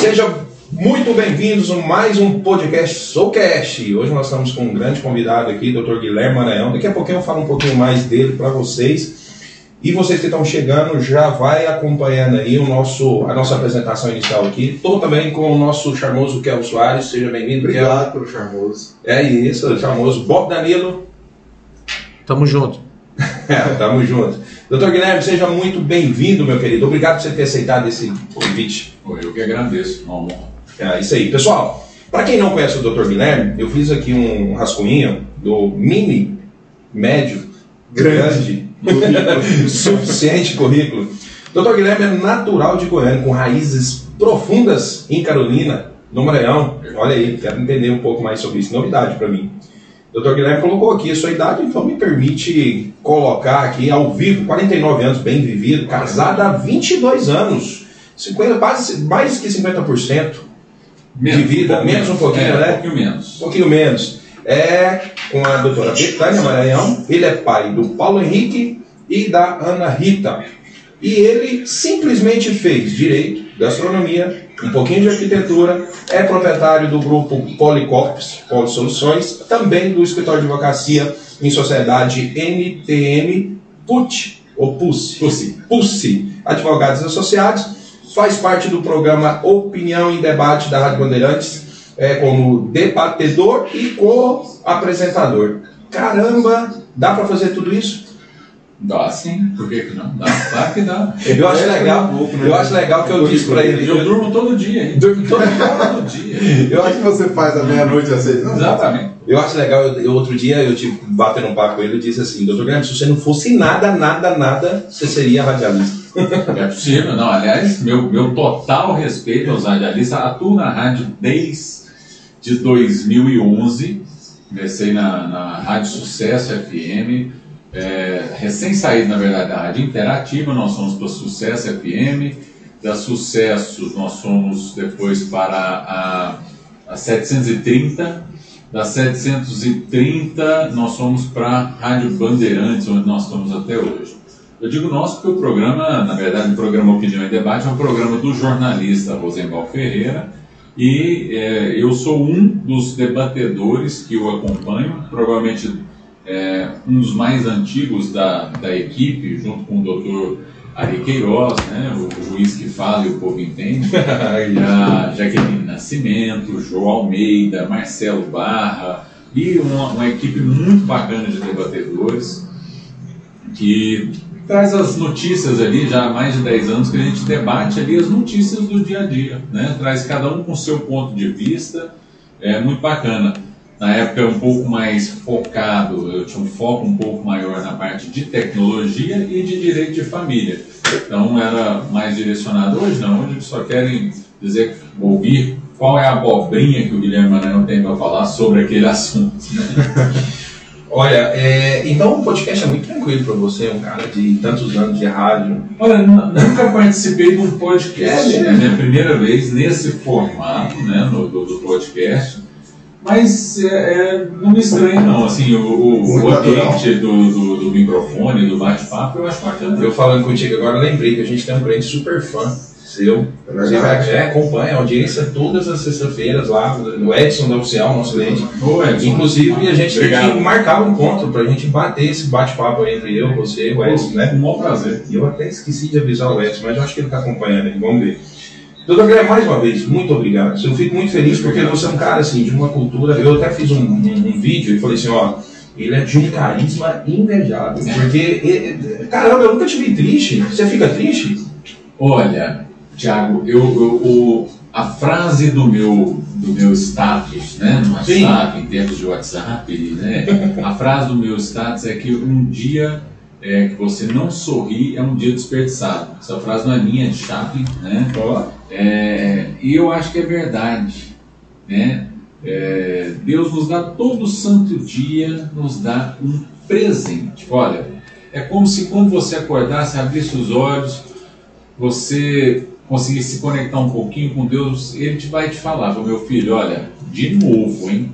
Sejam muito bem-vindos a mais um podcast Soulcast. Hoje nós estamos com um grande convidado aqui, Dr. Guilherme Maranhão. Daqui a pouquinho eu falo um pouquinho mais dele para vocês. E vocês que estão chegando, já vai acompanhando aí o nosso, a nossa apresentação inicial aqui. Estou também com o nosso charmoso Kel Soares. Seja bem-vindo, Kel. Obrigado pelo charmoso. É isso, charmoso. Bob Danilo. Tamo junto. É, tamo junto. Doutor Guilherme, seja muito bem-vindo, meu querido. Obrigado por você ter aceitado esse convite. Eu que agradeço, meu amor. É isso aí. Pessoal, para quem não conhece o Dr. Guilherme, eu fiz aqui um rascunho do mini, médio, grande, suficiente currículo. Dr. Guilherme é natural de Goiânia, com raízes profundas em Carolina, no Maranhão. Olha aí, quero entender um pouco mais sobre isso. Novidade para mim. Dr. Guilherme colocou aqui a sua idade, então me permite colocar aqui ao vivo, 49 anos, bem vivido, casado há 22 anos, 50, quase, mais que 50% de vida, um menos um pouquinho, é, né? Um pouquinho menos. Um pouquinho menos. É com a doutora Betânia Maranhão, ele é pai do Paulo Henrique e da Ana Rita. E ele simplesmente fez direito, gastronomia, um pouquinho de arquitetura, é proprietário do grupo Policorps, Soluções, também do escritório de advocacia em sociedade NTM PUT, ou PUSI, PUSI. PUSI, Advogados Associados, faz parte do programa Opinião e Debate da Rádio Bandeirantes, é, como debatedor e co-apresentador. Caramba, dá para fazer tudo isso? Dá sim, por que, que não? Dá, claro que dá. Eu acho legal, né? eu acho legal que eu disse para ele. Eu durmo todo dia, hein? Durmo todo- todo dia. Eu acho que você faz da meia-noite às seis, não? Exatamente. Eu acho legal, eu, eu- outro dia eu tive batendo um papo com ele e disse assim, doutor Guilherme, se você não fosse nada, nada, nada, você seria radialista. É possível, não. Aliás, meu, meu total respeito aos radialistas. Atuo na rádio desde 2011. Comecei na, na Rádio Sucesso FM. É, recém saído, na verdade, da Rádio Interativa, nós fomos para Sucesso FM. Da Sucesso, nós fomos depois para a, a 730. Da 730, nós fomos para a Rádio Bandeirantes, onde nós estamos até hoje. Eu digo nós porque o programa, na verdade, o programa Opinião e Debate é um programa do jornalista Rosenbal Ferreira e é, eu sou um dos debatedores que o acompanho, provavelmente é, um dos mais antigos da, da equipe, junto com o doutor Ari Queiroz, né, o juiz que fala e o povo entende, a Jaqueline Nascimento, João Almeida, Marcelo Barra e uma, uma equipe muito bacana de debatedores que traz as notícias ali, já há mais de 10 anos que a gente debate ali as notícias do dia a dia, né? Traz cada um com seu ponto de vista, é muito bacana. Na época um pouco mais focado, eu tinha um foco um pouco maior na parte de tecnologia e de direito de família. Então era mais direcionado. Hoje não, hoje eles só querem dizer, ouvir qual é a abobrinha que o Guilherme Maranhão tem para falar sobre aquele assunto. né? Olha, é, então o podcast é muito tranquilo para você, um cara de tantos anos de rádio. Olha, nu- nunca participei de um podcast, é a minha primeira vez nesse formato, né, no, do, do podcast. Mas é, é, não me estranha não, assim, o, o, o ambiente do, do, do microfone, do bate-papo, eu acho bacana. Eu falando contigo agora, lembrei que a gente tem um cliente super fã seu. É Você vai- é, acompanha a audiência todas as sextas-feiras lá, o Edson da Oficial, nosso cliente. Edson, Inclusive, a gente tem Obrigado. que marcar um encontro pra gente bater esse bate-papo entre eu, você e o Edson, né? Um bom prazer. E eu até esqueci de avisar o Edson, mas eu acho que ele está acompanhando vamos ver. Doutor Guilherme, mais uma vez, muito obrigado. Eu fico muito feliz porque você é um cara assim, de uma cultura. Eu até fiz um, um- um vídeo e falei assim: ó, ele é de um carisma invejável. Porque, eh, caramba, eu nunca te vi triste. Você fica triste? Olha, Thiago, eu, eu- o- a frase do meu, do meu status, né, no Sim. WhatsApp, em termos de WhatsApp, né, a frase do meu status é que um dia é, que você não sorri é um dia desperdiçado. Essa frase não é minha, é de Chaplin, né, é, e eu acho que é verdade, né? É, Deus nos dá todo santo dia, nos dá um presente. Olha, é como se quando você acordasse, abrisse os olhos, você conseguisse se conectar um pouquinho com Deus, Ele te vai te falar, "Ô, meu filho, olha, de novo, hein?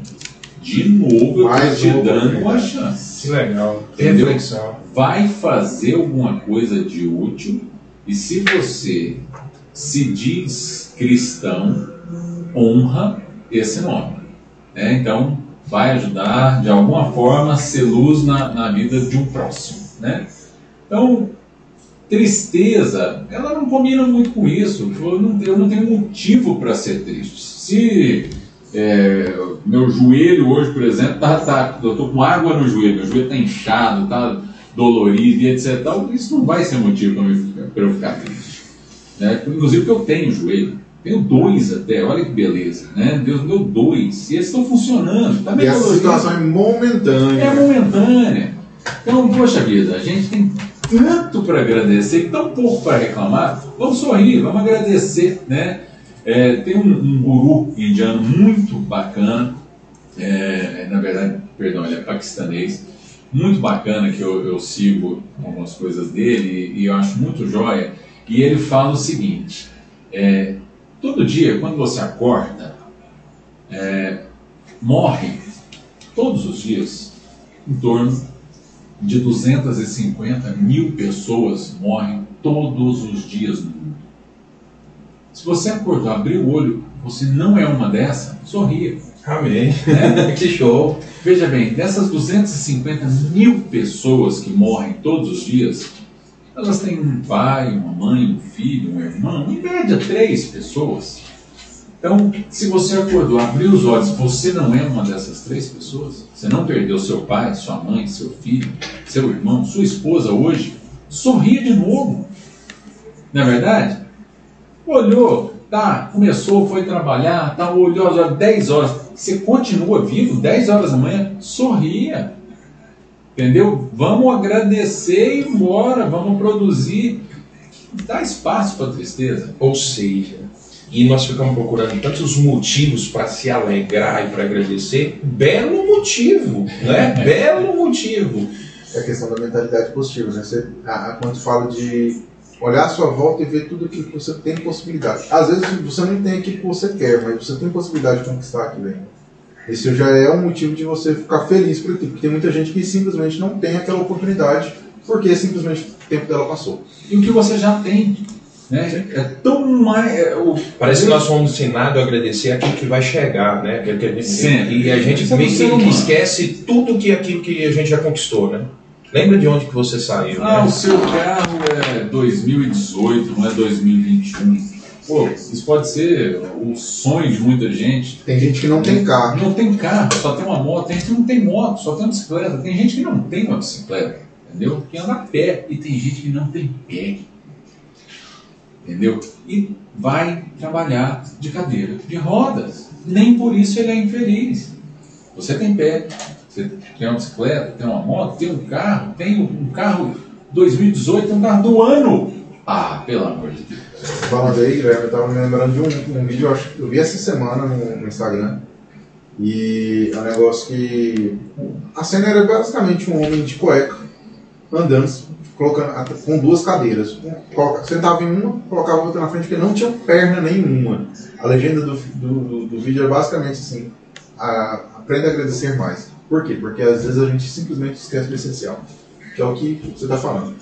De novo eu Mais estou te uma dando uma oportunidade. chance Que legal. Entendeu? Reflexão. vai fazer alguma coisa de útil e se você se diz cristão honra esse nome. né? Então, vai ajudar de alguma forma a ser luz na, na vida de um próximo. Né? Então, tristeza, ela não combina muito com isso. Eu não, eu não tenho motivo para ser triste. Se é, meu joelho hoje, por exemplo, tá, tá, eu estou com água no joelho, meu joelho está inchado, está dolorido e etc. Tal, isso não vai ser motivo para eu ficar triste. Né? Inclusive porque eu tenho joelho. Tenho dois até, olha que beleza, né? Deus me deu dois. E eles estão funcionando. Tá E essa situação é momentânea. É momentânea. Então, poxa vida, a gente tem tanto para agradecer e tão pouco para reclamar. Vamos sorrir, vamos agradecer, né? É, tem um, um guru indiano muito bacana, é, na verdade, perdão, ele é paquistanês, muito bacana que eu, eu sigo algumas coisas dele e, eu acho muito joia. E ele fala o seguinte: é, todo dia, quando você acorda, é, morre todos os dias em torno de 250 mil pessoas morrem todos os dias no mundo. Se você acordar, abrir o olho, você não é uma dessa, sorria. Amém. Né? que show. Veja bem, dessas 250 mil pessoas que morrem todos os dias, elas têm um pai, uma mãe, um filho, um irmão, em média três pessoas. Então, se você acordou, abriu os olhos, você não é uma dessas três pessoas? Você não perdeu seu pai, sua mãe, seu filho, seu irmão, sua esposa hoje? Sorria de novo. Não é verdade? Olhou, tá, começou, foi trabalhar, tá, olhou às horas, 10 horas. Você continua vivo, 10 horas da manhã, sorria. Entendeu? Vamos agradecer e ir embora, vamos produzir. Dá espaço para tristeza. Ou seja, e nós ficamos procurando tantos motivos para se alegrar e para agradecer. Belo motivo, né? Belo motivo. É a questão da mentalidade positiva, né? Você, a, a, quando fala de olhar à sua volta e ver tudo aquilo que você tem possibilidade. Às vezes você não tem aquilo que você quer, mas você tem possibilidade de conquistar aquilo ainda. Esse já é um motivo de você ficar feliz por aquilo, porque tem muita gente que simplesmente não tem aquela oportunidade porque simplesmente o tempo dela passou. E o que você já tem. Né? É tão mais. é, o- Parece que nós fomos ensinados a agradecer aquilo que vai chegar, né? Que- que- Sempre. E a gente é meio que, esquece tudo que aquilo que a gente já conquistou, né? Lembra de onde que você saiu, Ah, né? o seu carro é 2018, não é 2021. Pô, isso pode ser o sonho de muita gente. Tem gente que não tem carro. Não tem carro, só tem uma moto. Tem gente que não tem moto, só tem uma bicicleta. Tem gente que não tem uma bicicleta, entendeu? Que anda a pé. E tem gente que não tem pé. Entendeu? E vai trabalhar de cadeira de rodas. Nem por isso ele é infeliz. Você tem pé, você tem uma bicicleta, tem uma moto, tem um carro, tem um carro 2018, um carro do ano. Ah, pelo amor de Deus. Falando aí, Guilherme, eu tava me lembrando de um, um vídeo, eu acho eu vi essa semana no, no Instagram. E é um negócio que. A cena era basicamente um homem de cueca andando, colocando, com duas cadeiras. Coloca- sentava em uma, colocava outra na frente, porque não tinha perna nenhuma. A legenda do, do, do- do vídeo é basicamente assim: a, aprenda a agradecer mais. Por quê? Porque às vezes a gente simplesmente esquece do essencial, que é o que você está falando.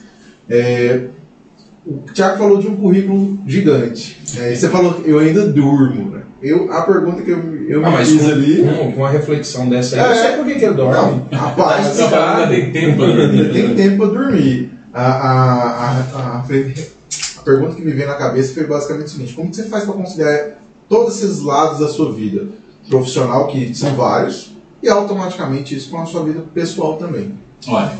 É, o Thiago falou de um currículo gigante. É, e você falou que eu ainda durmo. Né? Eu, a pergunta que eu, eu Ah, me fiz com, ali. com- com uma reflexão dessa aí, É. eu sei por que que eu dorme. Não, rapaz. Ainda tem tempo pra dormir. Tem tempo para dormir. A, a, a, a, a pergunta que me veio na cabeça foi basicamente o seguinte: como que você faz para conciliar todos esses lados da sua vida profissional, que são vários, e automaticamente isso com a sua vida pessoal também? Olha,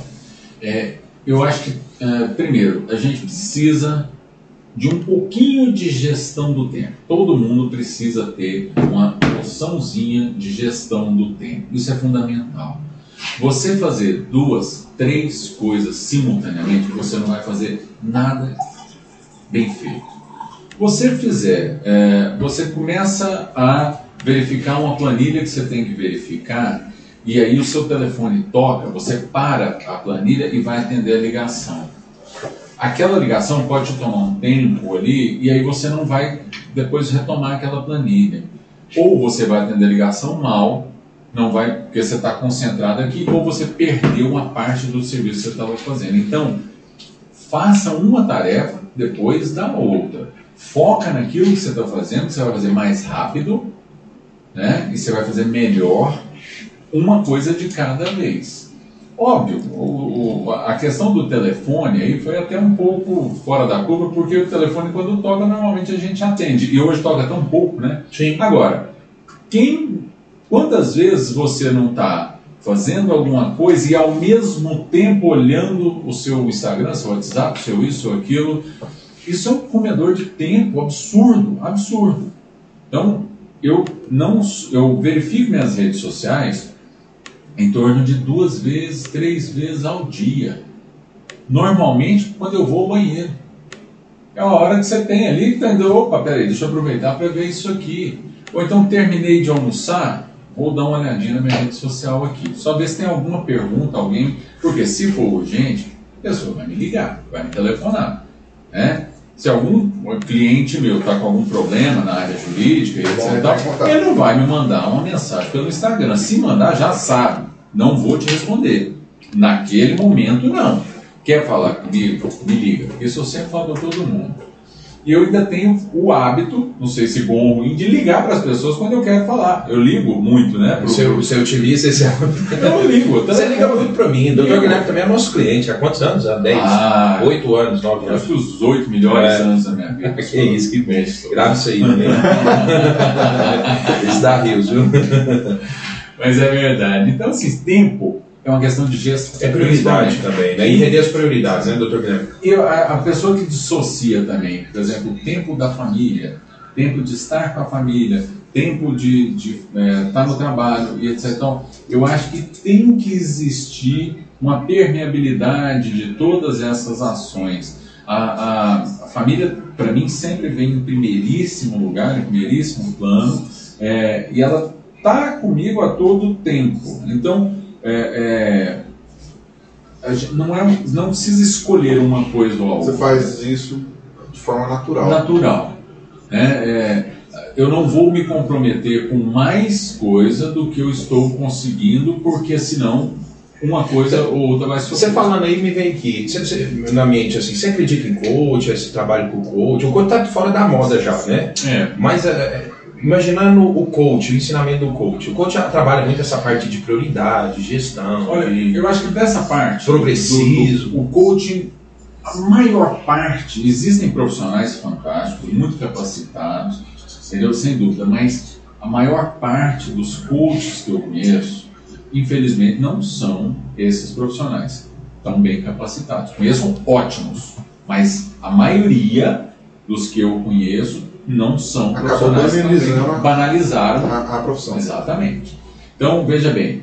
é, eu acho que, é, primeiro, a gente precisa de um pouquinho de gestão do tempo. Todo mundo precisa ter uma noçãozinha de gestão do tempo. Isso é fundamental. Você fazer duas, três coisas simultaneamente, você não vai fazer nada bem feito. Você fizer, é, você começa a verificar uma planilha que você tem que verificar e aí o seu telefone toca, você para a planilha e vai atender a ligação. Aquela ligação pode tomar um tempo ali e aí você não vai depois retomar aquela planilha. Ou você vai atender a ligação mal, não vai, porque você está concentrado aqui, ou você perdeu uma parte do serviço que você estava fazendo. Então, faça uma tarefa depois da outra. foca naquilo que você está fazendo, que você vai fazer mais rápido, né? E você vai fazer melhor uma coisa de cada vez. Óbvio, o, o, a questão do telefone aí foi até um pouco fora da curva, porque o telefone quando toca normalmente a gente atende. E hoje toca tão pouco, né? Sim. Agora, quem, quantas vezes você não está fazendo alguma coisa e ao mesmo tempo olhando o seu Instagram, seu WhatsApp, seu isso, ou aquilo? Isso é um comedor de tempo absurdo, absurdo. Então, eu não, eu verifico minhas redes sociais em torno de duas vezes, três vezes ao dia. Normalmente, quando eu vou ao banheiro. É a hora que você tem ali, entendeu? Opa, peraí, deixa eu aproveitar para ver isso aqui. Ou então terminei de almoçar, vou dar uma olhadinha na minha rede social aqui. Só ver se tem alguma pergunta, alguém. Porque se for urgente, a pessoa vai me ligar, vai me telefonar. Né? Se algum cliente meu está com algum problema na área jurídica, etc, tal, ele não vai me mandar uma mensagem pelo Instagram. Se mandar, já sabe, não vou te responder. Naquele momento, não. Quer falar comigo? Me liga, porque eu sempre falo para todo mundo. E eu ainda tenho o hábito, não sei se bom ou ruim, de ligar para as pessoas quando eu quero falar. Eu ligo muito, né? Pro... Você, você utiliza esse Eu ligo. Eu Você liga muito para mim. O doutor. Guilherme também é nosso cliente. Há quantos anos? Há 10? Ah. 8 anos, 9 Eu anos. acho que os oito melhores É. anos da minha vida. Que isso, que mexe. Grave isso aí também. Isso dá rios, viu? Mas é verdade. Então, assim, tempo é uma questão de gestão. É prioridade também, né? Entender as prioridades, né, doutor Guilherme? A, a pessoa que dissocia também, por exemplo, o tempo da família, tempo de estar com a família, tempo de estar tá no trabalho e etc. Então, eu acho que tem que existir uma permeabilidade de todas essas ações. A, a, a família, para mim, sempre vem em primeiríssimo lugar, em primeiríssimo plano, é, e ela está comigo a todo tempo. Então, é, é, a gente não, é, não precisa escolher uma coisa ou outra Você faz isso de forma natural. natural. né? É, eu não vou me comprometer com mais coisa do que eu estou conseguindo, porque senão uma coisa ou outra vai sofrer. Você falando aí me vem aqui, você- você- na mente assim, você acredita em coach, esse trabalho com coach? O coach tá fora da moda já, né? É, Mas é, imaginando o coach, o ensinamento do coach, o coach trabalha muito essa parte de prioridade, gestão, olha, de- eu acho que dessa parte do- do- o coaching, a maior parte, existem profissionais fantásticos, muito capacitados, entendeu? Sem dúvida, mas a maior parte dos coaches que eu conheço, infelizmente, não são esses profissionais tão bem capacitados. Conheço ótimos, mas a maioria dos que eu conheço não são Acabou profissionais a- banalizaram A, a profissão. Exatamente. Então, veja bem,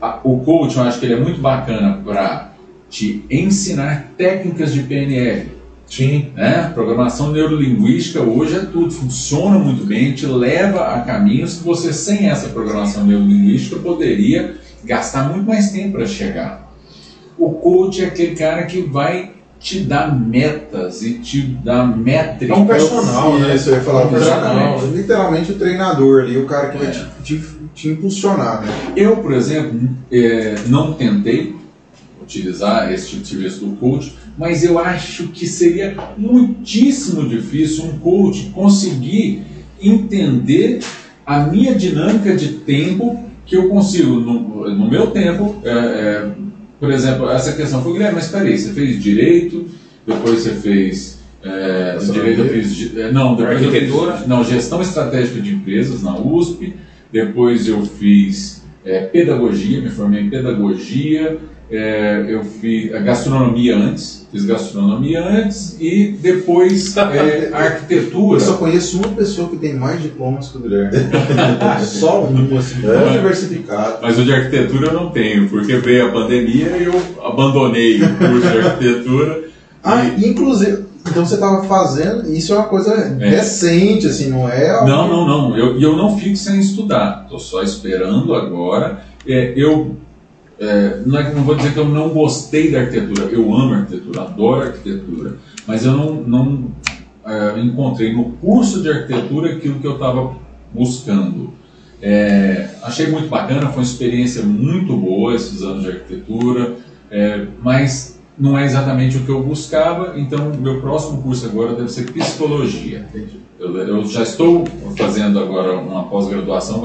a- o coach, eu acho que ele é muito bacana para te ensinar técnicas de PNL. Sim. Né? Programação neurolinguística hoje é tudo, funciona muito bem, te leva a caminhos que você, sem essa programação neurolinguística, poderia gastar muito mais tempo para chegar. O coach é aquele cara que vai te dar metas e te dar métricas. É um personal, né? Isso, eu ia falar o personal. Literalmente o treinador ali, o cara que vai É. te, te, te impulsionar, né? Eu, por exemplo, eh, não tentei utilizar esse tipo de serviço do coach, mas eu acho que seria muitíssimo difícil um coach conseguir entender a minha dinâmica de tempo que eu consigo, no, no meu tempo, eh, eh, por exemplo, essa questão foi, Guilherme, mas peraí, você fez direito, depois você fez. eh, direito eu fiz. eh, Não, depois fiz- não, gestão estratégica de empresas na USP, depois eu fiz eh, pedagogia, me formei em pedagogia, eh, eu fiz a gastronomia antes, fiz gastronomia antes e depois eh, arquitetura. Eu só conheço uma pessoa que tem mais diplomas que o Guilherme. só um, assim, tão É. diversificado. Mas o de arquitetura eu não tenho, porque veio a pandemia e eu abandonei o curso de arquitetura. Ah, E- inclusive, então você estava fazendo, isso é uma coisa É. recente, assim, não é? algo- Não, não, não. Eu, e eu não fico sem estudar. Estou só esperando agora. É, eu é, não, é não vou dizer que eu não gostei da arquitetura. Eu amo arquitetura, adoro arquitetura. Mas eu não, não é, encontrei no curso de arquitetura aquilo que eu estava buscando. É, achei muito bacana, foi uma experiência muito boa esses anos de arquitetura, é, mas não é exatamente o que eu buscava, então meu próximo curso agora deve ser psicologia. Eu, eu já estou fazendo agora uma pós-graduação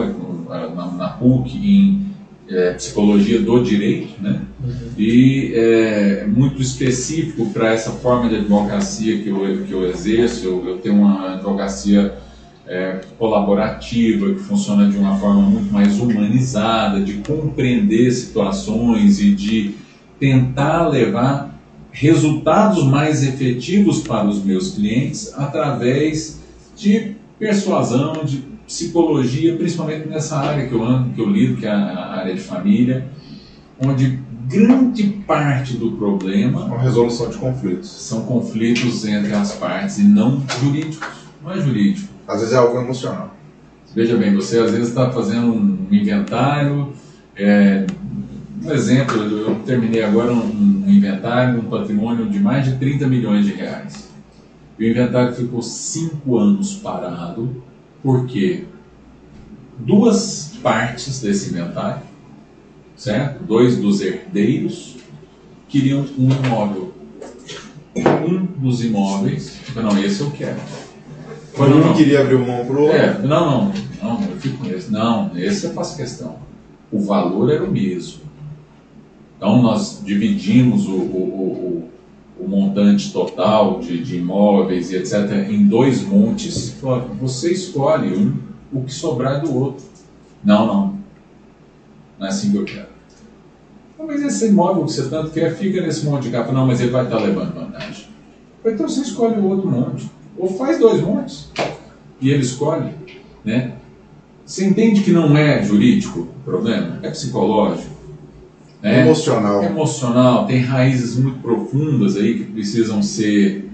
na, na PUC em é, psicologia do direito, né? E é muito específico para essa forma de advocacia que eu, que eu exerço. Eu, eu tenho uma advocacia é, colaborativa, que funciona de uma forma muito mais humanizada, de compreender situações e de tentar levar resultados mais efetivos para os meus clientes através de persuasão, de psicologia, principalmente nessa área que eu ando, que eu lido, que é a área de família, onde grande parte do problema Uma resolução de conflitos. são conflitos entre as partes e não jurídicos. Não é jurídico. Às vezes é algo emocional. Veja bem, você às vezes está fazendo um inventário. é, um exemplo, eu terminei agora um, um inventário de um patrimônio de mais de 30 milhões de reais. E o inventário ficou cinco anos parado, porque duas partes desse inventário, certo? Dois dos herdeiros queriam um imóvel. Um dos imóveis, não, esse eu quero. Quando um não. queria abrir mão pro outro, É, não, não, não, eu fico com esse. Não, esse eu faço questão. O valor era o mesmo. Então nós dividimos o, o, o, o- montante total de, de imóveis e etc. em dois montes. Você escolhe um, o que sobrar do outro. Não, não. Não é assim que eu quero. "Ah, Mas esse imóvel que você tanto quer fica nesse monte de capa. Não, mas ele vai estar levando vantagem. Então você escolhe o outro monte. Ou faz dois montes. E ele escolhe. Né? Você entende que não é jurídico o problema? É psicológico. Né? emocional. emocional, tem raízes muito profundas aí que precisam ser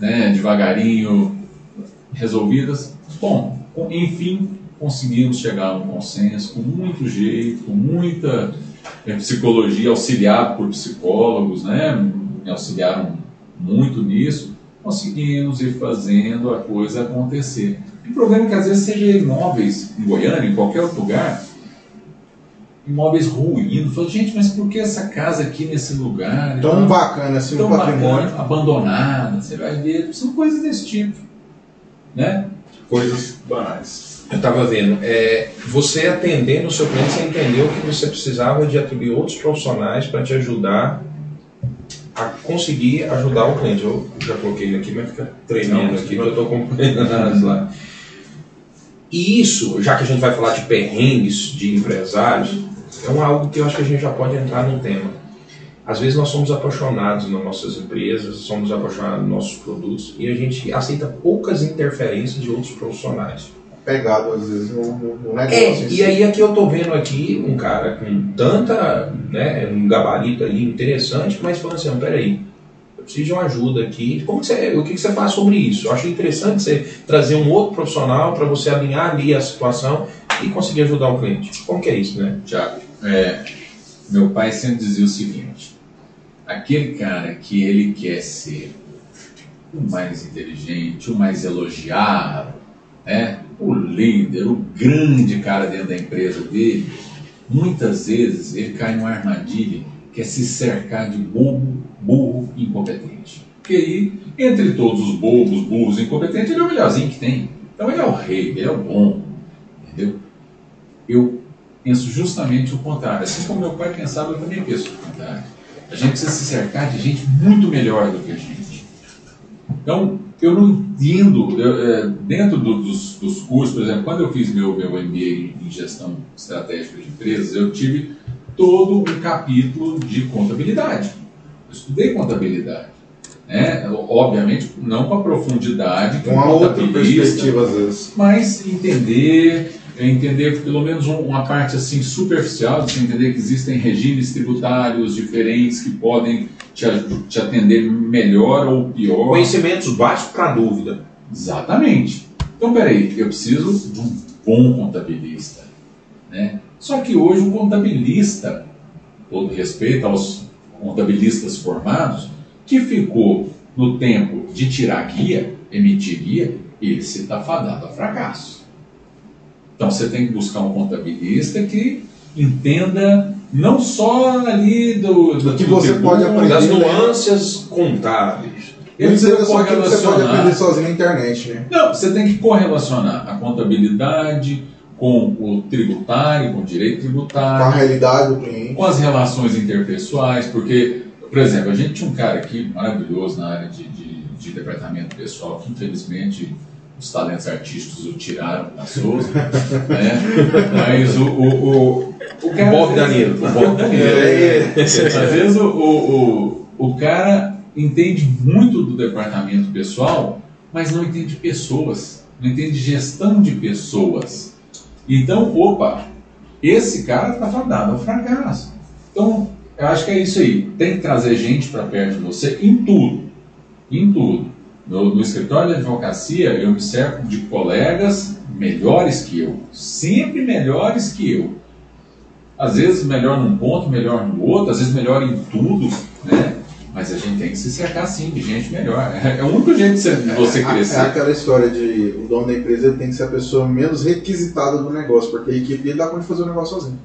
né, devagarinho resolvidas. Bom, enfim, conseguimos chegar a um consenso com muito jeito, com muita eh, psicologia, auxiliado por psicólogos, né, me auxiliaram muito nisso. Conseguimos ir fazendo a coisa acontecer. O problema é que às vezes você vê imóveis em Goiânia, em qualquer outro lugar, imóveis ruindo. Falei, gente, mas por que essa casa aqui nesse lugar? Tão bacana assim tão no patrimônio. bacana, abandonada, você vai ver, são coisas desse tipo, né? Coisas banais. Eu estava vendo, é, você atendendo o seu cliente, você entendeu que você precisava de atribuir outros profissionais para te ajudar a conseguir ajudar o cliente. Eu já coloquei ele aqui, mas fica tremendo Não, aqui, que eu estou acompanhando lá. E isso, já que a gente vai falar de perrengues de empresários, é um algo que eu acho que a gente já pode entrar no tema. Às vezes nós somos apaixonados nas nossas empresas, somos apaixonados nos nossos produtos e a gente aceita poucas interferências de outros profissionais. Pegado, às vezes, no, no- no negócio. É, e aí aqui eu tô vendo aqui um cara com tanta, né, um gabarito aí interessante, mas falando assim, "Não, peraí, eu preciso de uma ajuda aqui. Como que você, o que que você faz sobre isso? Eu acho interessante você trazer um outro profissional para você alinhar ali a situação e conseguir ajudar o cliente. Como que é isso, né? Tiago, é, meu pai sempre dizia o seguinte: aquele cara que ele quer ser o mais inteligente, o mais elogiado, né, o líder, o grande cara dentro da empresa dele, muitas vezes ele cai numa armadilha que é se cercar de bobo, burro e incompetente. Porque aí, entre todos os bobos, burros e incompetentes, ele é o melhorzinho que tem. Então ele é o rei, ele é o bom. Entendeu? Eu penso justamente o contrário. Assim como meu pai pensava, eu também penso o contrário. A gente precisa se cercar de gente muito melhor do que a gente. Então, eu não entendo, eu, é, dentro do- dos, dos cursos, por exemplo, quando eu fiz meu, meu MBA em gestão estratégica de empresas, eu tive todo um capítulo de contabilidade. Eu estudei contabilidade. Né? Obviamente, não com a profundidade Com a outra perspectiva, às vezes. mas entender, é entender pelo menos um- uma parte assim superficial, de você entender que existem regimes tributários diferentes que podem te, te atender melhor ou pior. Conhecimentos básicos para dúvida. Exatamente. Então, peraí, eu preciso de um bom contabilista. Né? Só que hoje o contabilista, todo respeito aos contabilistas formados, que ficou no tempo de tirar guia, emitir guia, ele se está fadado a fracasso. Então você tem que buscar um contabilista que entenda não só ali do, Do que você tributo, pode aprender. Das Né? nuances contábeis. Ele aquilo que você pode aprender sozinho na internet, né? Não, você tem que correlacionar a contabilidade com o tributário, com o direito Com a tributário, realidade do cliente. com as relações interpessoais, porque, por exemplo, a gente tinha um cara aqui maravilhoso na área de, de, de departamento pessoal, que infelizmente os talentos artísticos o tiraram da Souza, né? Mas o, o, o, o cara. Bob Danilo. O Bob Danilo. É. Às vezes o, o, o, o cara entende muito do departamento pessoal, mas não entende pessoas, não entende gestão de pessoas. Então, opa, esse cara está fadado ao fracasso. Então, eu acho que é isso aí. Tem que trazer gente para perto de você em tudo. Em tudo. No, no escritório de advocacia, eu me cerco de colegas melhores que eu. Sempre melhores que eu. Às vezes melhor num ponto, melhor no outro, às vezes melhor em tudo, né? Mas a gente tem que se cercar sim de gente melhor. É, é o único jeito de você- você É, crescer. é aquela história de o dono da empresa tem que ser a pessoa menos requisitada do negócio, porque a equipe dele dá conta de fazer o negócio sozinho.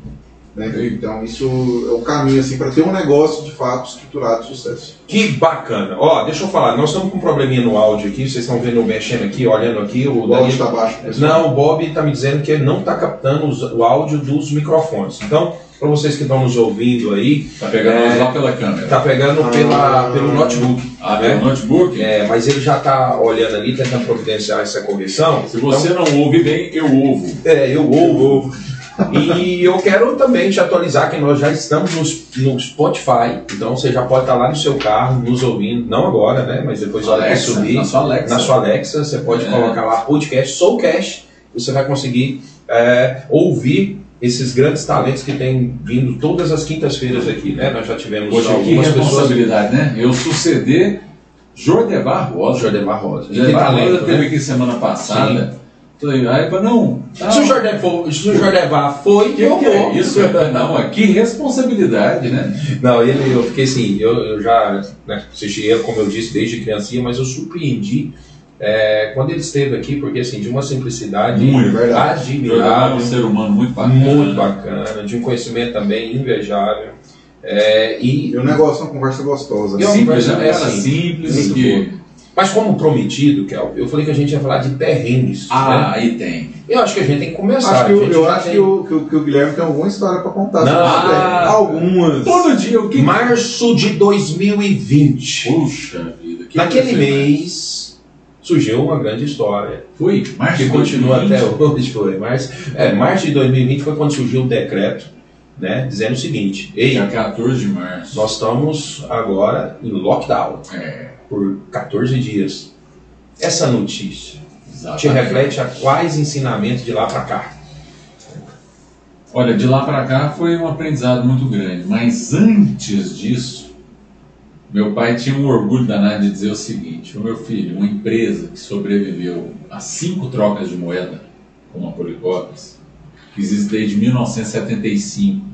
Né? Então isso é o caminho assim para ter um negócio de fato estruturado de sucesso. Que bacana. Ó, deixa eu falar, nós estamos com um probleminha no áudio aqui, vocês estão vendo eu mexendo aqui, olhando aqui, o O áudio está baixo. pessoal. Não, o Bob está me dizendo que ele não está captando os- o áudio dos microfones. Então, para vocês que estão nos ouvindo aí, Tá pegando É. lá pela câmera. tá pegando Ah. pela, pelo notebook. Ah, né? pelo notebook? É, mas ele já está olhando ali, tentando providenciar essa correção. Se você não ouve bem, eu ouvo. Então, é, eu ouvo. E eu quero também te atualizar que nós já estamos no, no Spotify. Então você já pode estar lá no seu carro, nos ouvindo. Não agora, né? Mas depois que Alexa, subir. na sua Alexa. na sua Alexa, você pode É. colocar lá podcast Soulcast, você vai conseguir é, ouvir esses grandes talentos que têm vindo todas as quintas-feiras aqui, né? Nós já tivemos que algumas pessoas. responsabilidade, né? Eu suceder Jordevar Rosa. Jordemar Rosa. Que Jordevar Rosa teve né? aqui semana passada. Falei, Aí, falei, não. tá, Se o for- se o Jordevar foi, que, eu é vou. isso? Não, é que responsabilidade, né? Não, ele, eu fiquei assim, eu, eu já né, assisti ele, como eu disse, desde criancinha, mas eu surpreendi é, quando ele esteve aqui, porque assim, de uma simplicidade Muito, é um admirável, ser humano muito bacana. muito bacana, de um conhecimento também invejável. É, e, E o negócio é uma conversa gostosa. Eu- Simples, É né? Cara assim, simples. muito Que... mas como prometido, Kel, eu falei que a gente ia falar de perrengues. Ah, né? aí tem. Eu acho que a gente tem que começar. Acho que, gente eu já acho tem- que o, que, o, que o Guilherme tem alguma história para contar. Não. sobre isso daí. Ah. Algumas. Todo dia, o que. Março de 2020. Puxa vida. que Naquele você- mês surgiu uma grande história. Foi, março que de continua 2020. até hoje, foi. Março, é, março de 2020 foi quando surgiu o decreto, né, dizendo o seguinte: Ei, Dia 14 de março. nós estamos agora em lockdown É, por 14 dias. Essa notícia te exatamente. reflete a quais ensinamentos de lá para cá? Olha, de lá para cá foi um aprendizado muito grande, mas antes disso, meu pai tinha um orgulho danado de dizer o seguinte: o meu filho, uma empresa que sobreviveu a cinco trocas de moeda, como a Policopes, que existe desde 1975,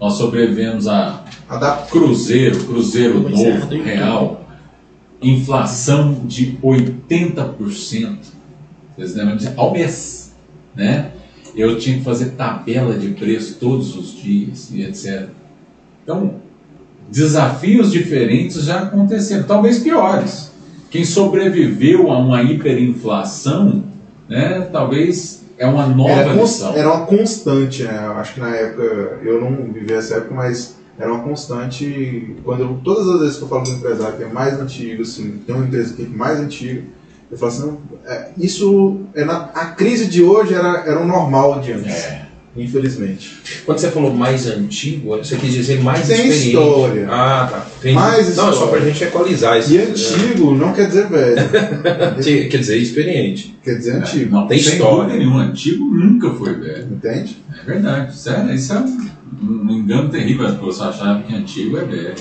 nós sobrevivemos a Adapta. Cruzeiro, Cruzeiro Pois é, novo, real, inflação de 80%. Vocês lembram disso? Ao mês, né? Eu tinha que fazer tabela de preço todos os dias e etc. Então, desafios diferentes já aconteceram, talvez piores. Quem sobreviveu a uma hiperinflação, né, talvez é uma nova Era, lição. era uma constante, né? Acho que na época, eu não vivi essa época, mas era uma constante. Quando eu- todas as vezes que eu falo com um empresário que é mais antigo, assim, tem uma empresa que é mais antiga, eu falo assim, não, é, isso é na, a crise de hoje era, era o normal de antes, É. infelizmente. Quando você falou mais antigo, você quis dizer mais Tem experiente. história. Ah, tá. Entendi. Mais Não, é só pra gente equalizar isso. E antigo não quer dizer velho, Quer dizer, experiente. quer dizer antigo, Não, Tem sem história. dúvida nenhuma, antigo nunca foi velho. entende? É verdade, isso é, isso é um, engano terrível as pessoas acharem que antigo é velho.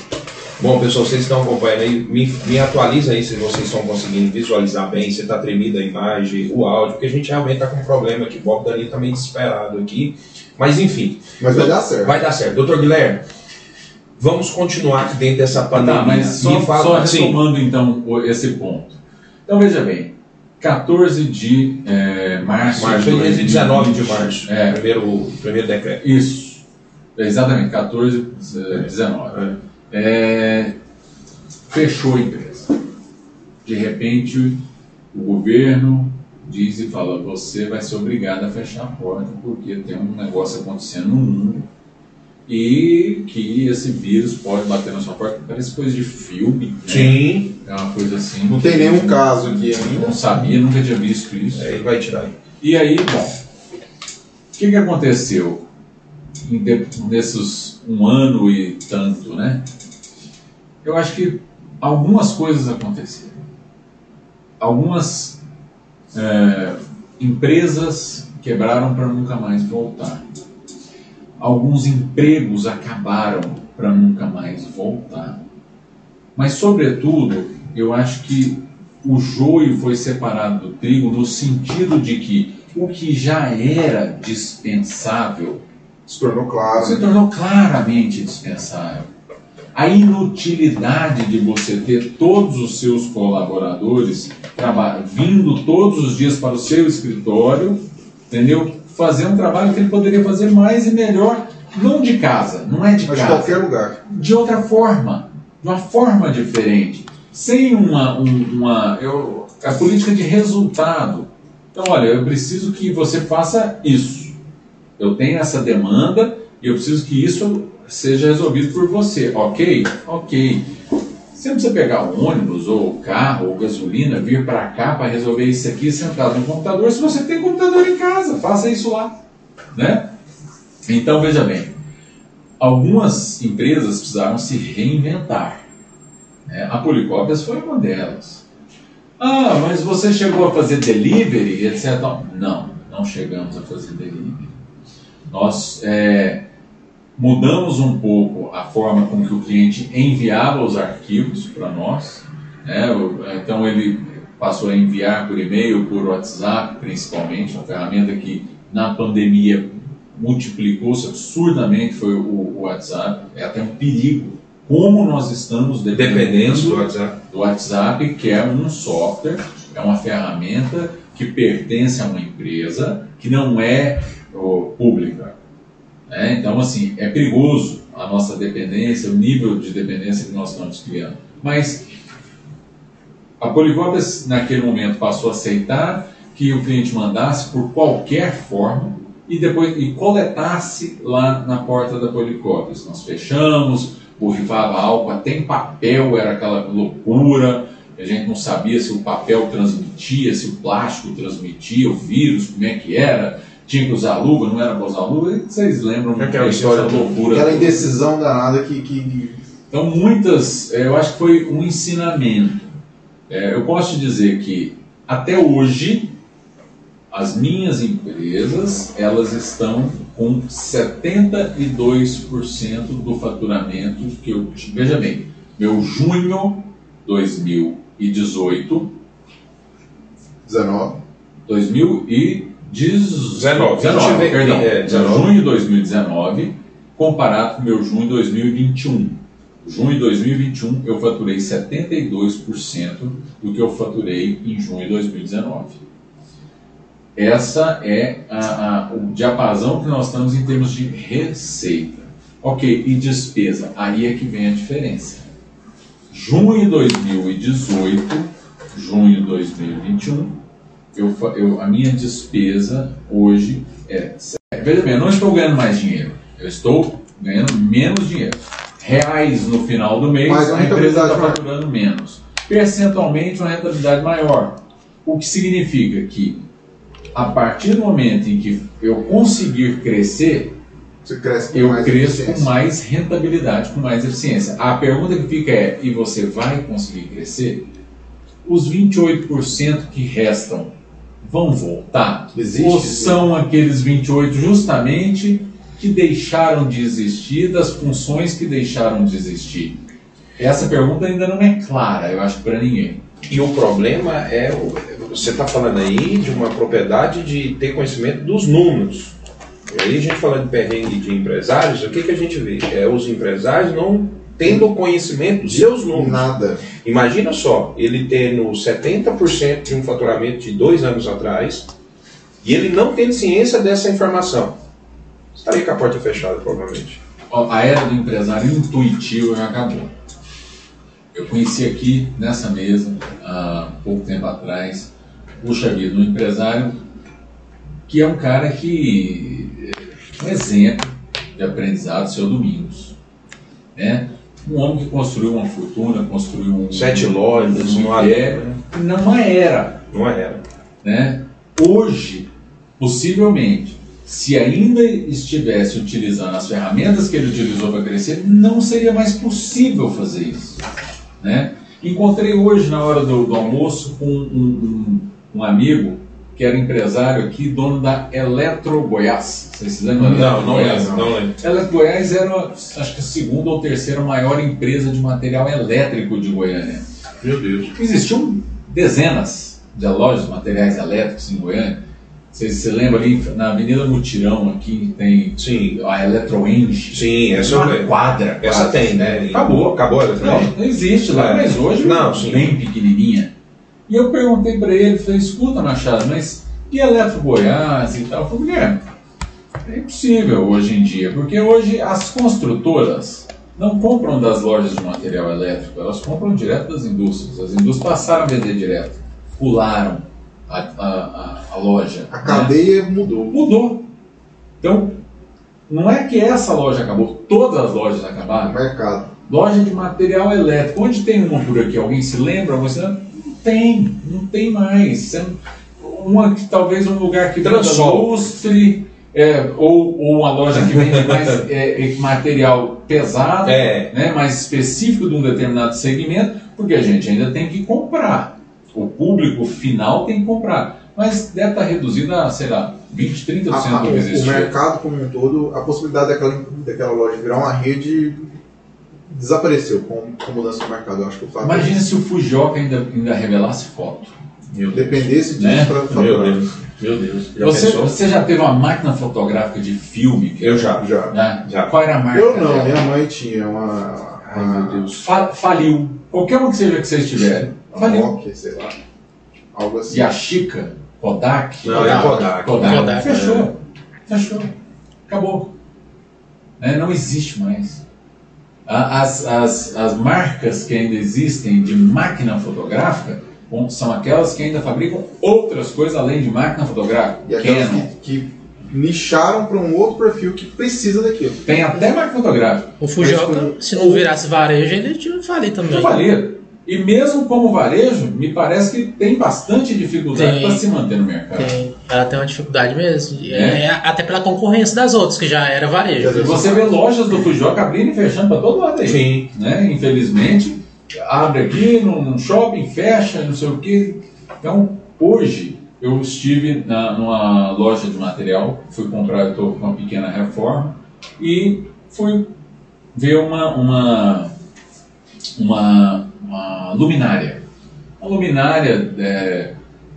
Bom, pessoal, vocês estão acompanhando aí, me, me atualiza aí se vocês estão conseguindo visualizar bem, se está tremida a imagem, o áudio, porque a gente realmente está com um problema aqui. O Bob Dani está meio desesperado aqui. Mas enfim, Mas vai dar certo. vai dar certo. Doutor Guilherme, vamos continuar aqui dentro dessa pandemia. Tá, mas só, fala- só sim, retomando então esse ponto. Então veja bem, 14 de é, março, março, de foi dia 19 de 2020. março, É, primeiro, primeiro decreto. isso. Exatamente, 14, 19. É, fechou a empresa. De repente, o governo diz e fala: você vai ser obrigado a fechar a porta porque tem um negócio acontecendo no mundo e que esse vírus pode bater na sua porta. Parece coisa de filme. Né? Sim. É uma coisa assim. Não tem nenhum caso aqui ainda. Não sabia, nunca tinha visto isso. É, ele vai tirar. E aí, bom, o que, que aconteceu nesses um ano e tanto, né? Eu acho que algumas coisas aconteceram. Algumas é, empresas quebraram para nunca mais voltar. Alguns empregos acabaram para nunca mais voltar. Mas, sobretudo, eu acho que o joio foi separado do trigo no sentido de que o que já era dispensável Se tornou claro. se tornou claramente dispensável. A inutilidade de você ter todos os seus colaboradores vindo todos os dias para o seu escritório, entendeu? Fazer um trabalho que ele poderia fazer mais e melhor, não de casa, não é de Mas de casa qualquer lugar. de outra forma, de uma forma diferente, sem uma, um- uma eu, a política de resultado. Então, olha, eu preciso que você faça isso. Eu tenho essa demanda e eu preciso que isso seja resolvido por você, ok? Ok. Você não precisa pegar um ônibus ou carro ou gasolina, vir para cá para resolver isso aqui sentado no computador. Se você tem computador em casa, faça isso lá, né? Então veja bem, algumas empresas precisaram se reinventar. né? A Policópias foi uma delas. Ah, mas você chegou a fazer delivery, etc. Não, não chegamos a fazer delivery. Nós é, mudamos um pouco a forma com que o cliente enviava os arquivos para nós. né? O- Então ele passou a enviar por e-mail, por WhatsApp, principalmente, uma ferramenta que na pandemia multiplicou-se absurdamente foi o, WhatsApp. É até um perigo. Como nós estamos Dependentes do dependendo WhatsApp. do WhatsApp, que é um software, é uma ferramenta que pertence a uma empresa que não é pública. né? Então, assim, é perigoso a nossa dependência, o nível de dependência que nós estamos criando. Mas a Policópias, naquele momento, passou a aceitar que o cliente mandasse por qualquer forma e depois e coletasse lá na porta da Policópias. Nós fechamos, borrifava álcool, até em papel era aquela loucura. A gente não sabia se o papel transmitia, se o plástico transmitia, o vírus, como é que era. Tinha que usar luva, não era para usar luva. Vocês lembram Aquela da história loucura? Aquela indecisão danada que. que... Então, muitas, eh, eu acho que foi um ensinamento. Eh, Eu posso te dizer que, até hoje, as minhas empresas, elas estão com 72% do faturamento que eu tive. Veja bem, meu junho 2018, 19. 2019, 19, 19, vê- perdão, é, 19. junho de 2019, comparado com meu junho de 2021. Junho de 2021 eu faturei 72% do que eu faturei em junho de 2019. Essa é a- a- o diapasão que nós estamos em termos de receita. Ok, e despesa? Aí é que vem a diferença. Junho de 2018, junho de 2021, eu, eu- a minha despesa hoje é. Veja bem, eu não estou ganhando mais dinheiro, eu estou ganhando menos dinheiro. Reais no final do mês, Mas a a empresa está faturando menos. Percentualmente, uma rentabilidade maior. O que significa que, a partir do momento em que eu conseguir crescer, eu cresço com mais rentabilidade, com mais eficiência. A pergunta que fica é: e você vai conseguir crescer? Os 28% que restam vão voltar? Existe, Ou sim. são aqueles 28% justamente que deixaram de existir, das funções que deixaram de existir? Essa pergunta ainda não é clara, eu acho, para ninguém. E o problema é, o- você está falando aí de uma propriedade de ter conhecimento dos números. E aí a gente falando de perrengue de empresários, o que, que a gente vê? É os empresários não tendo conhecimento dos seus números. Nada. Imagina só, ele tendo 70% de um faturamento de dois anos atrás e ele não tendo ciência dessa informação. Estaria com a porta fechada, provavelmente. a era do empresário intuitivo já acabou. Eu conheci aqui nessa mesa, há pouco tempo atrás, puxa vida, um empresário que é um cara que é um exemplo de aprendizado, seu Domingos. Né? Um homem que construiu uma fortuna, construiu um. Sete lojas, um uma- império, não era. Não era. Né? Hoje, possivelmente, se ainda estivesse utilizando as ferramentas que ele utilizou para crescer, não seria mais possível fazer isso. Né? Encontrei hoje, na hora do, do almoço, com um, um- um amigo que era empresário aqui, dono da Eletro Goiás. Vocês se lembram? da Não, não lembro, não lembro. Eletro Goiás era, acho que a segunda ou terceira maior empresa de material elétrico de Goiânia. Meu Deus. Existiam dezenas de lojas de materiais elétricos em Goiânia. Vocês se lembram ali na Avenida Mutirão, aqui tem Sim, a Electroenge. sim, essa uma quadra. Essa tem, né? Acabou. Acabou ela Não, também? não existe lá, É. mas hoje Não, sim. bem pequenininha. E eu perguntei para ele, falei, escuta Machado, mas e Eletro Goiás e tal? Eu falei, Guilherme, é impossível hoje em dia, porque hoje as construtoras não compram das lojas de material elétrico, elas compram direto das indústrias. As indústrias passaram a vender direto, pularam a, a, a, loja. A né? cadeia mudou. Mudou. Então, não é que essa loja acabou, todas as lojas O acabaram. mercado. Loja de material elétrico. Onde tem uma por aqui? Alguém se lembra? Você tem, não tem mais. Uma que talvez um lugar que venda Transol. lustre, é, ou, ou uma loja que vende mais é, é, material pesado, É. né, mais específico de um determinado segmento, porque a gente ainda tem que comprar. O público final tem que comprar. Mas deve estar reduzido a, sei lá, 20, 30% A- a- do que o, o existe. mercado como um todo, a possibilidade daquela, daquela loja virar uma rede desapareceu com, com a mudança do mercado. Eu acho que o fato Imagina se o Fujioka ainda, ainda revelasse foto. Meu Deus. dependesse disso Né? para Meu. Deus. Meu Deus. Já Você, você já teve uma máquina fotográfica de filme? que- Eu já. Já. né? Já. Qual era a marca? Eu não, dela? minha mãe tinha uma. Ai, meu Deus. Fa- faliu. Qualquer uma que seja que vocês tiverem. uma Faliu. Nokia, sei lá. Algo assim. Yashica, Kodak. Não, é Kodak. Kodak. Kodak, Fechou. Fechou. Acabou. Né? Não existe mais. As, as, as marcas que ainda existem de máquina fotográfica são aquelas que ainda fabricam outras coisas além de máquina fotográfica. E aquelas Canon. que, que nicharam para um outro perfil que precisa daquilo. Tem até máquina fotográfica. O Fujioka, se não virasse varejo, ele tinha falido também. Eu falei. E mesmo como varejo, me parece que tem bastante dificuldade para se manter no mercado. Tem. Ela tem uma dificuldade mesmo. É. É, até pela concorrência das outras, que já era varejo. E você vê lojas do Fujioka abrindo e fechando para todo lado aí. Sim. Né? Infelizmente, abre aqui num, shopping, fecha, não sei o quê. Então, hoje, eu estive na, numa loja de material, fui comprar, eu estou com uma pequena reforma, e fui ver uma, uma, uma, uma luminária. Uma luminária é,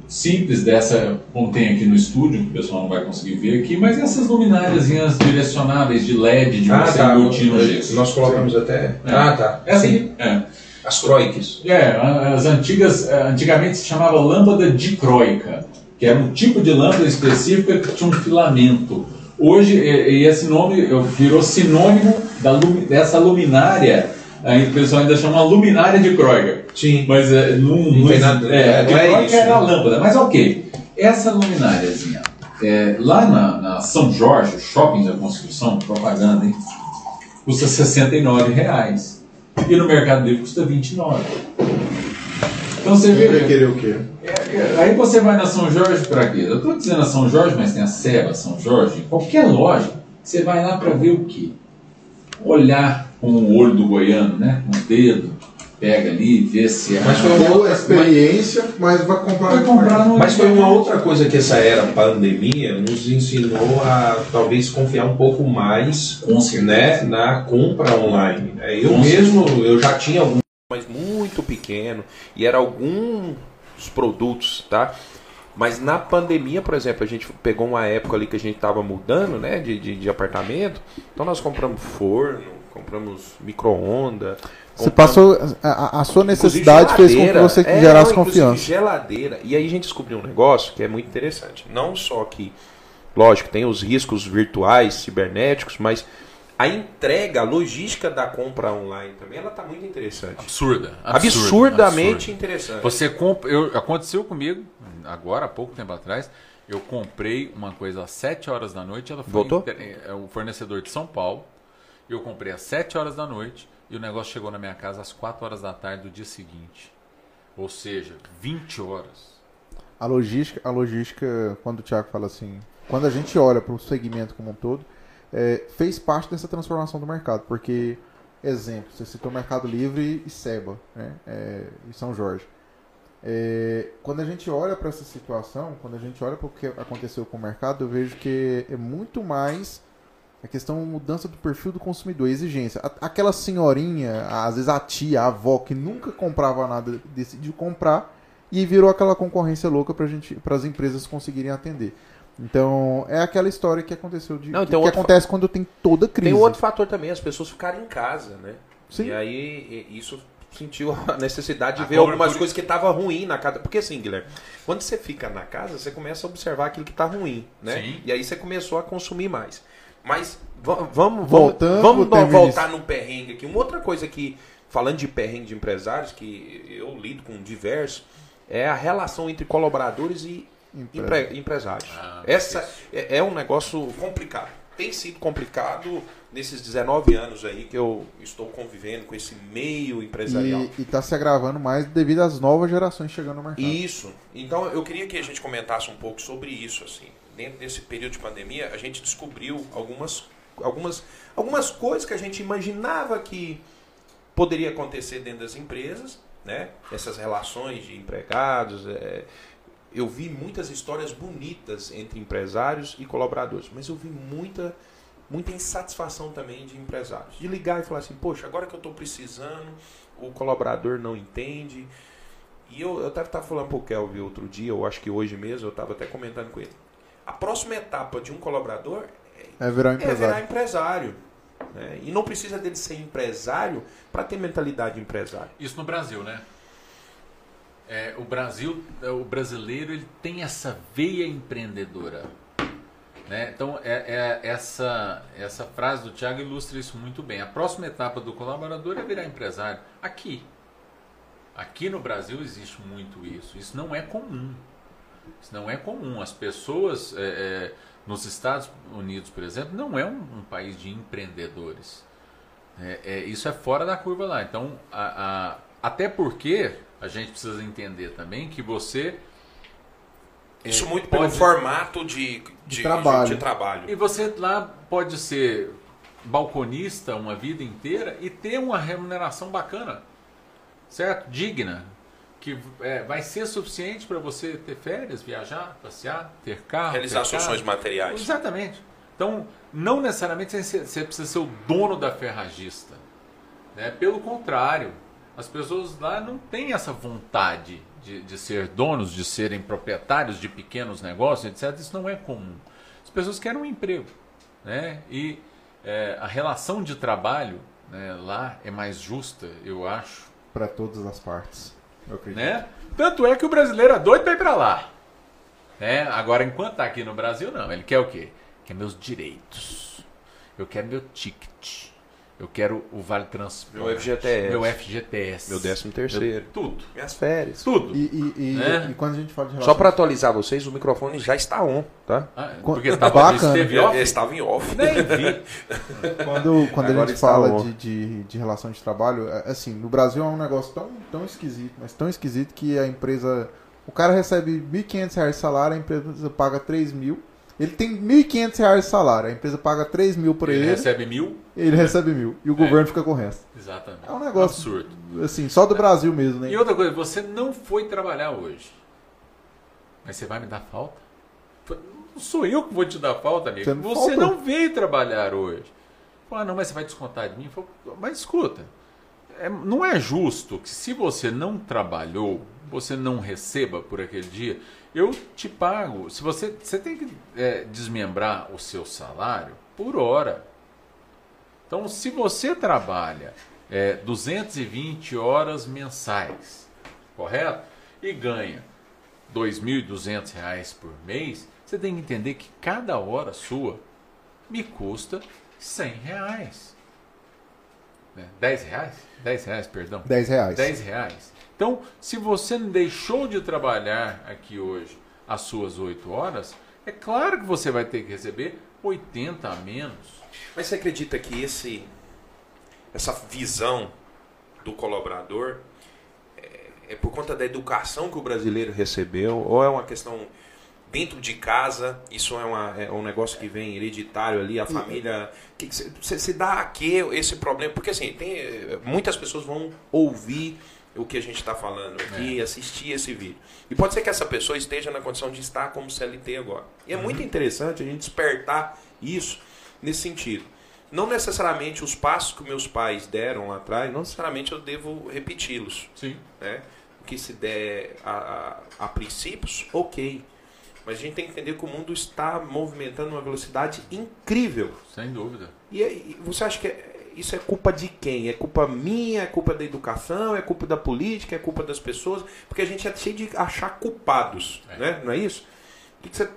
simples dessa, como tem aqui no estúdio, que o pessoal não vai conseguir ver aqui, mas essas lumináriazinhas direcionáveis de LED, de Ah, você tá. embutir no gesso. Nós colocamos até. Ah, tá. Essa Sim. aqui, é. As croiques. É, as antigas, eh, antigamente se chamava lâmpada dicróica, que era um tipo de lâmpada específica que tinha um filamento. Hoje, esse nome virou sinônimo da dessa luminária, aí o pessoal ainda chama luminária dicróica. Sim. Mas é, não, Não tem nada- É, a não é isso, era a né? lâmpada, mas ok. Essa lumináriazinha, é, lá na, na São Jorge, o shopping da construção, propaganda, hein, custa 69 reais. E no Mercado Livre custa 29. Então você Quem vai vê. querer o quê? é, é, Aí você vai na São Jorge para quê? Eu estou dizendo a São Jorge, mas tem a Seva, São Jorge. Qualquer loja, você vai lá para ver o quê? Olhar com o olho do goiano, né? Com o dedo, pega ali, vê se é. Mas foi uma Boa outra- experiência, mas vai comprar. Vai comprar no Mas foi uma outra coisa que essa era pandemia nos ensinou a talvez confiar um pouco mais Com certeza. né, na compra online. né? Eu Com mesmo, eu já tinha algum, mas muito pequeno, e era alguns produtos, tá? Mas na pandemia, por exemplo, a gente pegou uma época ali que a gente estava mudando, né, de, de, de apartamento, então nós compramos forno, compramos micro-ondas. Você passou. A, a- sua necessidade fez com que você É, gerasse não, confiança. geladeira. E aí a gente descobriu um negócio que é muito interessante. Não só que, lógico, tem os riscos virtuais, cibernéticos, mas a entrega, a logística da compra online também, ela tá muito interessante. Absurda. Absurdamente absurda. interessante. Você compra. Eu, aconteceu comigo, agora, há pouco tempo atrás. Eu comprei uma coisa às 7 horas da noite. Ela foi Voltou? inter- é o fornecedor de São Paulo. Eu comprei às 7 horas da noite e o negócio chegou na minha casa às 4 horas da tarde do dia seguinte. Ou seja, 20 horas. A logística, a logística, quando o Thiago fala assim, quando a gente olha para o segmento como um todo, é, fez parte dessa transformação do mercado. Porque, exemplo, você citou Mercado Livre e Seba, né? É, e São Jorge. É, quando a gente olha para essa situação, quando a gente olha para o que aconteceu com o mercado, eu vejo que é muito mais a questão mudança do perfil do consumidor, a exigência. Aquela senhorinha, às vezes a tia, a avó, que nunca comprava nada, decidiu comprar e virou aquela concorrência louca para as empresas conseguirem atender. Então, é aquela história que aconteceu de Não, que, que acontece quando tem toda crise. Tem um outro fator também, as pessoas ficaram em casa, né? Sim. E aí isso sentiu a necessidade de A ver algumas coisas que estavam ruim na casa. Porque assim, Guilherme, quando você fica na casa, você começa a observar aquilo que está ruim, né? Sim. E aí você começou a consumir mais. Mas va- vamos, Voltando vamos, vamos voltar num perrengue aqui. Uma outra coisa que, falando de perrengue de empresários, que eu lido com diversos, é a relação entre colaboradores e empre- empresários. Ah, Essa é, é um negócio complicado. Tem sido complicado nesses 19 anos aí que eu estou convivendo com esse meio empresarial. E está se agravando mais devido às novas gerações chegando no mercado. Isso. Então eu queria que a gente comentasse um pouco sobre isso assim. Dentro desse período de pandemia, a gente descobriu algumas algumas algumas coisas que a gente imaginava que poderia acontecer dentro das empresas, né? Essas relações de empregados, é, eu vi muitas histórias bonitas entre empresários e colaboradores, mas eu vi muita muita insatisfação também de empresários. De ligar e falar assim, poxa, agora que eu estou precisando, o colaborador não entende. E eu, eu estava falando pro Kelvin outro dia, eu acho que hoje mesmo, eu estava até comentando com ele. A próxima etapa de um colaborador É virar um é virar empresário. empresário. né? E não precisa dele ser empresário para ter mentalidade de empresário. Isso no Brasil, né? É, o Brasil, o brasileiro, ele tem essa veia empreendedora. Né? Então, é, é- essa, essa frase do Tiago ilustra isso muito bem. A próxima etapa do colaborador é virar empresário. Aqui. Aqui no Brasil existe muito isso. Isso não é comum. Isso não é comum. As pessoas é, é, nos Estados Unidos, por exemplo, não é um, um país de empreendedores. É, é, isso é fora da curva lá. Então, a- a- até porque a gente precisa entender também que você. é, Isso muito pelo pode- formato de, de, trabalho. de trabalho. E você lá pode ser balconista uma vida inteira e ter uma remuneração bacana, certo? Digna. Que é, vai ser suficiente para você ter férias, viajar, passear, ter carro. Realizar ter casa. soluções materiais. Exatamente. Então, não necessariamente você você precisa ser o dono da ferragista. Né? Pelo contrário, as pessoas lá não têm essa vontade de, de ser donos, de serem proprietários de pequenos negócios, etc. Isso não é comum. As pessoas querem um emprego. Né? E é, a relação de trabalho né, lá é mais justa, eu acho. Para todas as partes. Né? Tanto é que o brasileiro é doido para ir para lá. Né? Agora, enquanto tá aqui no Brasil, não. Ele quer o quê? Quer meus direitos. Eu quero meu ticket. Eu quero o Vale Transporte. Meu FGTS. Meu FGTS. Meu décimo terceiro. Meu- Tudo. Minhas férias. Tudo. E, e- e- Né? e quando a gente fala de Só relações... para atualizar vocês, o microfone já está on, tá? Ah, Qu- porque tava, Bacana. esteve Eu, off? estava em off. Nem vi. Quando, quando a gente fala de, de, de relação de trabalho, é, assim, no Brasil é um negócio tão, tão esquisito, mas tão esquisito que a empresa. O cara recebe 1.500 reais de salário, a empresa paga 3 mil. Ele tem 1.500 reais de salário, a empresa paga 3 mil por ele, Ele recebe mil. ele recebe mil. E o governo fica com o resto. Exatamente. É um negócio, Absurdo. assim, só do Brasil mesmo, né? E outra coisa, você não foi trabalhar hoje. Mas você vai me dar falta? Não sou eu que vou te dar falta, amigo. Você não Você não veio trabalhar hoje. Ah, não, mas você vai descontar de mim? Falo, Mas escuta, é- não é justo que se você não trabalhou, você não receba por aquele dia, eu te pago. Se você, você tem que é, desmembrar o seu salário por hora. Então, se você trabalha é, 220 horas mensais, correto? E ganha 2.200 reais por mês, você tem que entender que cada hora sua me custa 100 reais. Né? 10 reais? 10 reais, perdão. 10 reais. 10 reais. Então, se você não deixou de trabalhar aqui hoje as suas 8 horas, é claro que você vai ter que receber 80 a menos. Mas você acredita que esse, essa visão do colaborador é, é por conta da educação que o brasileiro recebeu? Ou é uma questão dentro de casa? Isso é, uma, é um negócio que vem hereditário ali, a família. Se, dá a que esse problema? Porque assim, tem, muitas pessoas vão ouvir o que a gente está falando aqui, assistir esse vídeo. E pode ser que essa pessoa esteja na condição de estar como CLT agora. E é muito interessante a gente despertar isso nesse sentido. Não necessariamente os passos que meus pais deram lá atrás, não necessariamente eu devo repeti-los. Sim. Né? O que se der a, a, a princípios, ok. Mas a gente tem que entender que o mundo está movimentando uma velocidade incrível. Sem dúvida. E, aí, você acha que é- isso é culpa de quem? É culpa minha? É culpa da educação? É culpa da política? É culpa das pessoas? Porque a gente é cheio de achar culpados, É. né? não é isso? O que você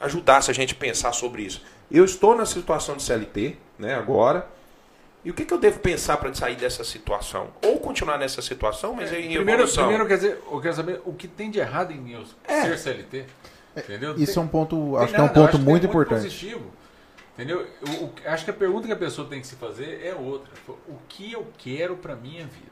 ajudasse a gente a pensar sobre isso? Eu estou na situação de CLT, né, agora. E o que, que eu devo pensar para sair dessa situação? Ou continuar nessa situação, mas em Primeiro, evolução? primeiro quer dizer, eu quero saber o que tem de errado em eu É. ser CLT. Entendeu? Isso é Tem- um ponto, acho que é um ponto muito é importante. positivo. Entendeu? Acho que a pergunta que a pessoa tem que se fazer é outra. O que eu quero para minha vida?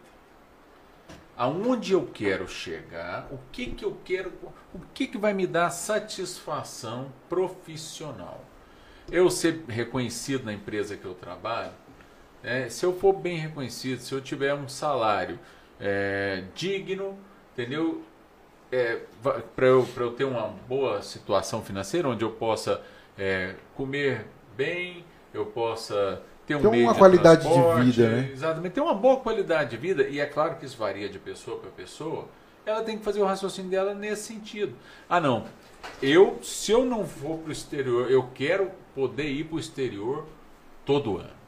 Aonde eu quero chegar? O que que eu quero? O que que vai me dar satisfação profissional? Eu ser reconhecido na empresa que eu trabalho, né? se eu for bem reconhecido, se eu tiver um salário é, digno, entendeu? para eu, eu ter uma boa situação financeira, onde eu possa é, comer bem, eu possa ter um Ter uma de qualidade de vida, né? Exatamente, ter uma boa qualidade de vida, e é claro que isso varia de pessoa para pessoa, ela tem que fazer o raciocínio dela nesse sentido. Ah, não, eu, se eu não for para o exterior, eu quero poder ir para o exterior todo ano.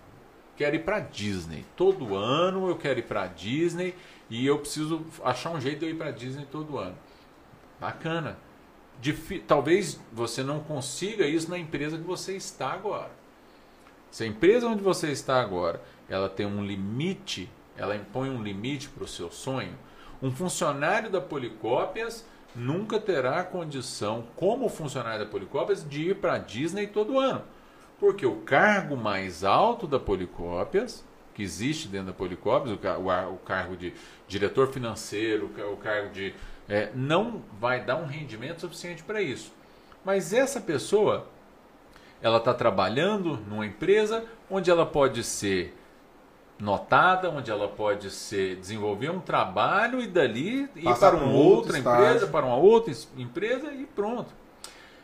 Quero ir para Disney. Todo ano eu quero ir para Disney e eu preciso achar um jeito de eu ir para Disney todo ano. Bacana. Talvez você não consiga isso na empresa que você está agora. Se a empresa onde você está agora, ela tem um limite, ela impõe um limite para o seu sonho, um funcionário da Policópias nunca terá condição, como funcionário da Policópias, de ir para a Disney todo ano. Porque o cargo mais alto da Policópias, que existe dentro da Policópias, o, o ar- o cargo de diretor financeiro, o cargo de. É, não vai dar um rendimento suficiente para isso. Mas essa pessoa, ela está trabalhando numa empresa onde ela pode ser notada, onde ela pode ser desenvolver um trabalho e dali ir Passar para para uma um outra estágio. empresa, para uma outra es- empresa e pronto.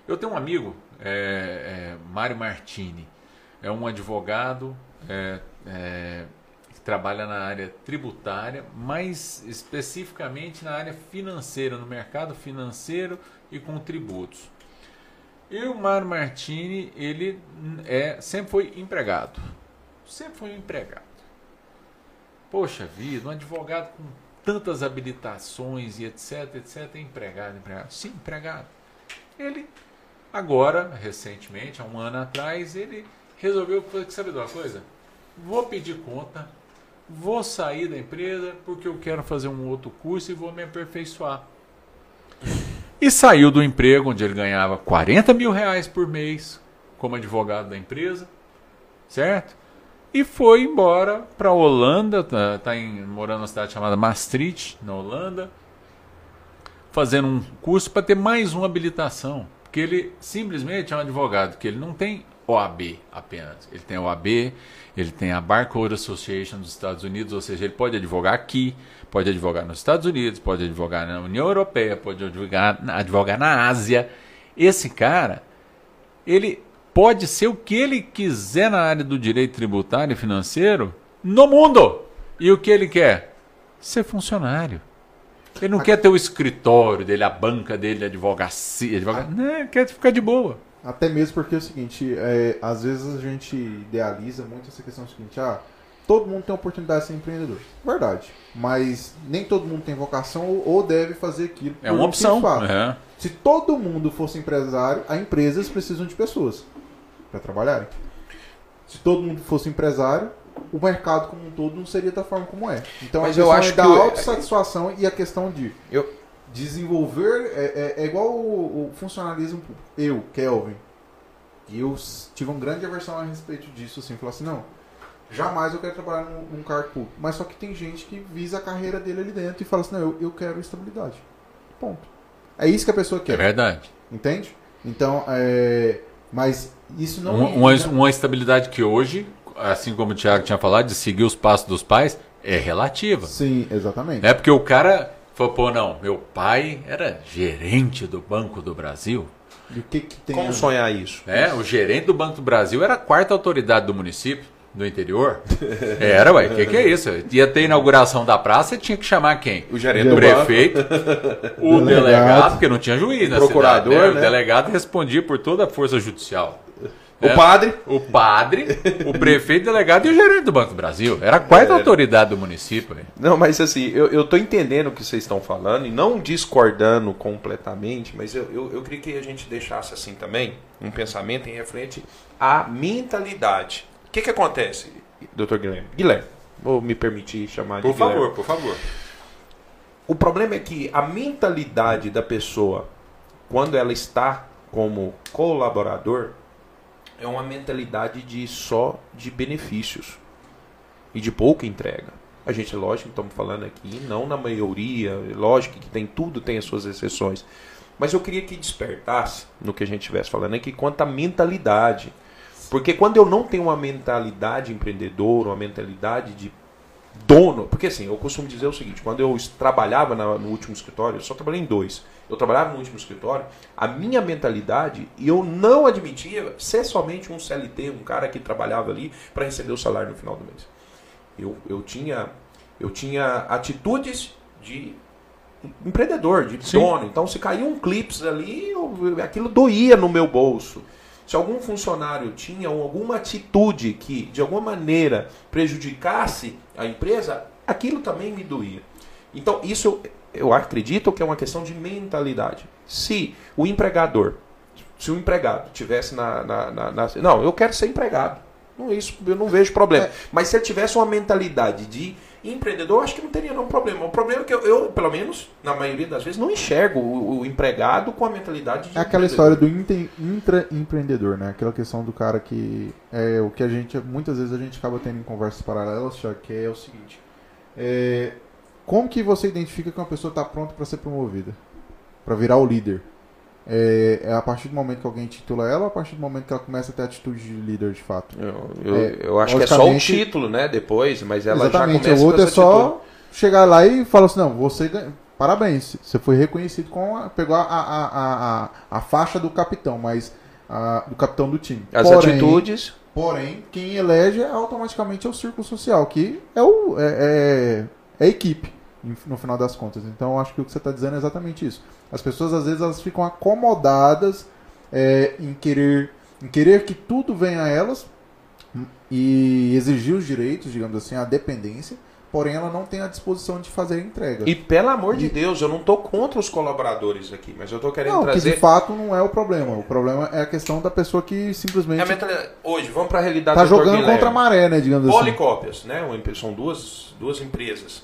Eu tenho um amigo, é, é, Mário Martini, é um advogado é, é, trabalha na área tributária, mais especificamente na área financeira, no mercado financeiro e com tributos. E o Mário Martini, ele é, sempre foi empregado. Sempre foi empregado. Poxa vida, um advogado com tantas habilitações e etc, etc, é empregado, empregado. Sim, empregado. Ele, agora, recentemente, há um ano atrás, ele resolveu sabe de uma coisa? Vou pedir conta, vou sair da empresa porque eu quero fazer um outro curso e vou me aperfeiçoar. E saiu do emprego onde ele ganhava 40 mil reais por mês como advogado da empresa, certo? E foi embora para a Holanda, tá, tá em, morando numa cidade chamada Maastricht, na Holanda, fazendo um curso para ter mais uma habilitação. Porque ele simplesmente é um advogado que ele não tem OAB apenas. Ele tem OAB, ele tem a Bar Code Association dos Estados Unidos, ou seja, ele pode advogar aqui, pode advogar nos Estados Unidos, pode advogar na União Europeia, pode advogar, advogar na Ásia. Esse cara, ele pode ser o que ele quiser na área do direito tributário e financeiro no mundo. E o que ele quer? Ser funcionário. Ele não quer ter o escritório dele, a banca dele, a advocacia. advoga- Não, ele quer ficar de boa. Até mesmo porque é o seguinte, é, às vezes a gente idealiza muito essa questão seguinte, ah, todo mundo tem oportunidade de ser empreendedor. Verdade. Mas nem todo mundo tem vocação ou, ou deve fazer aquilo. É uma um opção. fato. É. Se todo mundo fosse empresário, as empresas precisam de pessoas para trabalharem. Se todo mundo fosse empresário, o mercado como um todo não seria da forma como é. Então Mas a eu questão acho é da que autossatisfação e a questão de Eu- desenvolver é, é- é igual o, o funcionalismo eu, Kelvin. E eu tive uma grande aversão a respeito disso, assim, falar assim, não, jamais eu quero trabalhar num, num cargo público. Mas só que tem gente que visa a carreira dele ali dentro e fala assim, não, eu, eu quero estabilidade. Ponto. É isso que a pessoa É quer. verdade. Entende? Então, é. Mas isso não. Uma, uma, uma estabilidade que hoje, assim como o Thiago tinha falado, de seguir os passos dos pais, é relativa. Sim, exatamente. É porque o cara falou, pô, não, meu pai era gerente do Banco do Brasil. E o que, que tem. Como a- sonhar isso? É, o gerente do Banco do Brasil era a quarta autoridade do município, do interior. Era, ué, o que, que é isso? Ia ter inauguração da praça e tinha que chamar quem? O gerente O do prefeito, o Delegado. delegado, porque não tinha juiz, na Procurador, cidade, né? O delegado respondia por toda a força judicial. O É. padre. O padre, o prefeito, delegado e o gerente do Banco do Brasil. Era a quarta autoridade do município. velho. Não, mas assim, eu, eu tô entendendo o que vocês estão falando e não discordando completamente, mas eu, eu, eu queria que a gente deixasse assim também um pensamento em referente à mentalidade. O que que acontece, doutor Guilherme? Guilherme, vou me permitir chamar de Por favor, por favor. O problema é que a mentalidade da pessoa, quando ela está como colaborador, é uma mentalidade de só de benefícios e de pouca entrega. A gente, lógico, estamos falando aqui, não na maioria, lógico que tem tudo, tem as suas exceções. Mas eu queria que despertasse no que a gente estivesse falando aqui quanto à mentalidade. Porque quando eu não tenho uma mentalidade empreendedora, uma mentalidade de dono. Porque assim, eu costumo dizer o seguinte: quando eu trabalhava na- no último escritório, eu só trabalhei em dois. Eu trabalhava no último escritório, a minha mentalidade, e eu não admitia ser somente um CLT, um cara que trabalhava ali para receber o salário no final do mês. Eu, eu, tinha, eu tinha atitudes de empreendedor, de Sim. dono. Então, se caía um clips ali, eu- aquilo doía no meu bolso. Se algum funcionário tinha alguma atitude que, de alguma maneira, prejudicasse a empresa, aquilo também me doía. Então, isso eu acredito que é uma questão de mentalidade. Se o empregador, se o empregado tivesse na, na, na- na- Não, eu quero ser empregado. Não, isso eu não vejo problema. É. Mas se ele tivesse uma mentalidade de empreendedor, eu acho que não teria nenhum problema. O problema é que eu, eu, pelo menos, na maioria das vezes, não enxergo o, o empregado com a mentalidade de É aquela empreendedor. história do intraempreendedor, né? Aquela questão do cara que é o que a gente muitas vezes a gente acaba tendo em conversas paralelas, Thiago, que é o seguinte: é, como que você identifica que uma pessoa está pronta para ser promovida, para virar o líder? É, é a partir do momento que alguém titula ela, ou a partir do momento que ela começa a ter atitude de líder de fato? Eu, eu, É, eu acho que é só o título, né? Depois, mas ela Exatamente. já começa o outro é só atitude. chegar lá e falar assim, não, você ganha- parabéns, você foi reconhecido com a, pegou a, a, a, a, faixa do capitão, mas a- do capitão do time. As Porém- atitudes. Porém, quem elege é automaticamente é o círculo social, que é, o, é, é, é a equipe, no final das contas. Então, acho que o que você está dizendo é exatamente isso. As pessoas, às vezes, elas ficam acomodadas é, em, querer, em querer que tudo venha a elas e exigir os direitos, digamos assim, a dependência, porém ela não tem a disposição de fazer a entrega. E pelo amor de Deus, eu não tô contra os colaboradores aqui, mas eu tô querendo não, que trazer. de fato não é o problema. O problema é a questão da pessoa que É simplesmente mentalidade- Hoje, vamos para a realidade tá jogando Guilherme. contra a maré, né, digamos assim. Policópias, né? São duas, duas empresas.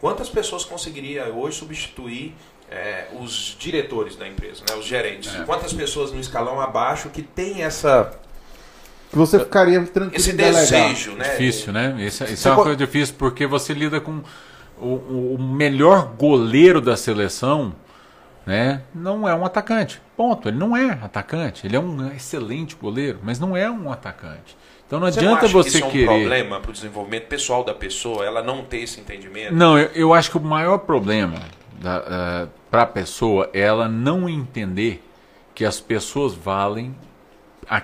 Quantas pessoas conseguiria hoje substituir é, os diretores da empresa, né? os gerentes? Quantas pessoas no escalão abaixo que tem essa, Que você ficaria tranquilo esse desejo, né? Difícil, né? Isso, isso Você é uma co- coisa difícil porque você lida com o, o melhor goleiro da seleção, né? Não é um atacante. Ponto. Ele não é atacante. Ele é um excelente goleiro, mas não é um atacante. Então não Você não adianta acha você que isso é um querer. problema para o desenvolvimento pessoal da pessoa, ela não ter esse entendimento? Não, eu, eu acho que o maior problema para a pessoa é ela não entender que as pessoas valem a-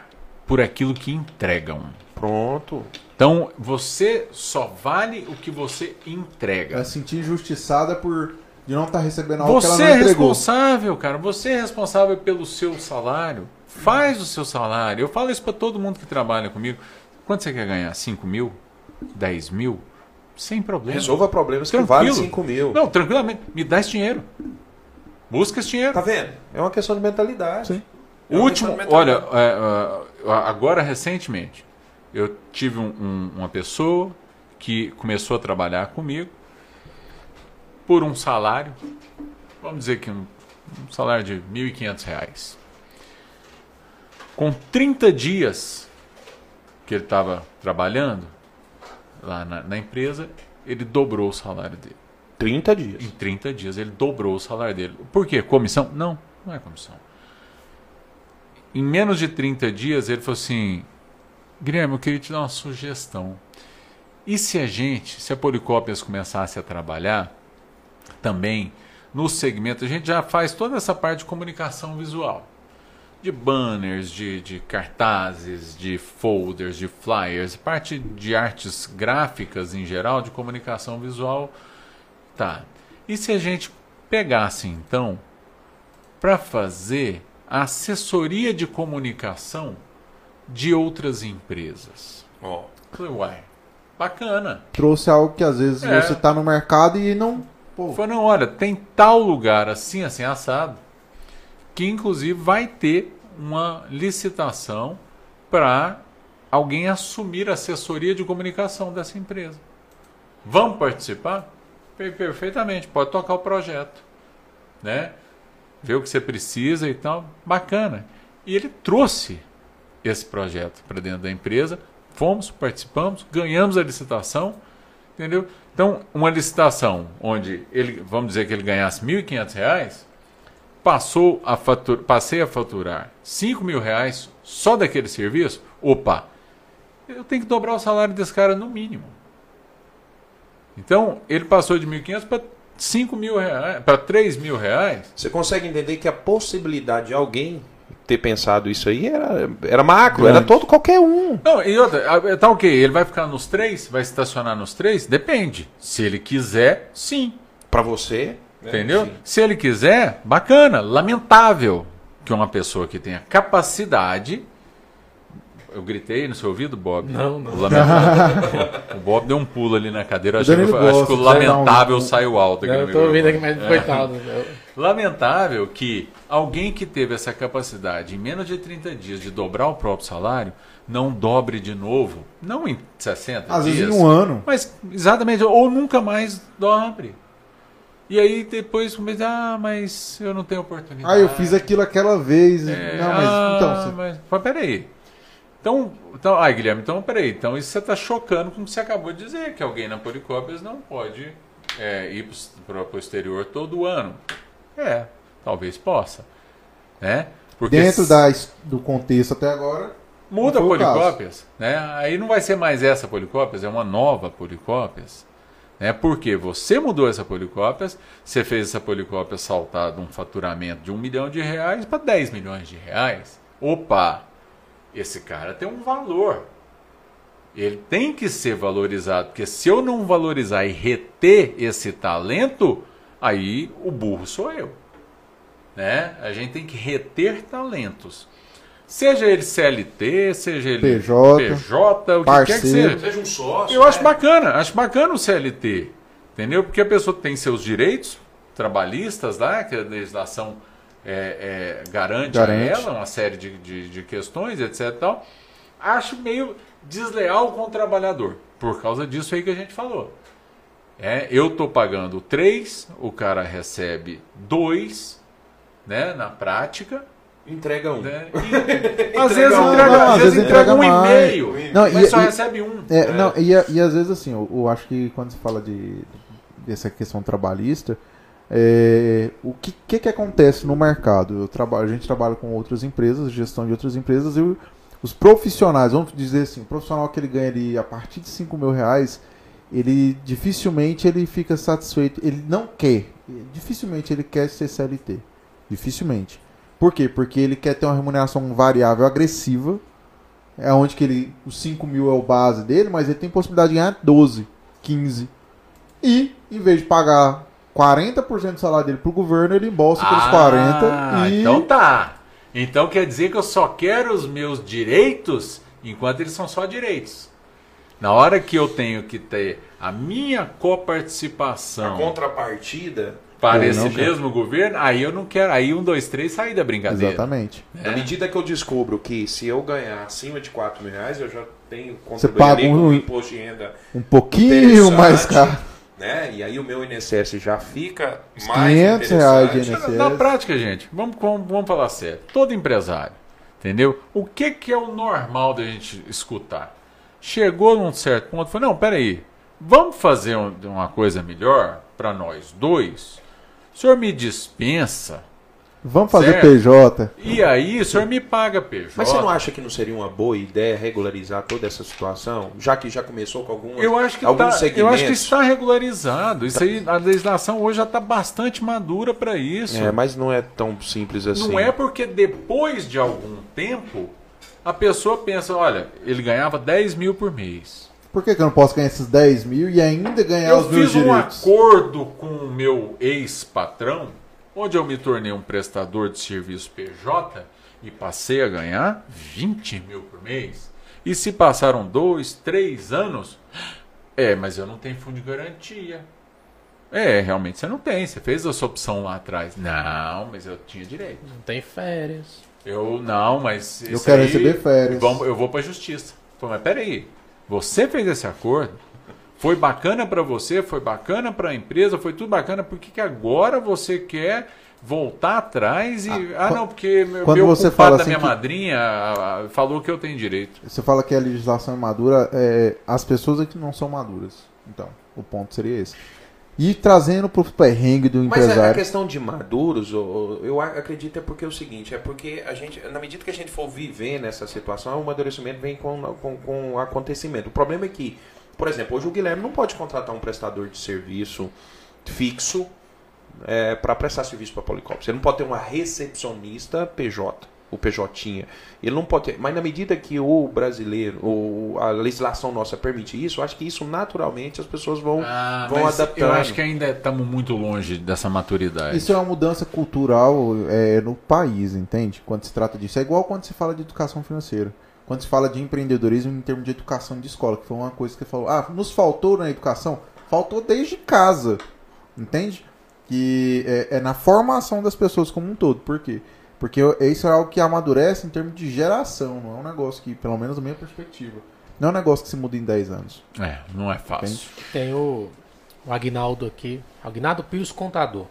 por aquilo que entregam. Pronto. Então você só vale o que você entrega. Ela se sentir injustiçada por de não estar recebendo algo que Você ela é não entregou. responsável, cara. Você é responsável pelo seu salário. Faz o seu salário. Eu falo isso para todo mundo que trabalha comigo. Quanto você quer ganhar? 5 mil? 10 mil? Sem problema. Resolva problemas que Tranquilo. valem 5 mil. Não, tranquilamente. Me dá esse dinheiro. Busca esse dinheiro. Tá vendo? É uma questão de mentalidade. Sim. É O último, olha, é, é, agora recentemente, eu tive um- um- uma pessoa que começou a trabalhar comigo por um salário, vamos dizer que um, um salário de 1.500 reais. Com 30 dias que ele estava trabalhando lá na, na empresa, ele dobrou o salário dele. 30 dias. Em 30 dias ele dobrou o salário dele. Por quê? Comissão? Não, não é comissão. Em menos de 30 dias ele falou assim: Guilherme, eu queria te dar uma sugestão. E se a gente, se a Policópias começasse a trabalhar também no segmento, a gente já faz toda essa parte de comunicação visual. De banners, de, de cartazes, de folders, de flyers, parte de artes gráficas em geral, de comunicação visual. Tá. E se a gente pegasse então para fazer a assessoria de comunicação de outras empresas? Ó, Falei, uai, bacana. Trouxe algo que às vezes É. você tá no mercado e não. Pô, Falei, não, olha, tem tal lugar assim, assim, assado, que inclusive vai ter uma licitação para alguém assumir a assessoria de comunicação dessa empresa. Vamos participar? Per- Perfeitamente, pode tocar o projeto, né? Ver o que você precisa e tal, bacana. E ele trouxe esse projeto para dentro da empresa, fomos, participamos, ganhamos a licitação, entendeu? Então, uma licitação onde ele, vamos dizer que ele ganhasse 1.500 reais, passou a fatu- passei a faturar 5 mil reais só daquele serviço, opa, eu tenho que dobrar o salário desse cara no mínimo. Então, ele passou de 1.500 para 5 mil reais, para 3 mil reais. Você consegue entender que a possibilidade de alguém ter pensado isso aí era, era macro, Grande. era todo qualquer um. Não, e outra, tá ok, ele vai ficar nos três? Vai estacionar nos três? Depende. Se ele quiser, sim. Pra você. Né? Entendeu? Sim. Se ele quiser, bacana. Lamentável que uma pessoa que tenha capacidade. Eu gritei no seu ouvido, Bob? Não, não. O, lamentável- o Bob deu um pulo ali na cadeira. Acho, que, acho que o um- lamentável saiu alto aqui no Eu tô ouvindo aqui, mas coitado. eu- Lamentável que alguém que teve essa capacidade em menos de 30 dias de dobrar o próprio salário não dobre de novo, não em 60 às dias, vezes em um ano. mas exatamente, ou nunca mais dobre. E aí depois começa, ah, mas eu não tenho oportunidade. Ah, eu fiz aquilo aquela vez. É, não, mas ah, então. você- mas, mas peraí. Então, então, ai, Guilherme, então peraí. Então isso você está chocando com o que você acabou de dizer, que alguém na Policópias não pode é, ir para o exterior todo ano. É, talvez possa. Né? Porque Dentro s- da, do contexto até agora. Muda. Policópias, né? Aí não vai ser mais essa Policópias, é uma nova Policópias. Né? Porque você mudou essa Policópias, você fez essa Policópias saltar de um faturamento de um milhão de reais para 10 milhões de reais. Opa! Esse cara tem um valor. Ele tem que ser valorizado, porque se eu não valorizar e reter esse talento, aí o burro sou eu. Né? A gente tem que reter talentos. Seja ele CLT, seja ele PJ, PJ o que quer que parceiro. seja. Seja um sócio. Eu acho né? bacana, acho bacana o CLT. Entendeu? Porque a pessoa tem seus direitos trabalhistas lá, que a legislação é, é, garante, Garante. a ela uma série de, de, de questões, etc. e Tal. Acho meio desleal com o trabalhador, por causa disso aí que a gente falou. É, eu estou pagando 3, o cara recebe 2, né, na prática. Entrega um. Né, e, às vezes um. entrega, Não, às vezes entrega um e-mail, Não, mas e- só e- recebe um. É, Não, e, a- e às vezes assim, eu, eu acho que quando se fala de, dessa questão trabalhista, é, o que, que que acontece no mercado? Eu trabalho, a gente trabalha com outras empresas, gestão de outras empresas, e os profissionais, vamos dizer assim, o profissional que ele ganha ali a partir de 5 mil reais, ele dificilmente ele fica satisfeito, ele não quer, dificilmente ele quer ser CLT, dificilmente. Por quê? Porque ele quer ter uma remuneração variável agressiva, é onde que ele, os 5 mil é o base dele, mas ele tem possibilidade de ganhar 12, 15. E, em vez de pagar 40% do salário dele pro governo, ele embolsa aqueles 40 Ah, e... então tá. Então quer dizer que eu só quero os meus direitos enquanto eles são só direitos. Na hora que eu tenho que ter a minha A coparticipação contrapartida, para Eu esse mesmo governo, aí eu não quero. Aí um, dois, três, sair da brincadeira. Exatamente. na medida que eu descubro que se eu ganhar acima de 4 mil reais, eu já tenho Você paga um- o imposto de renda Um pouquinho mais caro. Né? E aí o meu INSS já fica mais 500 reais de. INSS. Na prática, gente, vamos, vamos, vamos falar sério. Todo empresário, entendeu? O que, que é o normal da gente escutar? Chegou num certo ponto e falou: não, peraí, vamos fazer um- uma coisa melhor para nós dois? O senhor me dispensa Vamos fazer Certo. PJ. e aí o senhor me paga PJ. Mas você não acha que não seria uma boa ideia regularizar toda essa situação? Já que já começou com algumas, Eu acho, que alguns tá, segmentos. eu acho que está regularizado. Isso aí, a legislação hoje já está bastante madura para isso. É, mas não é tão simples assim. Não é porque depois de algum tempo a pessoa pensa, olha, ele ganhava 10 mil por mês. Por que, que eu não posso ganhar esses 10 mil e ainda ganhar Eu os meus fiz um direitos? acordo com o meu ex-patrão, onde eu me tornei um prestador de serviço PJ e passei a ganhar 20 mil por mês. E se passaram dois, três anos, é, mas eu não tenho fundo de garantia. É, realmente você não tem. Você fez a sua opção lá atrás. Não, mas eu tinha direito. Não tem férias. Eu não, mas. Eu quero aí, receber férias. vamos- eu vou pra justiça. Falei, mas peraí. Você fez esse acordo? Foi bacana pra você, foi bacana pra empresa, foi tudo bacana. Por que, que agora você quer voltar atrás e. Ah, qu- não, porque quando meu você fala da assim minha que- madrinha ah, ah, falou que eu tenho direito. Você fala que a legislação é madura, é, as pessoas é que não são maduras. Então, o ponto seria esse. E trazendo pro perrengue do Mas a- empresário. questão de maduros, eu acredito é porque é o seguinte, é porque a gente, na medida que a gente for viver nessa situação, o amadurecimento vem com, com, com o acontecimento. O problema é que, por exemplo, hoje o Guilherme não pode contratar um prestador de serviço fixo para prestar serviço para a Policop. Você não pode ter uma recepcionista PJ, o PJ. Ele não pode ter, mas na medida que o brasileiro, ou a legislação nossa permite isso, eu acho que isso naturalmente as pessoas vão, Ah, vão mas adaptando. eu acho que ainda estamos muito longe dessa maturidade. Isso é uma mudança cultural é, no país, entende? Quando se trata disso. É igual quando se fala de educação financeira. Quando se fala de empreendedorismo em termos de educação de escola, que foi uma coisa que você falou. Ah, nos faltou na educação? Faltou desde casa. Entende? Que é, é na formação das pessoas como um todo. Por quê? Porque isso é algo que amadurece em termos de geração. Não é um negócio que, pelo menos da minha perspectiva, não é um negócio que se muda em 10 anos. É, não é fácil. Entende? Tem o, o Agnaldo aqui, Agnaldo Pius Contador.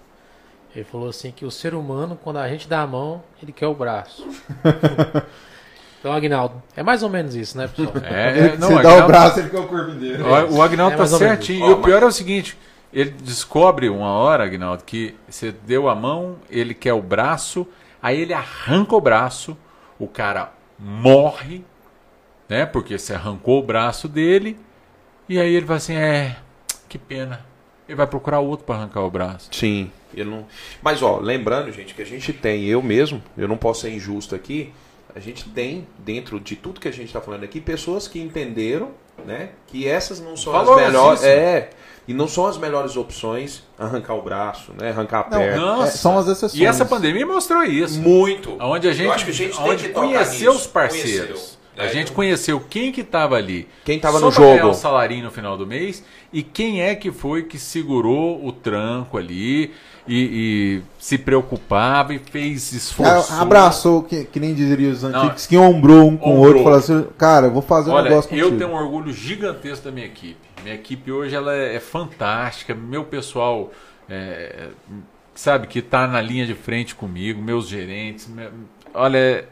Ele falou assim que o ser humano, quando a gente dá a mão, ele quer o braço. então, Agnaldo, é mais ou menos isso, né, pessoal? É, é, não, você dá Agnaldo- o braço, ele quer o corpo inteiro. O, o Agnaldo É tá certinho. isso. E o pior é o seguinte: ele descobre uma hora, Agnaldo, que você deu a mão, ele quer o braço, aí ele arranca o braço, o cara morre, né? Porque você arrancou o braço dele, e aí ele vai assim: é, que pena. Ele vai procurar outro para arrancar o braço. Sim, eu não. Mas ó, lembrando, gente, que a gente tem, eu mesmo, eu não posso ser injusto aqui. A gente tem, dentro de tudo que a gente está falando aqui, pessoas que entenderam, né? Que essas não são as Valorizíssimo. melhores. É. E não são as melhores opções arrancar o braço, né? Arrancar a Não, perna. É, são as exceções. E essa pandemia mostrou isso. Muito. Onde a gente, Eu acho que a gente tem onde conheceu os parceiros. Conheceu. A É, gente eu- conheceu quem que estava ali. Quem tava só no ganhar jogo. o salarinho no final do mês e quem é que foi que segurou o tranco ali e, e se preocupava e fez esforço. Ah, Abraçou, que, que nem dizeriam os Não, antigos, que ombrou um com o outro e falou assim, cara, eu vou fazer um Olha, negócio eu contigo. tenho um orgulho gigantesco da minha equipe. Minha equipe hoje ela é, é fantástica. Meu pessoal, é, sabe, que está na linha de frente comigo, meus gerentes. me- olha, é-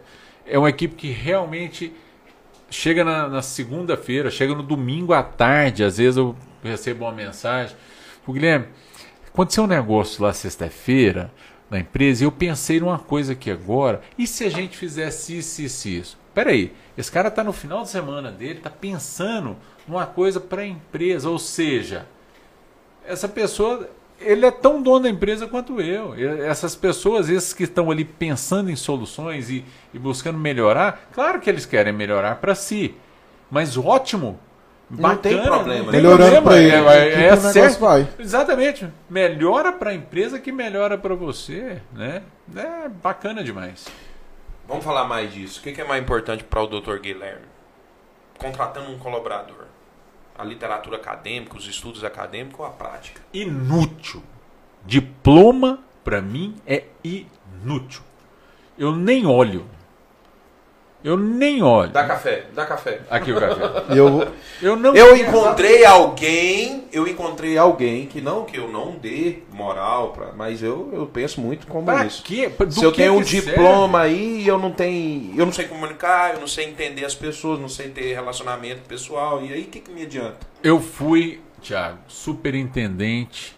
é uma equipe que realmente chega na, na segunda-feira, chega no domingo à tarde. Às vezes eu recebo uma mensagem. O Guilherme, aconteceu um negócio lá sexta-feira na empresa e eu pensei numa coisa aqui agora. E se a gente fizesse isso, isso, isso? Peraí, esse cara está no final de semana dele, está pensando numa coisa para a empresa. Ou seja, essa pessoa, ele é tão dono da empresa quanto eu. Essas pessoas, esses que estão ali pensando em soluções e, e buscando melhorar, claro que eles querem melhorar para si. Mas ótimo. Não tem bacana, problema. não tem Melhorando pra ele, É, é, negócio certo. vai. Exatamente. Melhora para a empresa que melhora para você, né? É bacana demais. Vamos falar mais disso. O que que é mais importante para o Dr. Guilherme? Contratando um colaborador. A literatura acadêmica, os estudos acadêmicos ou a prática? Inútil. Diploma, para mim, é inútil. Eu nem olho. Eu nem olho. Dá café, dá café. Aqui o café. Eu, Eu não Eu encontrei alguém, eu encontrei alguém que não que eu não dê moral pra, mas eu, eu penso muito como Pra isso. quê? Do Se eu que tenho um que diploma aí e eu não tenho, eu não sei comunicar, eu não sei entender as pessoas, não sei ter relacionamento pessoal, e aí o que, que me adianta? Eu fui, Thiago, superintendente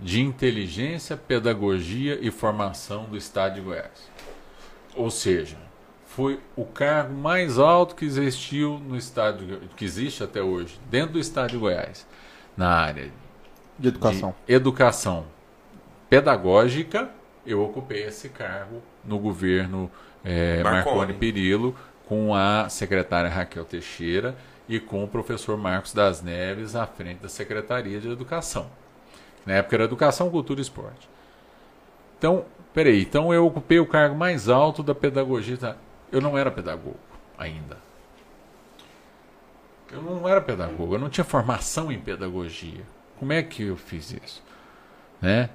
de inteligência, pedagogia e formação do Estado de Goiás. Ou seja, foi o cargo mais alto que existiu no estado que existe até hoje, dentro do Estado de Goiás, na área de educação. de educação pedagógica, eu ocupei esse cargo no governo eh, Marconi. Marconi Perillo, com a secretária Raquel Teixeira e com o professor Marcos das Neves à frente da Secretaria de Educação. Na época era Educação, Cultura e Esporte. Então, peraí, então eu ocupei o cargo mais alto da pedagogia. Eu não era pedagogo ainda. Eu não era pedagogo, eu não tinha formação em pedagogia. Como é que eu fiz isso? Né?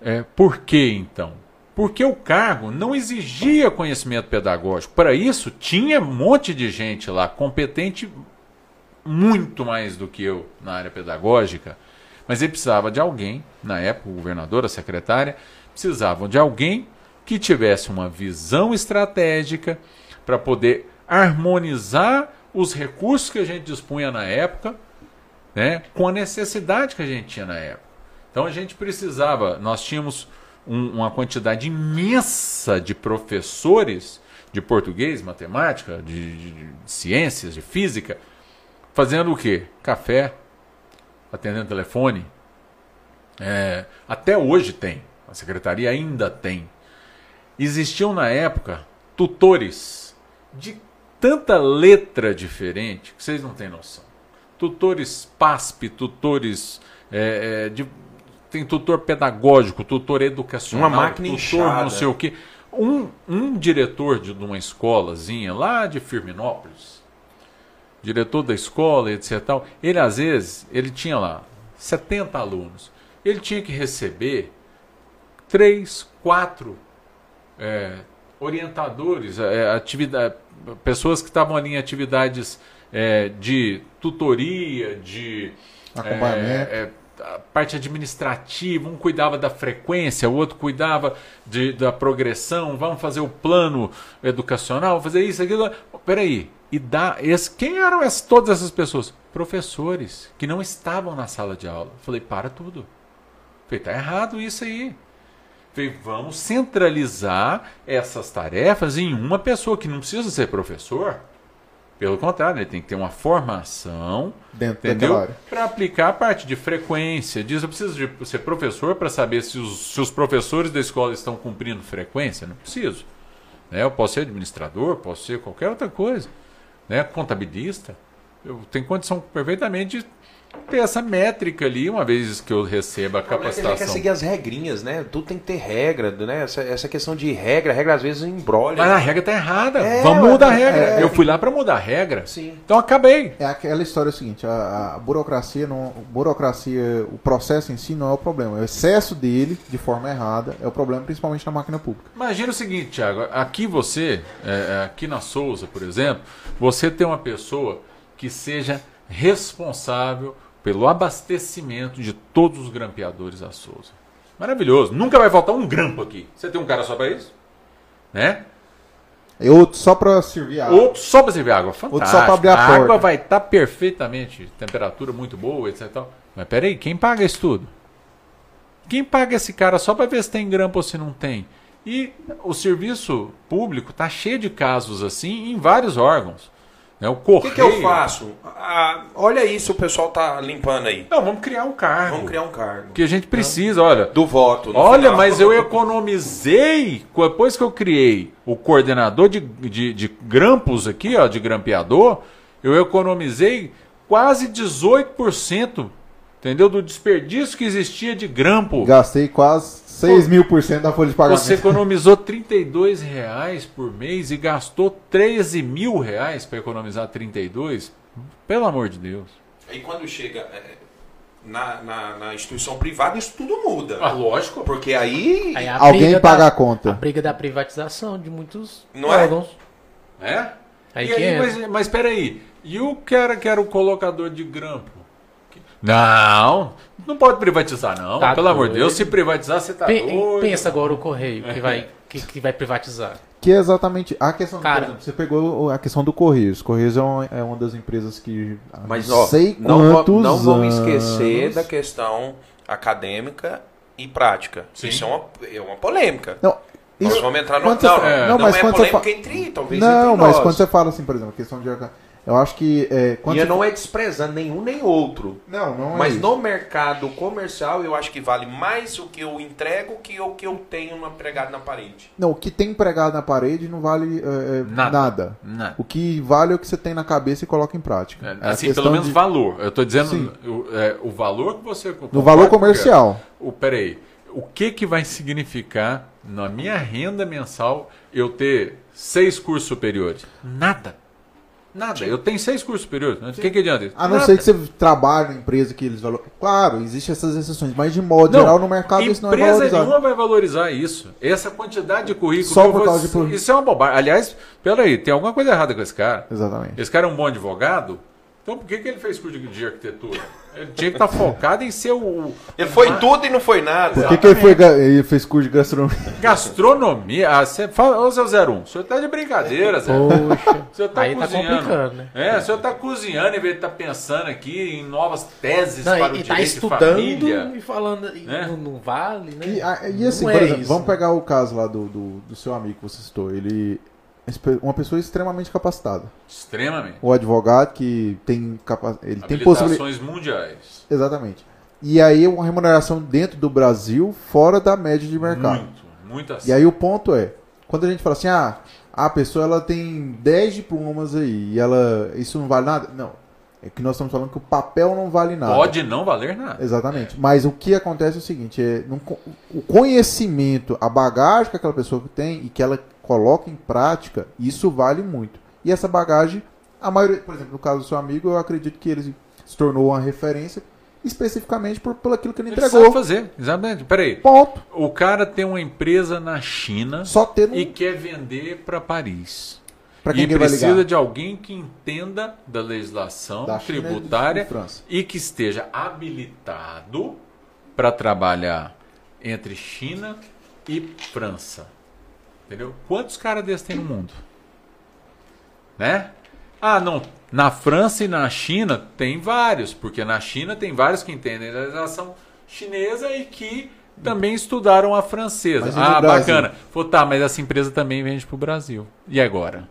É, por que então? Porque o cargo não exigia conhecimento pedagógico. Para isso, tinha um monte de gente lá competente, muito mais do que eu na área pedagógica, mas ele precisava de alguém, na época, o governador, a secretária, precisavam de alguém que tivesse uma visão estratégica para poder harmonizar os recursos que a gente dispunha na época né, com a necessidade que a gente tinha na época. Então a gente precisava, nós tínhamos um- uma quantidade imensa de professores de português, matemática, de, de- de ciências, de física, fazendo o quê? Café, atendendo telefone. É, até hoje tem, a secretaria ainda tem. Existiam na época tutores de tanta letra diferente que vocês não têm noção tutores PASP, tutores. é, é, de- tem tutor pedagógico, tutor educacional, Uma máquina tutor inchada. não sei o quê. Um, um diretor de, de uma escolazinha lá de Firminópolis, diretor da escola, etc. Tal, ele às vezes, ele tinha lá 70 alunos. Ele tinha que receber três, quatro é, orientadores, é, atividade, pessoas que estavam ali em atividades é, de tutoria, de Acompanhamento. é, é, a parte administrativa, um cuidava da frequência, o outro cuidava de, da progressão, vamos fazer o plano educacional, fazer isso, aquilo. Peraí, e dá. Esse, quem eram essas, todas essas pessoas? Professores que não estavam na sala de aula. Falei, para tudo. Falei, tá errado isso aí. Vamos centralizar essas tarefas em uma pessoa que não precisa ser professor. Pelo contrário, ele tem que ter uma formação Dentro entendeu? Para aplicar a parte de frequência. Diz, eu preciso de ser professor para saber se os, se os professores da escola estão cumprindo frequência? Não preciso. Né? Eu posso ser administrador, posso ser qualquer outra coisa. Né? Contabilista. Eu tenho condição perfeitamente de ter essa métrica ali, uma vez que eu receba a O é que ele quer capacitação. seguir as regrinhas, né? Tudo tem que ter regra, né? Essa, essa questão de regra, regra às vezes embrolha. Mas a regra tá errada. É, Vamos mudar a regra. é. Eu fui lá para mudar a regra. Sim. Então acabei. É aquela história seguinte, a, a burocracia não, burocracia, o processo em si não é o problema, o excesso dele de forma errada é o problema, principalmente na máquina pública. Imagina o seguinte, Thiago. Aqui você, é, é, aqui na Souza, por exemplo, você tem uma pessoa que seja responsável pelo abastecimento de todos os grampeadores da Souza. Maravilhoso. Nunca vai faltar um grampo aqui. Você tem um cara só para isso? Né? E outro só para servir água. Outro só para servir água. Fantástico. só pra abrir a água porta. vai estar perfeitamente, temperatura muito boa, etc. Mas peraí, quem paga isso tudo? Quem paga esse cara só para ver se tem grampo ou se não tem? E o serviço público está cheio de casos assim em vários órgãos. Né? O O correio. que, que eu faço? Ah, olha isso, o pessoal tá limpando aí. Não, vamos criar um cargo. Vamos criar um cargo. Que a gente precisa, olha. Do voto. no Olha, final. mas eu economizei, depois que eu criei o coordenador de, de, de grampos aqui, ó, de grampeador, eu economizei quase 18%, entendeu? Do desperdício que existia de grampo. Gastei quase 6 mil por cento da folha de pagamento. Você economizou 32 reais por mês e gastou 13 mil reais para economizar 32? Pelo amor de Deus. Aí quando chega é, na, na, na instituição privada, isso tudo muda. Ah, lógico. Porque aí. Aí Alguém paga da, a conta. A briga da privatização de muitos Não é? órgãos. É? Aí e que aí, entra. mas, mas peraí, e o cara que era o colocador de grampo? Não, não pode privatizar, não. Tá Pelo amor de doido. Deus, se privatizar, você tá Pe- doido. pensa agora o Correio que vai, que, que vai privatizar. Que é exatamente a questão. Cara. por exemplo, você pegou a questão do Correios. Correios é uma, é uma das empresas que. Mas, não ó, sei não, não vamos anos- esquecer da questão acadêmica e prática. Sim. Isso é uma, é uma polêmica. Não, Nós isso- vamos entrar no. quando você Não, fala- não, não, não mas é quando você polêmica fa- entre, talvez Não, entre mas nós. quando você fala assim, por exemplo, a questão de. Eu acho que. É, quando E você não é desprezando nenhum nem outro. Não, não é Mas isso. no mercado comercial, eu acho que vale mais o que eu entrego que o que eu tenho no pregado na parede. Não, o que tem pregado na parede não vale é, é, Nada. nada. Não. O que vale é o que você tem na cabeça e coloca em prática. É, assim, pelo menos de- valor. Eu tô dizendo o, é, o valor que você. No valor comercial. O, peraí, o que, que vai significar na minha renda mensal eu ter seis cursos superiores? Nada. Nada. Eu tenho seis cursos superiores. O que, que adianta isso? A não Nada. ser que você trabalhe na empresa que eles valorizam. Claro, existem essas exceções, mas de modo Não, geral no mercado isso não é Empresa valorizado. nenhuma vai valorizar isso. Essa quantidade de currículo. Só por vou- causa de currículo. Isso é uma bobagem. Aliás, peraí, tem alguma coisa errada com esse cara. Exatamente. Esse cara é um bom advogado? Então por que, que ele fez curso de, de arquitetura? Ele tinha que estar focado em ser o. Ele foi tudo e não foi nada. Por que, que ele, foi, ele fez curso de gastronomia? Gastronomia. Ah, você fala, ô seu 01, o senhor tá de brincadeira, Zé. Poxa, O senhor tá aí tá cozinhando. complicando, né? É, o senhor tá cozinhando em vez de estar pensando aqui em novas teses Não, para o e, e tá direito de estudando família. e falando, e Né? não, não vale, né? E, a- e assim, Não por é exemplo, isso, vamos pegar o caso lá do, do, do seu amigo que você citou. Ele é uma pessoa extremamente capacitada. Extremamente. O advogado que tem capa... ele tem possibilidade. Habilitações mundiais. Exatamente. E aí uma remuneração dentro do Brasil fora da média de mercado. Muito, muito assim. E aí o ponto é, quando a gente fala assim, ah, a pessoa ela tem 10 diplomas aí e ela isso não vale nada? Não. É que nós estamos falando que o papel não vale nada. Pode não valer nada. Exatamente. Mas o que acontece é o seguinte, é não o conhecimento, a bagagem que aquela pessoa tem e que ela coloca em prática, isso vale muito. E essa bagagem, a maioria, por exemplo, no caso do seu amigo, eu acredito que ele se tornou uma referência especificamente por, por aquilo que ele Ele entregou. sabe fazer, exatamente. Peraí, Ponto. o cara tem uma empresa na China Só um, e quer vender para Paris. para quem e ele precisa de alguém que entenda da legislação Da e tributária França. e que esteja habilitado para trabalhar entre China e França. Entendeu? Quantos caras desses tem no mundo? Né? Ah, não. Na França e na China tem vários, porque na China tem vários que entendem a legislação chinesa e que também estudaram a francesa. Mas Ah, bacana. Falou, tá, mas essa empresa também vende para o Brasil. E agora?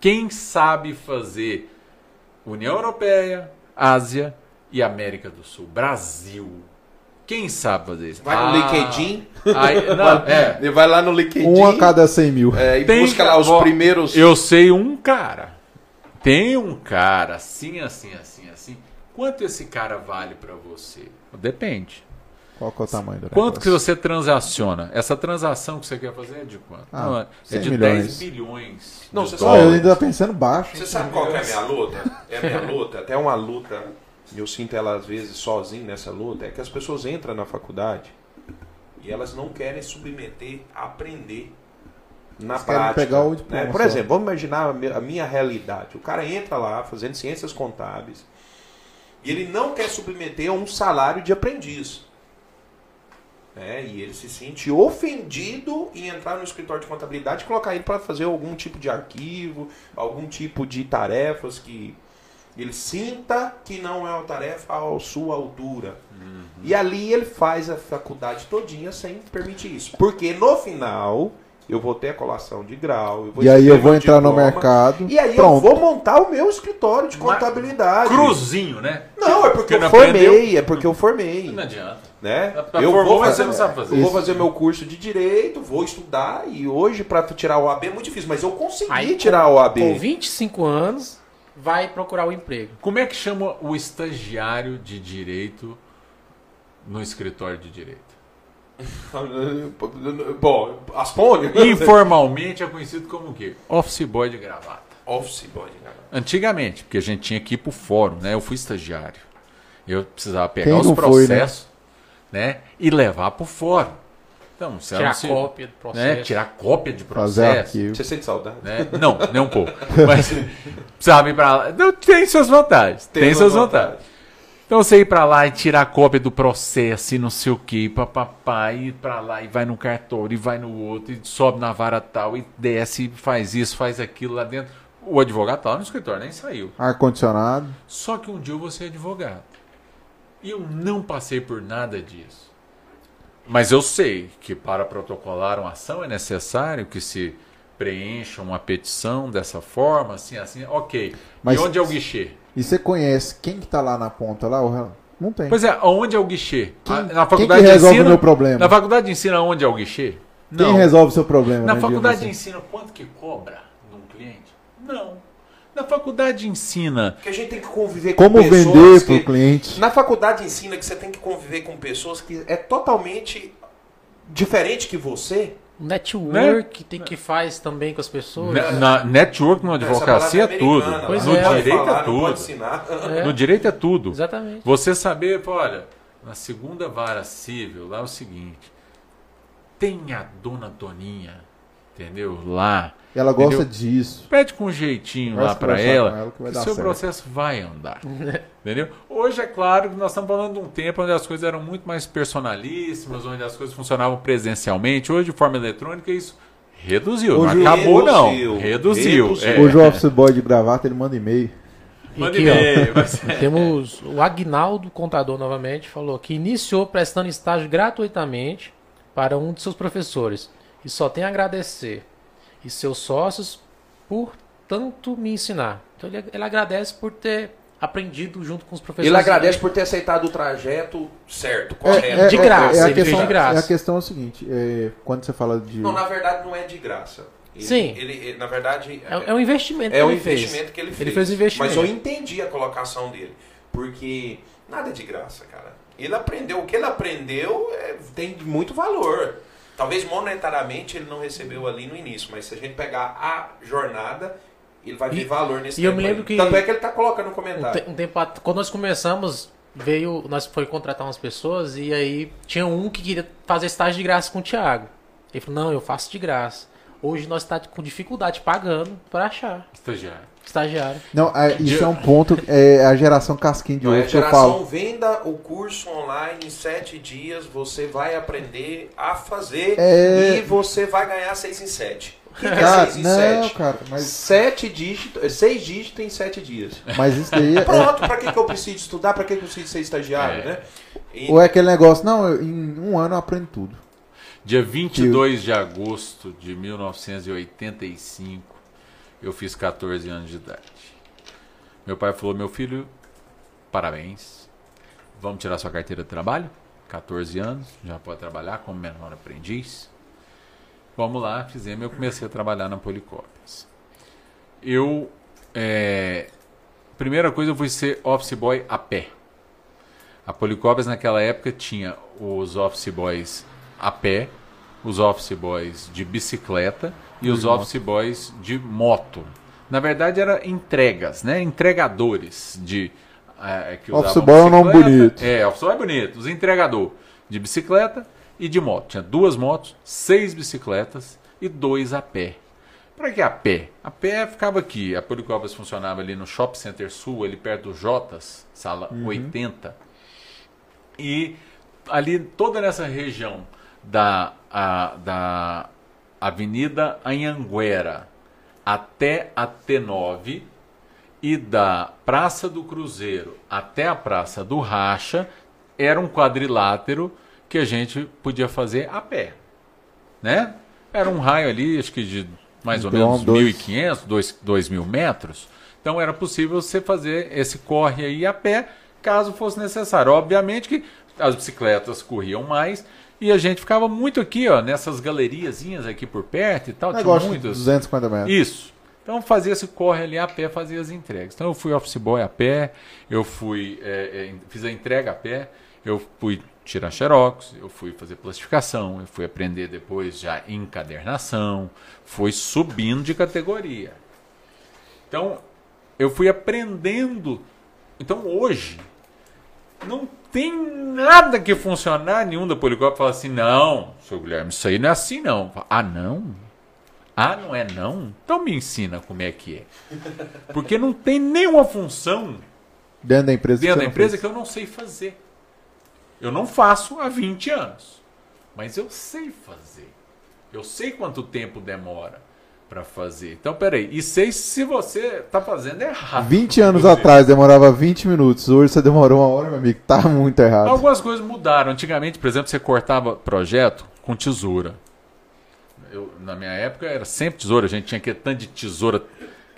Quem sabe fazer União Europeia, Ásia e América do Sul? Brasil. Quem sabe fazer isso? Vai no Ah, LinkedIn. aí- não, é. Ele vai lá no LinkedIn Um a cada 100 mil. é, e Tem- busca lá os ó, primeiros. Eu sei um cara. Tem um cara assim, assim, assim, assim. Quanto esse cara vale pra você? Depende. Qual que é o tamanho do Quanto que negócio? você transaciona? Essa transação que você quer fazer é de quanto? Ah, Não, é 100 de milhões. 10 bilhões. Não, de você sabe- eu ainda pensando baixo. Você sabe qual que é a minha luta? É a minha luta, até uma luta, e eu sinto ela às vezes sozinho nessa luta, é que as pessoas entram na faculdade e elas não querem submeter a aprender na Eles prática. pegar o diploma né? Por exemplo, vamos imaginar a minha realidade. O cara entra lá fazendo ciências contábeis e ele não quer submeter a um salário de aprendiz. né? E ele se sente ofendido em entrar no escritório de contabilidade e colocar ele para fazer algum tipo de arquivo, algum tipo de tarefas que ele sinta que não é uma tarefa à sua altura. E ali ele faz a faculdade todinha sem permitir isso. Porque no final eu vou ter a colação de grau, eu vou E aí eu vou entrar no diploma, mercado. E aí pronto. eu vou montar o meu escritório de contabilidade. Cruzinho, né? Não, é porque Porque eu formei, aprendeu. é porque eu formei. Não adianta. Né? Eu formou, vou fazer, você não sabe fazer. eu vou fazer meu curso de direito, vou estudar e hoje para tirar o OAB é muito difícil, mas eu consegui Aí, tirar o OAB. Com 25 anos, vai procurar o emprego. Como é que chama o estagiário de direito no escritório de direito? Bom, Aspone? Informalmente é conhecido como o quê? Office boy de gravata. Office boy, né? Antigamente, porque a gente tinha que ir pro fórum, né? Eu fui estagiário. Eu precisava pegar Quem os não foi, né? processos, né? E levar para fórum. Então, se Tirar se- cópia do processo. Né? Tirar cópia de processo. Você sente saudade? né? Não, nem um pouco. Mas precisava ir pra lá. Não, tem suas vantagens. Tem, Tem suas suas vantagens. Então você ir pra lá e tirar cópia do processo e não sei o que, papapá, e ir pra lá e vai num cartório, e vai no outro, e sobe na vara tal, e desce, e faz isso, faz aquilo lá dentro. O advogado tá lá no escritório, nem saiu. Ar-condicionado. Só que um dia eu vou ser advogado. E eu não passei por nada disso. Mas eu sei que para protocolar uma ação é necessário que se preencha uma petição dessa forma, assim, assim, ok. Mas- e onde é o guichê? E você conhece quem que tá lá na ponta lá? Não tem. Pois é, onde é o guichê? Quem- Ah, na quem faculdade que de resolve ensino, o meu problema? Na faculdade de ensino onde é o guichê? Quem resolve o seu problema? Na né, faculdade de assim? ensino, quanto que cobra de um cliente? Não. Na faculdade ensina. Porque a gente tem que conviver com Como pessoas vender que... pro cliente? Na faculdade ensina que você tem que conviver com pessoas que é totalmente diferente que você. O network tem que faz também com as pessoas. Na, na network, na advocacia, é tudo. Pois é. pode direito falar, é tudo. É, No direito é tudo. Exatamente. Você saber, pô, olha, na segunda vara civil, lá é o seguinte: tem a dona Toninha, entendeu? Lá. Ela gosta Entendeu? disso. Pede com um jeitinho lá conversar ela, ela que seu certo. processo vai andar. entendeu? Hoje é claro que nós estamos falando de um tempo onde as coisas eram muito mais personalíssimas, onde as coisas funcionavam presencialmente. Hoje, de forma eletrônica, isso reduziu. Hoje não acabou, não. reduziu. Reduziu. Reduziu. é. Hoje o office boy de gravata, ele manda e-mail. E Manda aqui, e-mail, mas- Temos o Agnaldo Contador novamente, falou que iniciou prestando estágio gratuitamente para um de seus professores. E só tem a agradecer. E seus sócios por tanto me ensinar. Então ele, ele agradece por ter aprendido junto com os professores. Ele agradece por ter aceitado o trajeto certo, É, correto. é- De é- graça, é a ele fez questão, de graça. É a questão é o seguinte, é, quando você fala de... Não, na verdade não é de graça. Ele- Sim. Ele, ele- na verdade. É, é um investimento É que um ele fez. investimento que ele fez. Ele fez o investimento. Mas eu entendi a colocação dele. Porque nada é de graça, cara. Ele aprendeu. O que ele aprendeu é, tem muito valor. Talvez monetariamente ele não recebeu ali no início, mas se a gente pegar a jornada, ele vai ver E- valor nesse e eu tempo me lembro aí. que- Tanto é que ele tá colocando no Um, comentário. te- um tempo at- quando nós começamos, veio, nós foi contratar umas pessoas e aí tinha um que queria fazer estágio de graça com o Thiago. Ele falou: "Não, eu faço de graça". Hoje nós está com dificuldade pagando para achar Estagiário. Estagiário. Não, é, isso é um ponto, é a geração casquinha de é ovo que eu geração falo. venda o curso online em sete dias, você vai aprender a fazer É. e você vai ganhar seis em sete. O que, que é não, sete? cara, mas, Sete dígitos, seis dígitos em sete dias. mas isso daí é, Pronto, pra que, que eu preciso estudar? Pra que, que eu preciso ser estagiário, É. né? E- ou é aquele negócio, não, eu- em um ano eu aprendo tudo. Dia 22 de agosto de 1985, eu fiz 14 anos de idade. Meu pai falou: Meu filho, parabéns. Vamos tirar sua carteira de trabalho? 14 anos, já pode trabalhar como menor aprendiz. Vamos lá, fizemos. Eu comecei a trabalhar na Policópias. Eu, é, primeira coisa, eu fui ser office boy a pé. A Policópias naquela época tinha os office boys a pé, os office boys de bicicleta e os office boys de moto. Na verdade era entregas, né? Entregadores de eh, que Office boy é um nome bonito. É, office boy é bonito. Os entregador de bicicleta e de moto. Tinha duas motos, seis bicicletas e dois a pé. Para que a pé? A pé ficava aqui. A Policópias funcionava ali no Shopping Center Sul, ali perto do Jotas, sala 80. E ali, toda nessa região da, a- da Avenida Anhanguera até a T9 e da Praça do Cruzeiro até a Praça do Racha era um quadrilátero que a gente podia fazer a pé, né? Era um raio ali, acho que de mais ou Então, menos dois- 1.500, 2 2.000 metros. Então era possível você fazer esse corre aí a pé, caso fosse necessário. Obviamente que as bicicletas corriam mais e a gente ficava muito aqui, ó, nessas galeriazinhas aqui por perto e tal. Tinha Negócio de muitas. 250 metros. Isso. Então fazia esse corre ali a pé, fazia as entregas. Então eu fui office boy a pé, eu fui é, é, fiz a entrega a pé, eu fui tirar xerox, eu fui fazer plastificação, eu fui aprender depois já encadernação, foi subindo de categoria. Então eu fui aprendendo. Então hoje Não tem nada que funcionar nenhum da Policop fala assim, não, seu Guilherme, isso aí não é assim não. Ah, não? Ah, não é não? Então me ensina como é que é. Porque não tem nenhuma função Dentro da empresa. dentro você da empresa que eu não sei fazer. Eu não faço há 20 anos, mas eu sei fazer. Eu sei quanto tempo demora para fazer. Então, peraí, e sei se você tá fazendo errado. 20 anos atrás demorava 20 minutos. Hoje você demorou uma hora, meu amigo. Tá muito errado. Algumas coisas mudaram. Antigamente, por exemplo, você cortava projeto com tesoura. Eu, na minha época era sempre tesoura. A gente tinha que tanto de tesoura,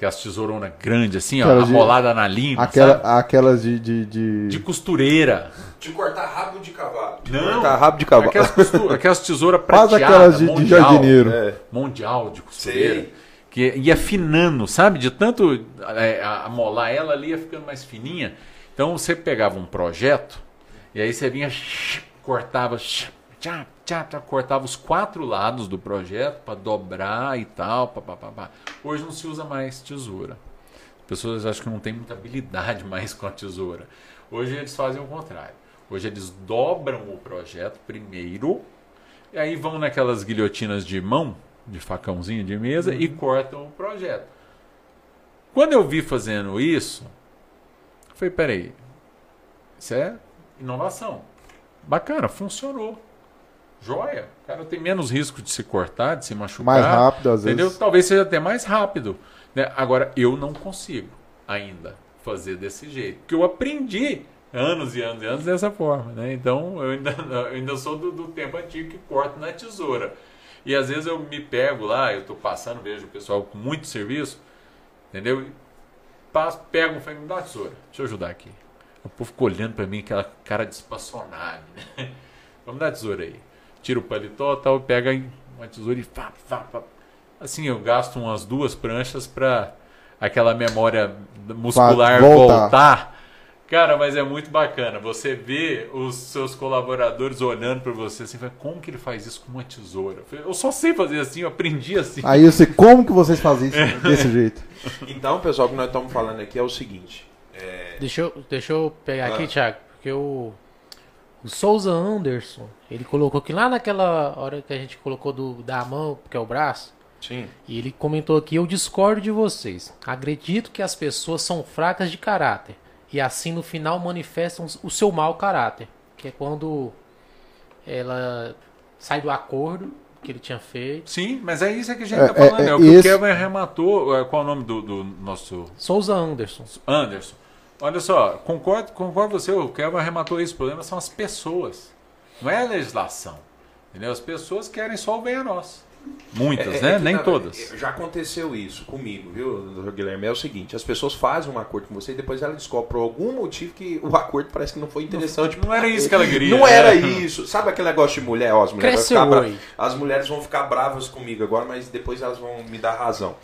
que as tesouronas grandes, assim, ó, Aquelas de- amolada na lima, Aquela, sabe? aquelas de. de, de- De costureira. De cortar rabo de cavalo. De Não. cortar rabo de cavalo. Aquelas, costu- aquelas tesouras Quase prateadas. aquelas de, de mundial, jardineiro. É. Mundial de costureira. Sei. Que ia afinando, sabe? De tanto é, a- amolar ela ali, ia ficando mais fininha. Então você pegava um projeto, e aí você vinha, cortava, tchá, tchá, tchá, cortava os quatro lados do projeto para dobrar e tal. Pá, pá, pá. Hoje não se usa mais tesoura. As pessoas acham que não tem muita habilidade mais com a tesoura. Hoje eles fazem o contrário. Hoje eles dobram o projeto primeiro, e aí vão naquelas guilhotinas de mão, de facãozinho de mesa, e cortam o projeto. Quando eu vi fazendo isso, eu falei, peraí, isso é inovação. Bacana, funcionou. Joia. O cara tem menos risco de se cortar, de se machucar. Mais rápido, às Entendeu? vezes. Talvez seja até mais rápido. né? Agora, eu não consigo ainda fazer desse jeito. Porque eu aprendi anos e anos e anos dessa forma. Né? Então, eu ainda, eu ainda sou do, do tempo antigo que corto na tesoura. E às vezes eu me pego lá, eu estou passando, vejo o pessoal com muito serviço, entendeu? E passo, pego, falo, me dá uma tesoura, deixa eu ajudar aqui. O povo ficou olhando para mim, aquela cara de espaçonave, né? Vamos dar tesoura aí. Tira o paletó tal, pega uma tesoura e pá, pá, pá. Assim, eu gasto umas duas pranchas para aquela memória muscular voltar. voltar. Cara, mas é muito bacana. Você vê os seus colaboradores olhando para você assim, como que ele faz isso com uma tesoura? Eu Eu só sei fazer assim, eu aprendi assim. Aí eu sei como que vocês fazem isso desse jeito. Então, pessoal, o que nós estamos falando aqui é o seguinte. Deixa eu, deixa eu pegar aqui, Ah. Thiago, porque o, o Souza Anderson, ele colocou aqui lá naquela hora que a gente colocou do, da mão, que é o braço, Sim. e ele comentou aqui, eu discordo de vocês. Acredito que as pessoas são fracas de caráter, e assim no final manifestam o seu mau caráter, que é quando ela sai do acordo que ele tinha feito. Sim, mas é isso que a gente É, tá falando. é, É, é o que esse- o Kevin arrematou. é, Qual é o nome do, do nosso Souza Anderson. Anderson? Olha só, concordo, concordo com você, o Kevin arrematou isso. O problema são as pessoas. Não é a legislação. Entendeu? As pessoas querem só o bem a nós. Muitas, É- é né? que, Nem na- todas. Já aconteceu isso comigo, viu, doutor Guilherme? É o seguinte, as pessoas fazem um acordo com você e depois ela descobre por algum motivo que o acordo parece que não foi interessante. Não era isso que ela queria. Não era né? isso. Sabe aquele negócio de mulher? Ó, as, mulheres ficar bra- as mulheres vão ficar bravas comigo agora, mas depois elas vão me dar razão.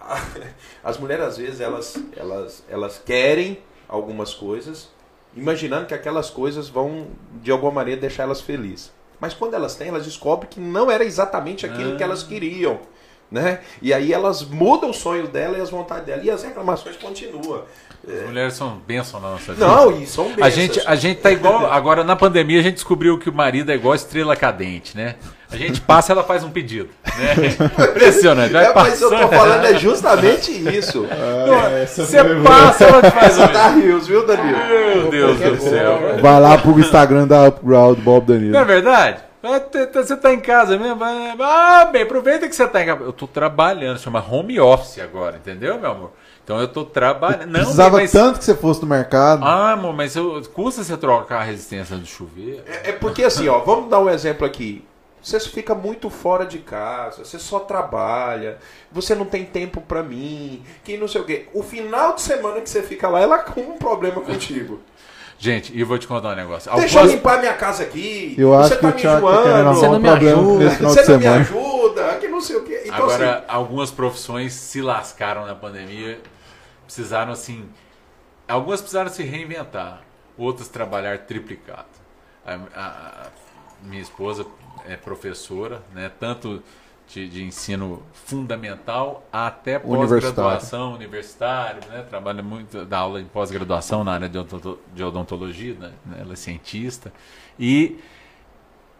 As mulheres, às vezes, elas, elas, elas querem algumas coisas, imaginando que aquelas coisas vão, de alguma maneira, deixar elas felizes. Mas quando elas têm, elas descobrem que não era exatamente aquilo que elas queriam. Né? E aí elas mudam o sonho dela e as vontades dela. E as reclamações continuam. As mulheres são bênção na nossa vida. Não, e são A bênçãos. gente, a gente tá igual. Agora, na pandemia, a gente descobriu que o marido é igual estrela cadente, né? A gente passa ela faz um pedido. Né? Impressionante. Vai É, mas eu tô falando é justamente isso. Você passa, ela te faz um Tá rios, viu, Danilo? Meu Deus do céu. Vai lá pro Instagram da Upground Bob Danilo. Não é verdade? Ah, t- t- Você tá em casa mesmo? Ah, bem, aproveita que você tá em casa. Eu tô trabalhando, chama home office agora, entendeu, meu amor? Então eu tô trabalhando. Não, Precisava mas... tanto que você fosse no mercado. Ah, amor, mas eu... custa você trocar a resistência do chuveiro. É, é porque assim, ó, vamos dar um exemplo aqui. Você fica muito fora de casa, você só trabalha, você não tem tempo pra mim, que não sei o quê. O final de semana que você fica lá, ela com um problema contigo. Gente, e eu vou te contar um negócio. Deixa eu limpar minha casa aqui. Eu você acho que tá o me tá enjoando. Você não me ajuda. Você não me ajuda, que não sei o quê. Então, Agora, assim, algumas profissões se lascaram na pandemia, precisaram assim. Algumas precisaram se reinventar, outras trabalhar triplicado. A, a- a minha esposa é professora, né? Tanto de, de ensino fundamental até pós-graduação, universitário, né? Trabalha muito, dá aula em pós-graduação na área de odonto- de odontologia, né? Ela é cientista. E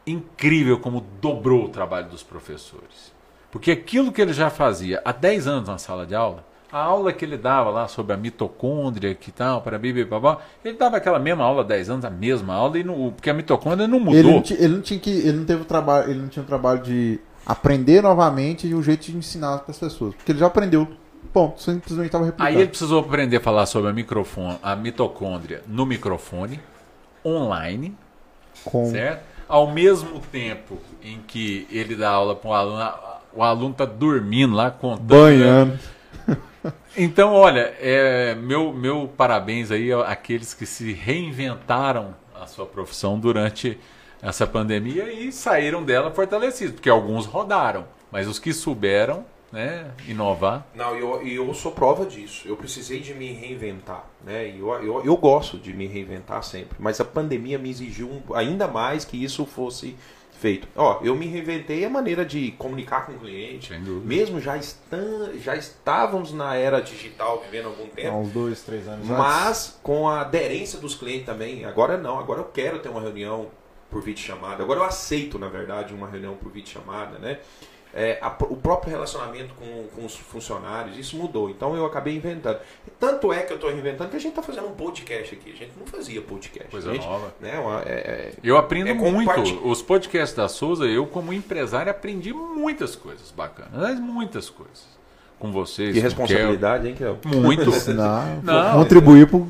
incrível como dobrou o trabalho dos professores. Porque aquilo que ele já fazia há 10 anos na sala de aula, a aula que ele dava lá sobre a mitocôndria, que tal, para bibi, babá, ele dava aquela mesma aula há 10 anos, a mesma aula, e não, porque a mitocôndria não mudou. Ele não, ti- ele não tinha que. Ele não teve o trabalho. Ele não tinha o trabalho de aprender novamente e o jeito de ensinar para as pessoas. Porque ele já aprendeu. Ponto. Simplesmente estava replicando. Aí ele precisou aprender a falar sobre a, microfone, a mitocôndria no microfone, online, com certo? Ao mesmo tempo em que ele dá aula para um aluno, o aluno está dormindo lá, contando. banhando. Então, olha, é, meu, meu parabéns aí àqueles que se reinventaram a sua profissão durante essa pandemia e saíram dela fortalecidos, porque alguns rodaram, mas os que souberam né, inovar. Não, eu, e eu sou prova disso. Eu precisei de me reinventar, né? E eu, eu, eu gosto de me reinventar sempre, mas a pandemia me exigiu ainda mais que isso fosse feito. Ó, eu me reinventei a maneira de comunicar com o cliente, Sem dúvida. mesmo já, estan, já estávamos na era digital vivendo algum Há tempo. uns dois, três anos antes. Mas com a aderência dos clientes também. Agora não, agora eu quero ter uma reunião por vídeo chamada. Agora eu aceito, na verdade, uma reunião por vídeo chamada, né? É, a- o próprio relacionamento com, com os funcionários, isso mudou. Então eu acabei inventando. Tanto é que eu estou reinventando que a gente está fazendo um podcast aqui. A gente não fazia podcast. Coisa gente, nova. Né, uma- é- é- Eu aprendo É muito. Os podcasts da Souza, eu como empresário aprendi muitas coisas bacanas, mas muitas coisas. Com vocês. o responsabilidade, hein, Kel? Muito. Não, Não. contribuir um-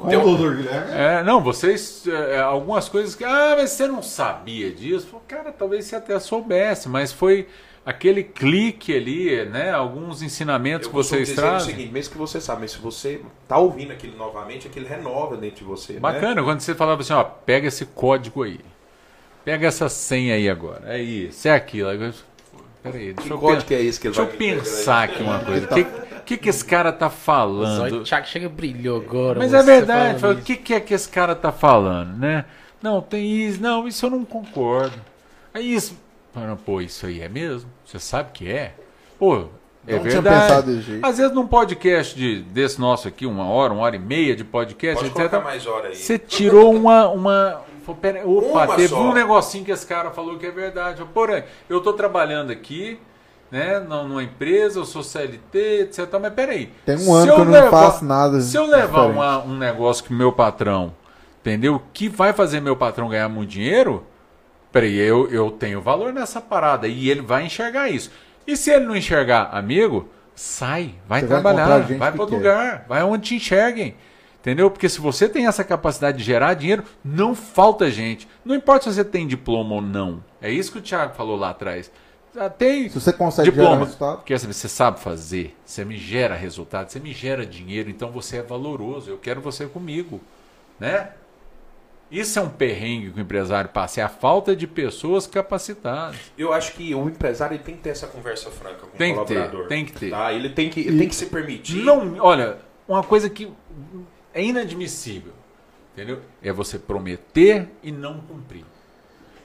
o doutor Guilherme. É, não, vocês. é, algumas coisas que. Ah, mas você não sabia disso. Cara, talvez você até soubesse, mas foi aquele clique ali, né? Alguns ensinamentos Eu que vocês dizer trazem. o seguinte, mesmo que você sabe, mas se você tá ouvindo aquilo novamente, aquilo renova dentro de você. né? Bacana, quando você falava assim, ó, pega esse código aí. Pega essa senha aí agora. É isso, é aquilo. Peraí, Que deixa eu, código que é esse que ele deixa eu pensar aqui uma coisa. O que, que, que esse cara tá O falando? Thiago chega brilhou agora. Mas você é verdade, o que, que é que esse cara tá falando, né? Não, tem isso, não, isso eu não concordo. Aí isso, pô, isso aí é mesmo? Você sabe que é? Pô, é Não tinha verdade. pensado desse jeito. Às vezes num podcast de, desse nosso aqui, uma hora, uma hora e meia de podcast, Pode etc. colocar mais hora aí. Você tirou uma. uma pera, opa, Uma teve só. um negocinho que esse cara falou que é verdade. Porém, eu tô trabalhando aqui, né, num- numa empresa, eu sou CLT, etc. Mas peraí. Tem um se ano que eu não levar- faço nada Se eu levar uma- um negócio que meu patrão, entendeu? Que vai fazer meu patrão ganhar muito dinheiro, peraí, eu, eu tenho valor nessa parada e ele vai enxergar isso. E se ele não enxergar, amigo, sai, vai Você vai trabalhar, vai, gente para outro lugar, vai onde te enxerguem. Entendeu? Porque se você tem essa capacidade de gerar dinheiro, não falta gente. Não importa se você tem diploma ou não. É isso que o Thiago falou lá atrás. Tem Se você consegue gerar diploma. resultado. Quer saber, você sabe fazer, você me gera resultado, você me gera dinheiro, então você é valoroso. Eu quero você comigo, né? Isso é um perrengue que o empresário passa, é a falta de pessoas capacitadas. Eu acho que o empresário ele tem que ter essa conversa franca com Tem o que ter, colaborador. tem que ter. Tá? Ele, tem que, ele tem que se permitir. Não, olha, uma coisa que é inadmissível, entendeu? É você prometer e não cumprir.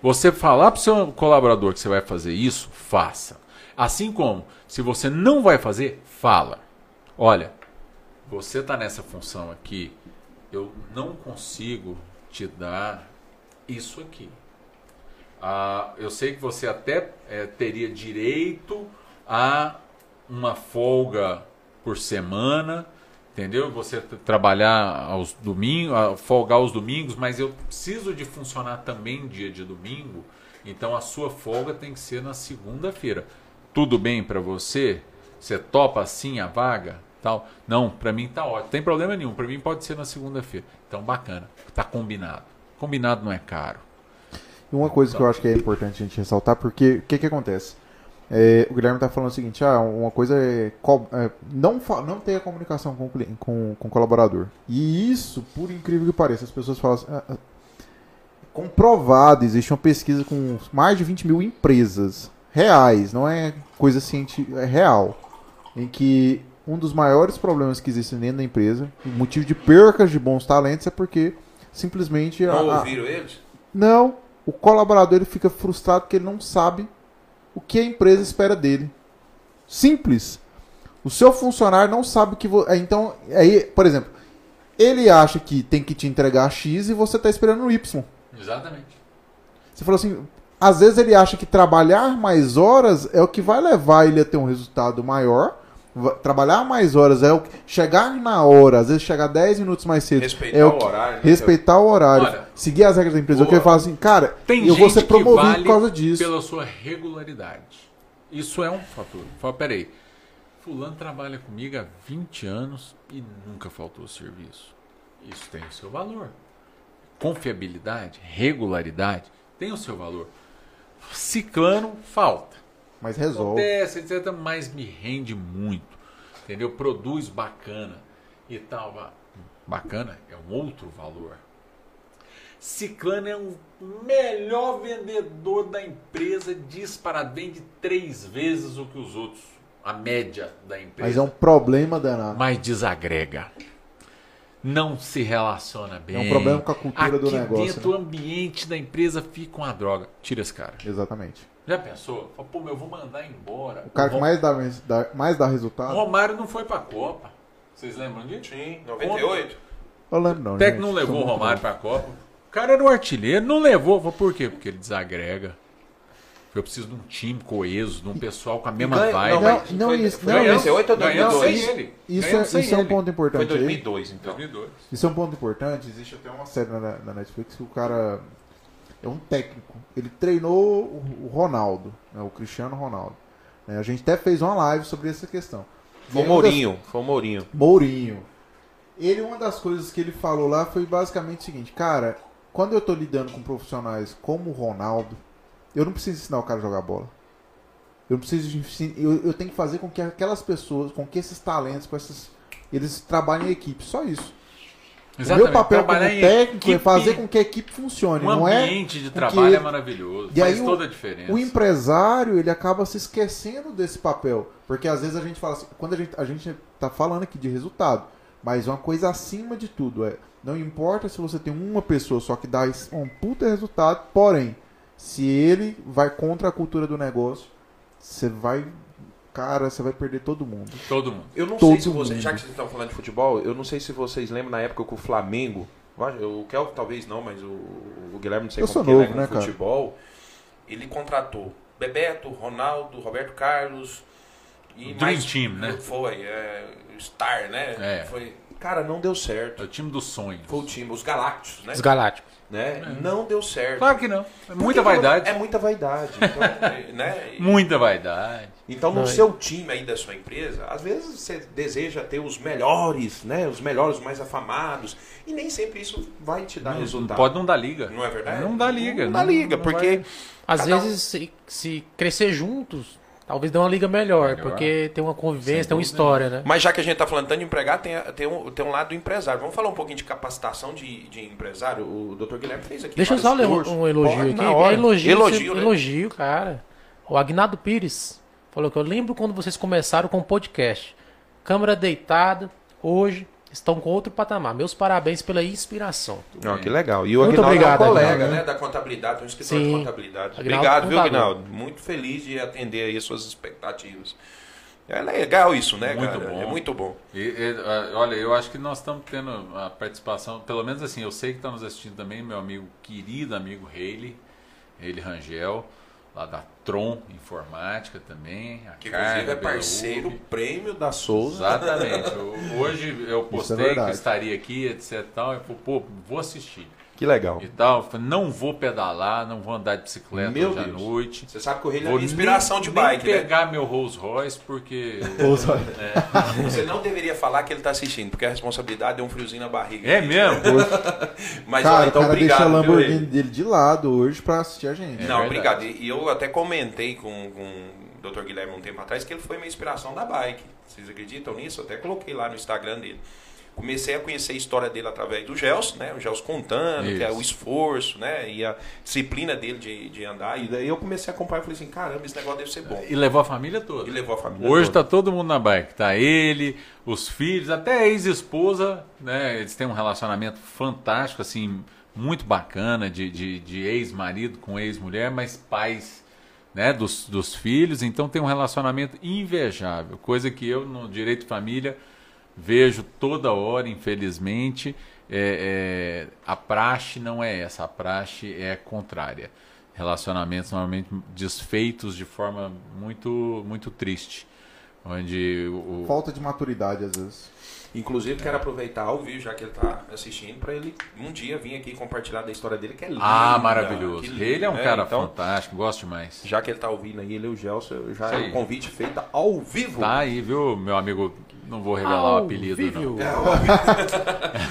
Você falar para o seu colaborador que você vai fazer isso, faça. Assim como, se você não vai fazer, fala. Olha, você está nessa função aqui, eu não consigo te dar isso aqui. Ah, eu sei que você até eh, teria direito a uma folga por semana, entendeu? Você trabalhar aos domingos, folgar aos domingos, mas eu preciso de funcionar também dia de domingo, então a sua folga tem que ser na segunda-feira. Tudo bem para você? Você topa assim a vaga? Tal? Não, para mim tá ótimo. Tem problema nenhum, para mim pode ser na segunda-feira. Então bacana, tá combinado. Combinado não é caro. E uma coisa que eu acho que é importante a gente ressaltar, porque o que, que acontece? É, o Guilherme está falando o seguinte, ah, uma coisa é, é, não, não ter a comunicação com com, com o colaborador. E isso, por incrível que pareça, as pessoas falam assim, ah, ah, comprovado, existe uma pesquisa com mais de 20 mil empresas reais, não é coisa científica, é real, em que um dos maiores problemas que existem dentro da empresa, o motivo de percas de bons talentos é porque simplesmente Não a- ouviram eles? não, o colaborador ele fica frustrado porque ele não sabe o o que a empresa espera dele. Simples. O seu funcionário não sabe o que você. Então, aí, por exemplo, ele acha que tem que te entregar X e você está esperando Y. Exatamente. Você falou assim, às vezes ele acha que trabalhar mais horas é o que vai levar ele a ter um resultado maior. Trabalhar mais horas é o que... chegar na hora, às vezes chegar 10 minutos mais cedo. Respeitar é o que- horário, né? Respeitar o horário. Olha, seguir as regras da empresa. O que boa. ele fala assim, cara, Tem eu gente vou ser promovido que vale por causa disso. pela sua regularidade. Isso é um fator. Fala, peraí, fulano trabalha comigo há 20 anos e nunca faltou serviço. Isso tem o seu valor. Confiabilidade, regularidade, tem o seu valor. Ciclano, falta. Mas resolve. Acontece, etc. Mas me rende muito. Entendeu? Produz bacana e tal. Bacana é um outro valor. Ciclano é o melhor vendedor da empresa, disparado, vende três vezes o que os outros, a média da empresa. Mas é um problema danado. Mas desagrega. Não se relaciona bem. É um problema com a cultura Aqui do negócio, dentro né? o ambiente da empresa fica uma droga. Tira esse cara. Exatamente. Já pensou? Fala, Pô, meu, eu vou mandar embora. O cara que mais dá, mais dá resultado. Romário não foi pra Copa. Vocês lembram disso? Sim, 98. Eu lembro não. O técnico gente. não levou o Romário pra Copa. O cara era o artilheiro, não levou. Falei, Por quê? Porque ele desagrega. Eu preciso de um time coeso, de um pessoal com a mesma Ganha- vibe. não, Não, foi- isso. foi Não, 98 ou Ganhamos 2002? sem ele. Isso, é, isso é um ponto Foi importante aí. 2002, então. 2002. Isso é um ponto importante. Existe até uma série na, na Netflix que o cara é um técnico. Ele treinou o, Ronaldo, né, o Cristiano Ronaldo. né? a gente até fez uma live sobre essa questão. Foi o uma das- Mourinho. Foi o Mourinho. Mourinho. Ele, uma das coisas que ele falou lá foi basicamente o seguinte, cara, quando eu tô lidando com profissionais como o Ronaldo, eu não preciso ensinar o cara a jogar bola. Eu não preciso de eu, eu tenho que fazer com que aquelas pessoas, com que esses talentos, com esses eles trabalhem em equipe, só isso. O meu papel como Trabalhar técnico é equipe, fazer com que a equipe funcione, Um não é ambiente de com que trabalho ele- é maravilhoso. E aí faz o- toda a diferença. o empresário, ele acaba se esquecendo desse papel. Porque às vezes a gente fala assim, quando a gente, a gente tá falando aqui de resultado, mas uma coisa acima de tudo é, não importa se você tem uma pessoa só que dá um puta resultado, porém, se ele vai contra a cultura do negócio, você vai, cara, você vai perder todo mundo. Todo mundo. Eu não Todo sei se vocês, já que vocês estão falando de futebol, eu não sei se vocês lembram na época que o Flamengo, o Kel talvez não, mas o, o Guilherme não sei Eu como sou que ele é novo, né, cara? futebol, ele contratou Bebeto, Ronaldo, Roberto Carlos e Dream mais Team, né? Foi, é, Star, né? É. Foi, cara, não deu É certo. o time dos sonhos. Foi o time, os Galácticos, né? Os Galácticos. Né? Não deu certo. Claro que não. É muita não- vaidade. É muita vaidade. Então, é, né? Muita vaidade. Então, no Não, seu time aí da sua empresa, às vezes você deseja ter os melhores, né? Os melhores, os mais afamados. E nem sempre isso vai te dar Não, resultado. pode não dar liga. Não é verdade? Não dá liga. Não dá liga, não porque vai- Às Cada um- vezes, se, se crescer juntos, talvez dê uma liga melhor, Melhor. porque tem uma convivência, Sem tem uma história, né? Mas já que a gente está falando tanto de empregado, tem, tem, um, tem um lado do empresário. Vamos falar um pouquinho de capacitação de, de empresário? O Dr. Guilherme fez aqui. Deixa eu só ler um, um elogio Pode, aqui. É elogio, elogio, né? elogio, cara. O Agnaldo Pires falou que eu lembro quando vocês começaram com o podcast. Câmera deitada, hoje estão com outro patamar. Meus parabéns pela inspiração. Não, que legal. E o Muito Aguinaldo obrigado, é um colega Aguinaldo. né, da contabilidade, um escritório de Sim. contabilidade. Aguinaldo Obrigado, viu, contador. Aguinaldo? Muito feliz de atender aí as suas expectativas. É legal isso, né, Muito cara? bom. É muito bom. E, e, olha, eu acho que nós estamos tendo a participação, pelo menos assim, eu sei que está nos assistindo também meu amigo, querido amigo Haley, Haley Rangel, lá da Tron Informática também. A Que Carla inclusive é Belaúbe. parceiro prêmio da Souza. Exatamente. Eu- Hoje eu postei que verdade. estaria aqui, etc. Tal, eu falei, pô, vou assistir. Que legal. E tal, falei, não vou pedalar, não vou andar de bicicleta Meu hoje à Deus. noite. Você sabe que o Rei é inspiração nem- de nem bike, né? pegar meu Rolls Royce, porque. Você não deveria falar que ele tá assistindo, porque a responsabilidade é um friozinho na barriga. É mesmo? Mas, cara, ó, então, o cara obrigado. deixa a Lamborghini dele de lado hoje pra assistir a gente. É não, verdade. obrigado. E e eu até comentei com, com o Dr. Guilherme um tempo atrás que ele foi minha inspiração da bike. Vocês acreditam nisso? Eu até coloquei lá no Instagram dele. Comecei a conhecer a história dele através do Gels, né? O Gels contando, que é o Isso. esforço, né? E a disciplina dele de, de andar. E daí eu comecei a acompanhar e falei assim, caramba, esse negócio deve ser bom. E levou a família toda. E levou a família Hoje toda. tá todo mundo na bike. Tá ele, os filhos, até a ex-esposa, né? Eles têm um relacionamento fantástico, assim, muito bacana, de, de, de ex-marido com ex-mulher, mas pais né, dos, dos filhos, então tem um relacionamento invejável, coisa que eu no direito de família vejo toda hora, infelizmente. É, é, a praxe não é essa, a praxe é contrária. Relacionamentos normalmente desfeitos de forma muito, muito triste. Onde o, Falta de maturidade, às vezes. Inclusive, quero aproveitar ao vivo, já que ele está assistindo, para ele um dia vir aqui compartilhar da história dele, que é linda. Ah, maravilhoso. lindo, Ele é um né? cara Então, fantástico, gosto demais. já que ele está ouvindo aí, ele e o Gelson, já é um convite feito ao vivo. Tá aí, viu, meu amigo? Não vou revelar o Ao apelido, vivo. não.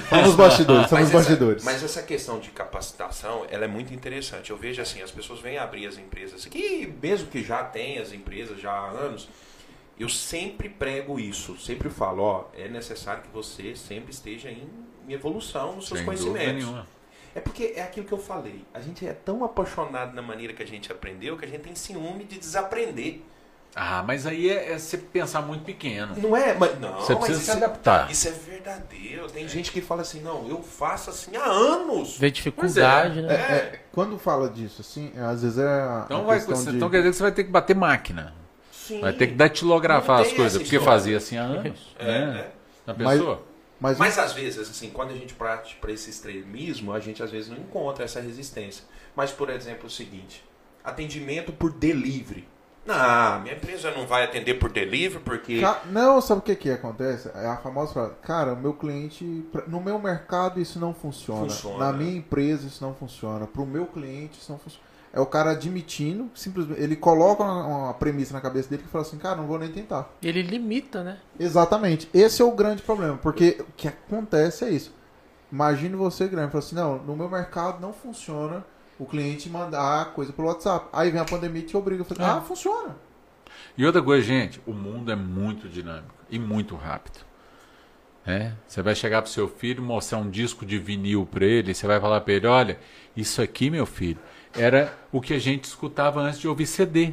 São os bastidores, são Mas os essa, bastidores. mas essa questão de capacitação, ela é muito interessante. Eu vejo assim, as pessoas vêm abrir as empresas, que mesmo que já tem as empresas já há anos, eu sempre prego isso, sempre falo, ó, é necessário que você sempre esteja em, em evolução nos seus Sem dúvida conhecimentos. nenhuma. É porque é aquilo que eu falei. A gente é tão apaixonado na maneira que a gente aprendeu que a gente tem ciúme de desaprender. Ah, mas aí é, é você pensar muito pequeno. Não é? Mas, não, Você precisa isso se é- adaptar. Isso é verdadeiro. Tem gente que fala assim, não, eu faço assim há anos. Vê dificuldade, né? É, é, quando fala disso, assim, é, às vezes é a, Então, a vai, questão de... então quer dizer que você vai ter que bater máquina. Sim. Vai ter que datilografar as coisas, porque história. fazia assim há anos. É, né? é. Na Mas- pessoa. Mas, Mas às vezes, assim, quando a gente parte para esse extremismo, a gente às vezes não encontra essa resistência. Mas, por exemplo, o seguinte: atendimento por delivery. Não, minha empresa não vai atender por delivery porque. Ca- Não, sabe o que que acontece? É a famosa frase, cara, o meu cliente, no meu mercado isso não funciona. Funciona. Na minha empresa isso não funciona. Pro meu cliente isso não funciona. É o cara admitindo, simplesmente, ele coloca uma, uma premissa na cabeça dele que fala assim, cara, não vou nem tentar. Ele limita, né? Exatamente. Esse é o grande problema, porque o que acontece é isso. Imagine você, Guilherme, fala assim, não, no meu mercado não funciona o cliente mandar coisa pelo WhatsApp. Aí vem a pandemia e te obriga a fazer, É. ah, funciona. E outra coisa, gente, o mundo é muito dinâmico e muito rápido. É, você vai chegar pro seu filho, mostrar um disco de vinil para ele, você vai falar para ele, olha, isso aqui, meu filho, era o que a gente escutava antes de ouvir CD.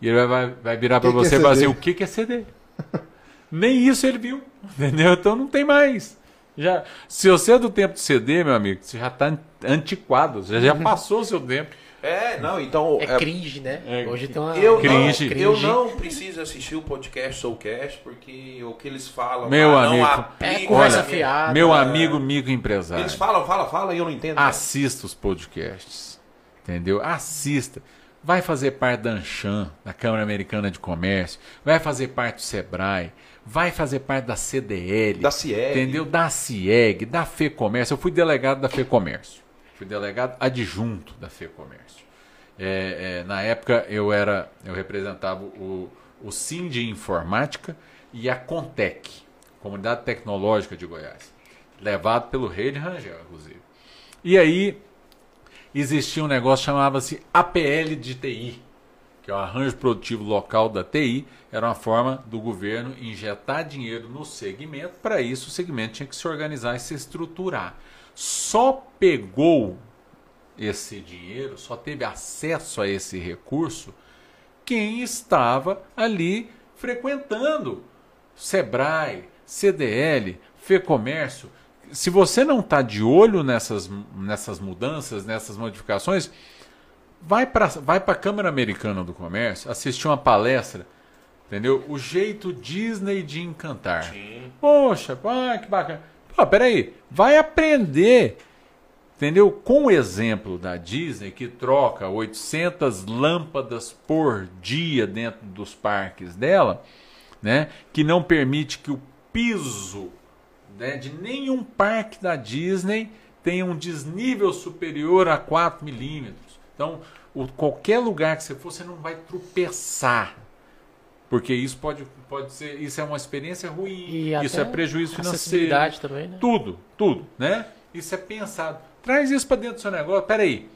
E ele vai, vai virar para é você e falar assim, o que, que é CD? Nem isso ele viu, entendeu? Então não tem mais. Já, se você é do tempo do CD, meu amigo, você já está antiquado, você já passou o seu tempo. É, não, então. É cringe, né? É, Hoje tem uma. Eu não, Cringe. eu não preciso assistir o podcast Soulcast porque o que eles falam Meu lá amigo, não É aplica. conversa na minha- fiada. Meu é. amigo microempresário. Eles falam, falam, falam e eu não entendo. Assista os podcasts. Entendeu? Assista. Vai fazer parte da Anshan, da Câmara Americana de Comércio. Vai fazer parte do Sebrae. Vai fazer parte da CDL. Da CIEG. Entendeu? Da CIEG, da FEComércio. Eu fui delegado da FEComércio. Fui delegado adjunto da FEComércio. É, é, na época eu era, eu representava o, o de Informática e a Contec, Comunidade Tecnológica de Goiás, levado pelo rei de Rangel, inclusive. E aí existia um negócio chamava-se APL de TI, que é o arranjo produtivo local da TI, era uma forma do governo injetar dinheiro no segmento, para isso o segmento tinha que se organizar e se estruturar. Só pegou esse dinheiro, só teve acesso a esse recurso quem estava ali frequentando Sebrae, CDL, FEComércio. Se você não está de olho nessas, nessas mudanças, nessas modificações, vai para vai a Câmara Americana do Comércio assistir uma palestra, entendeu? O jeito Disney de encantar. Sim. Poxa, ah, que bacana. Pô, peraí, vai aprender, entendeu? Com o exemplo da Disney, que troca 800 lâmpadas por dia dentro dos parques dela, né? Que não permite que o piso né, de nenhum parque da Disney tenha um desnível superior a 4 milímetros. Então, o, qualquer lugar que você for, você não vai tropeçar. Porque isso pode, pode ser, isso é uma experiência ruim, E isso é prejuízo financeiro. também, né? Tudo, tudo, né? Isso é pensado. Traz isso para dentro do seu negócio. Peraí,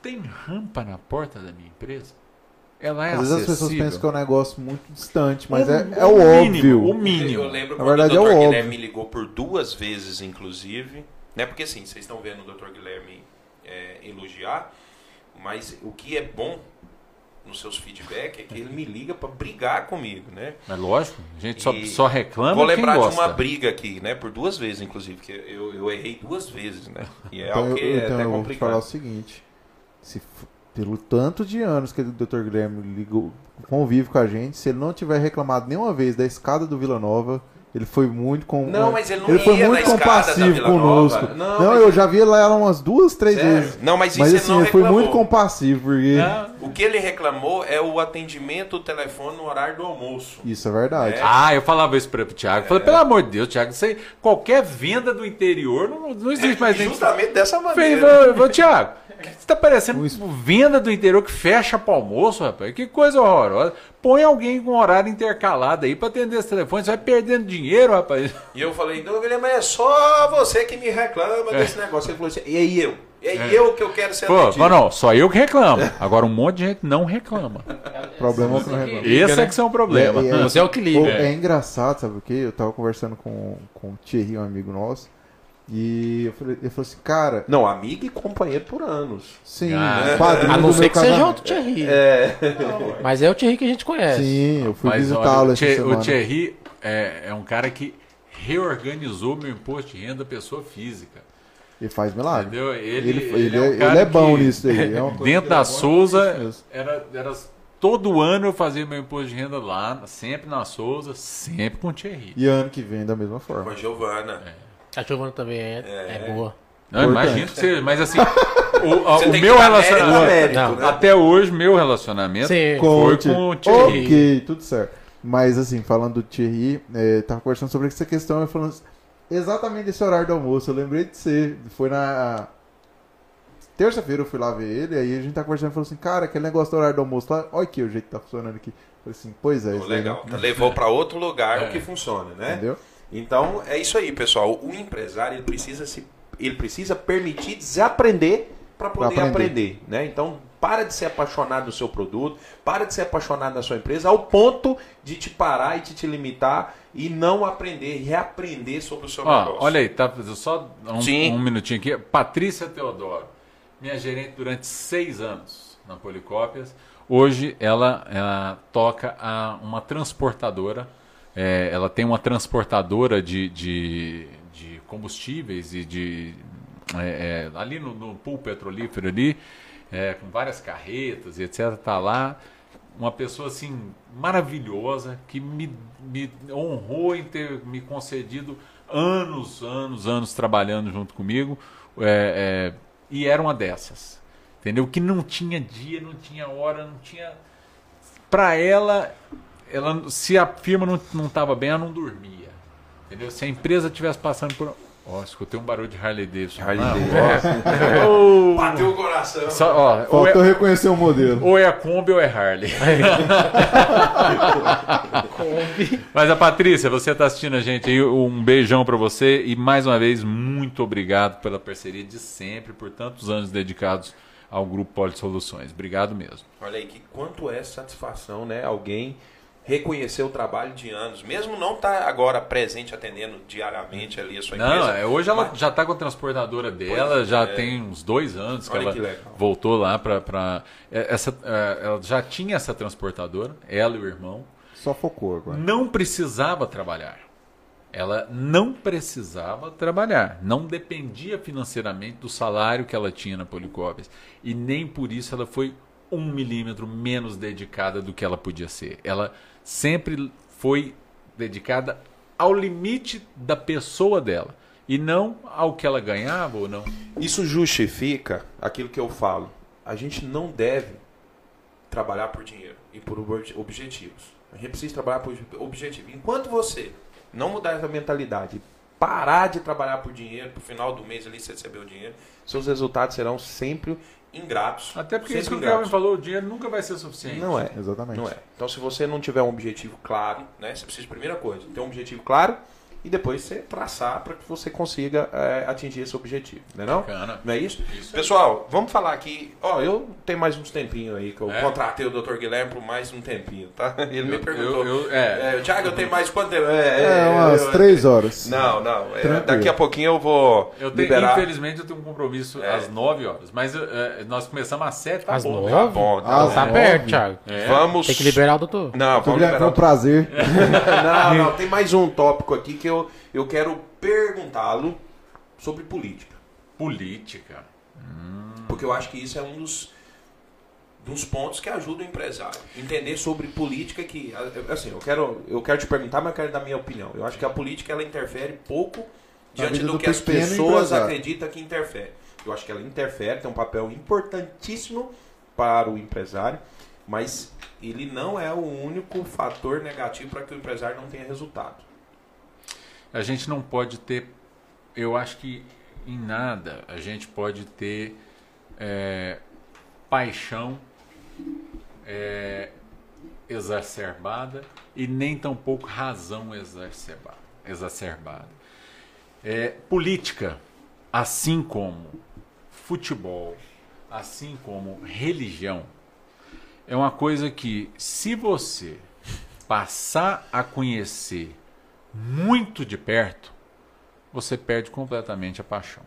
tem rampa na porta da minha empresa? Ela é Às vezes as pessoas pensam que é um negócio muito distante, mas O- é, é o, mínimo, óbvio. O mínimo. Eu lembro Na verdade, o é o Dr. óbvio. Guilherme me ligou por duas vezes, inclusive. Né? Porque assim, vocês estão vendo o Dr. Guilherme é, elogiar, mas o que é bom nos seus feedbacks é que ele me liga para brigar comigo, né? Mas lógico, a gente só, E só reclama Vou quem lembrar de uma briga aqui, né? Por duas vezes, inclusive, que eu, eu errei duas vezes, né? E é Então, algo eu, que é então até eu vou te falar o complicado. seguinte: se pelo tanto de anos que o Dr. Guilherme ligou, convive com a gente, se ele não tiver reclamado nenhuma vez da escada do Vila Nova, ele foi muito com Não, mas ele não ele foi muito compassivo Vila conosco. Nova. Não, Não, mas- eu já vi lá ela umas duas, três Sério? vezes. Não, mas isso Mas ele assim, não ele foi muito compassivo, porque O que ele reclamou é o atendimento ao telefone no horário do almoço. isso é verdade. É. Ah, eu falava isso para o Thiago. Falei, pelo amor de Deus, Thiago, isso aí, qualquer venda do interior não, não existe mais nem. Justamente dessa Falei, maneira. ô, ô, Thiago, você tá parecendo venda do interior que fecha para almoço, rapaz. Que coisa horrorosa. Põe alguém com horário intercalado aí para atender esse telefone. Você vai perdendo dinheiro, rapaz. E eu falei, não, Guilherme, é só você que me reclama desse negócio. Ele falou assim, e aí eu? E aí eu que eu quero ser Pô, atendido? mas não, só eu que reclamo. Agora um monte de gente não reclama. Problema é que não reclama. Esse é que são o problema. E é- Você é o que liga. É engraçado, sabe o quê? Eu tava conversando com, com o Thierry, um amigo nosso, e eu falei, ele falou assim, cara, Não, amigo e companheiro por anos. sim, Ah, padrinho A não ser que seja outro Thierry. Mas é o Thierry que a gente conhece. Sim, eu fui visitá-lo o, essa Thie- semana. o Thierry é, é um cara que reorganizou meu imposto de renda pessoa física. Ele faz milagre. Entendeu? Ele, Ele, ele, é, um é, cara ele é bom que nisso aí. É Dentro da é Souza, era, era, todo ano eu fazia meu imposto de renda lá, sempre na Souza, sempre com o Thierry. E ano que vem da mesma Com forma. a Giovana. A Giovana também é, é boa. Não, imagino que seja, mas assim, o, a- Você o meu relacionamento. Não, né? Até hoje, meu relacionamento Sim. foi com o Thierry. Ok, tudo certo. Mas assim, falando do Thierry, é, tava conversando sobre essa questão, eu falando assim, exatamente desse horário do almoço, eu lembrei de você. Foi na. Terça-feira eu fui lá ver ele, aí a gente tá conversando e falou assim, cara, aquele negócio do horário do almoço lá, olha aqui o jeito que tá funcionando aqui. Eu falei assim, pois é, daí, legal. né? Levou para outro lugar É. o que funciona, né? Entendeu? Então é isso aí, pessoal. O empresário ele precisa se, ele precisa permitir desaprender para poder Pra aprender. aprender. né? Então para de ser apaixonado no seu produto, para de ser apaixonado na sua empresa, ao ponto de te parar e de te limitar e não aprender, reaprender sobre o seu Ó, negócio. olha aí, tá só um, Sim. um minutinho aqui. Patrícia Teodoro, minha gerente durante seis anos na Policópias. Hoje ela, ela toca a uma transportadora. É, ela tem uma transportadora de, de, de combustíveis e de é, é, ali no, no pool petrolífero ali, é, com várias carretas e etc. Tá lá uma pessoa assim maravilhosa que me, me honrou em ter me concedido anos, anos, anos trabalhando junto comigo é, é, e era uma dessas, entendeu? Que não tinha dia, não tinha hora, não tinha para ela, ela se a firma não não estava bem, ela não dormia, entendeu? Se a empresa estivesse passando por Ó, escutei um barulho de Harley Davidson. Harley Davidson. Bateu o coração. Só, ó, ou, Faltou é, reconhecer o modelo. ou é a Kombi ou é Harley. Mas a Patrícia, você está assistindo a gente aí, um beijão para você e mais uma vez muito obrigado pela parceria de sempre, por tantos anos dedicados ao Grupo Poli Soluções. Obrigado mesmo. Olha aí que quanto é satisfação, né? Alguém reconhecer o trabalho de anos, mesmo não tá agora presente atendendo diariamente ali a sua Não, empresa. é, hoje ela mas- já está com a transportadora dela, Pois é. já tem uns dois anos que Olha ela que voltou lá para essa, é, ela já tinha essa transportadora, ela e o irmão. Só focou agora. não precisava trabalhar. Ela não precisava trabalhar. Não dependia financeiramente do salário que ela tinha na Policópias. E nem por isso ela foi um milímetro menos dedicada do que ela podia ser. Ela sempre foi dedicada ao limite da pessoa dela. E não ao que ela ganhava ou não. Isso justifica aquilo que eu falo. A gente não deve trabalhar por dinheiro e por ob- objetivos. A gente precisa trabalhar por objetivo. Enquanto você não mudar essa mentalidade, parar de trabalhar por dinheiro, pro final do mês ali você receber o dinheiro, seus resultados serão sempre ingratos. Até porque isso que o ingratos. Kelvin falou, o dinheiro nunca vai ser suficiente. Não é. Exatamente. Não é. Então, se você não tiver um objetivo claro, né, você precisa, primeira coisa, ter um objetivo claro e depois você traçar para que você consiga é, atingir esse objetivo. Não é não? Bacana. Não é isso? Isso. Pessoal, vamos falar aqui. Ó, eu tenho mais uns tempinhos aí que eu É? contratei o Dr. Guilherme por mais um tempinho, tá? Ele me Eu- perguntou. eu- eu- é. é, Thiago, eu tenho mais quanto tempo? É, é, umas eu- três horas. Não, não. é, daqui a pouquinho eu vou Eu tenho, liberar. infelizmente, eu tenho um compromisso É. às 9 horas. Mas nós começamos às 7, tá Às bom. né? Tá nove? bom, tá bom. Tá Nove. perto, Thiago. É. Vamos. Tem que liberar o doutor. Não, vamos liberar. Foi um prazer. não, não, tem mais um tópico aqui que eu, eu quero perguntá-lo sobre política. Política. Porque eu acho que isso é um dos dos pontos que ajudam o empresário. Entender sobre política que. Assim, eu quero, eu quero te perguntar, mas eu quero dar minha opinião. Eu acho que a política ela interfere pouco diante do do que as pessoas acreditam que interfere. Eu acho que ela interfere, tem um papel importantíssimo para o empresário, mas ele não é o único fator negativo para que o empresário não tenha resultado. A gente não pode ter, eu acho que em nada a gente pode ter é, paixão é, exacerbada e nem tampouco razão exacerbada. exacerbada. É, política, assim como futebol, assim como religião, é uma coisa que, se você passar a conhecer muito de perto, você perde completamente a paixão.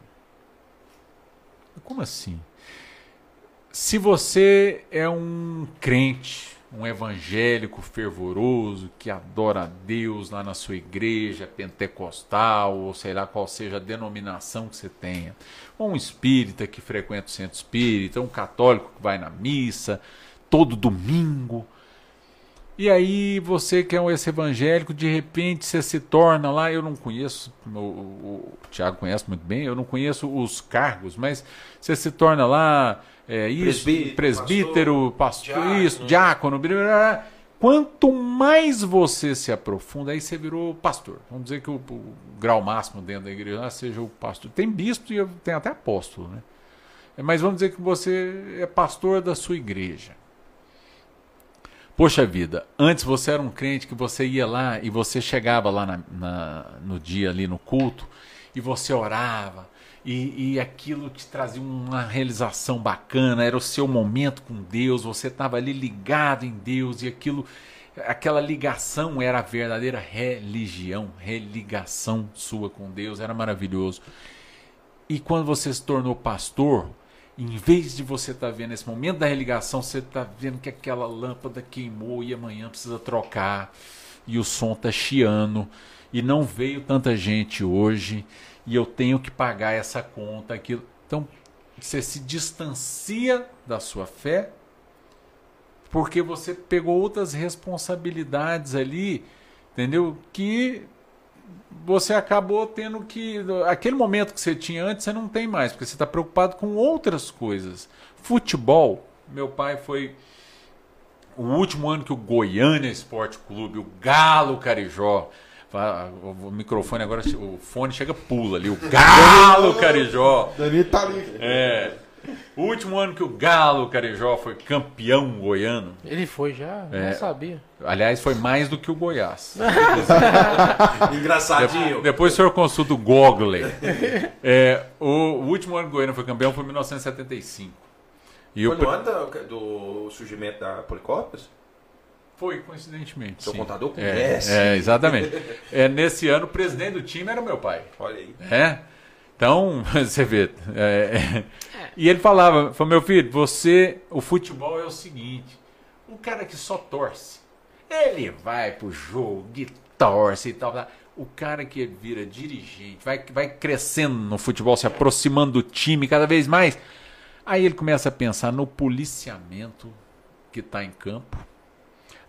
Como assim? Se você é um crente, um evangélico fervoroso que adora a Deus lá na sua igreja pentecostal, ou sei lá qual seja a denominação que você tenha, ou um espírita que frequenta o centro espírita, um católico que vai na missa todo domingo, e aí você que é um esse evangélico, de repente você se torna lá, eu não conheço, o, o, o Tiago conhece muito bem, eu não conheço os cargos, mas você se torna lá é, isso, Presbítero, presbítero, pastor, diácono. isso, diácono, blá, blá, blá. quanto mais você se aprofunda, aí você virou pastor. Vamos dizer que o, o grau máximo dentro da igreja seja o pastor. Tem bispo e tem até apóstolo, né? Mas vamos dizer que você é pastor da sua igreja. Poxa vida, antes você era um crente que você ia lá e você chegava lá na- na- no dia ali no culto e você orava e, e aquilo te trazia uma realização bacana, era o seu momento com Deus, você estava ali ligado em Deus e aquilo, aquela ligação era a verdadeira religião, religação sua com Deus, era maravilhoso. E quando você se tornou pastor, em vez de você estar vendo esse momento da religação, você está vendo que aquela lâmpada queimou e amanhã precisa trocar e o som está chiando e não veio tanta gente hoje e eu tenho que pagar essa conta, aquilo. Então você se distancia da sua fé porque você pegou outras responsabilidades ali, entendeu? Que você acabou tendo que. Aquele momento que você tinha antes, você não tem mais, porque você está preocupado com outras coisas. Futebol, meu pai foi. O último ano que o Goiânia Esporte Clube, o Galo Carijó. O microfone agora, o fone chega pula ali. O Galo Carijó. Dani tá ali. É. O último ano que o Galo Carijó foi campeão goiano. Ele foi já, É. não sabia. Aliás, foi mais do que o Goiás. Engraçadinho. Depois o senhor consulta o Google. É, o, o último ano que o Goiânia foi campeão foi em 1975. E Foi o no ano da- do surgimento da Policópias? Foi, coincidentemente. Seu sim. contador É, conhece. é, exatamente. É, nesse ano, o presidente do time era meu pai. Olha aí. É? Então, você vê. é, é. E ele falava, falou, meu filho, você, o futebol é o seguinte, o cara que só torce, ele vai pro jogo e torce e tal. tal. O cara que vira dirigente, vai, vai crescendo no futebol, se aproximando do time cada vez mais. Aí ele começa a pensar no policiamento que está em campo,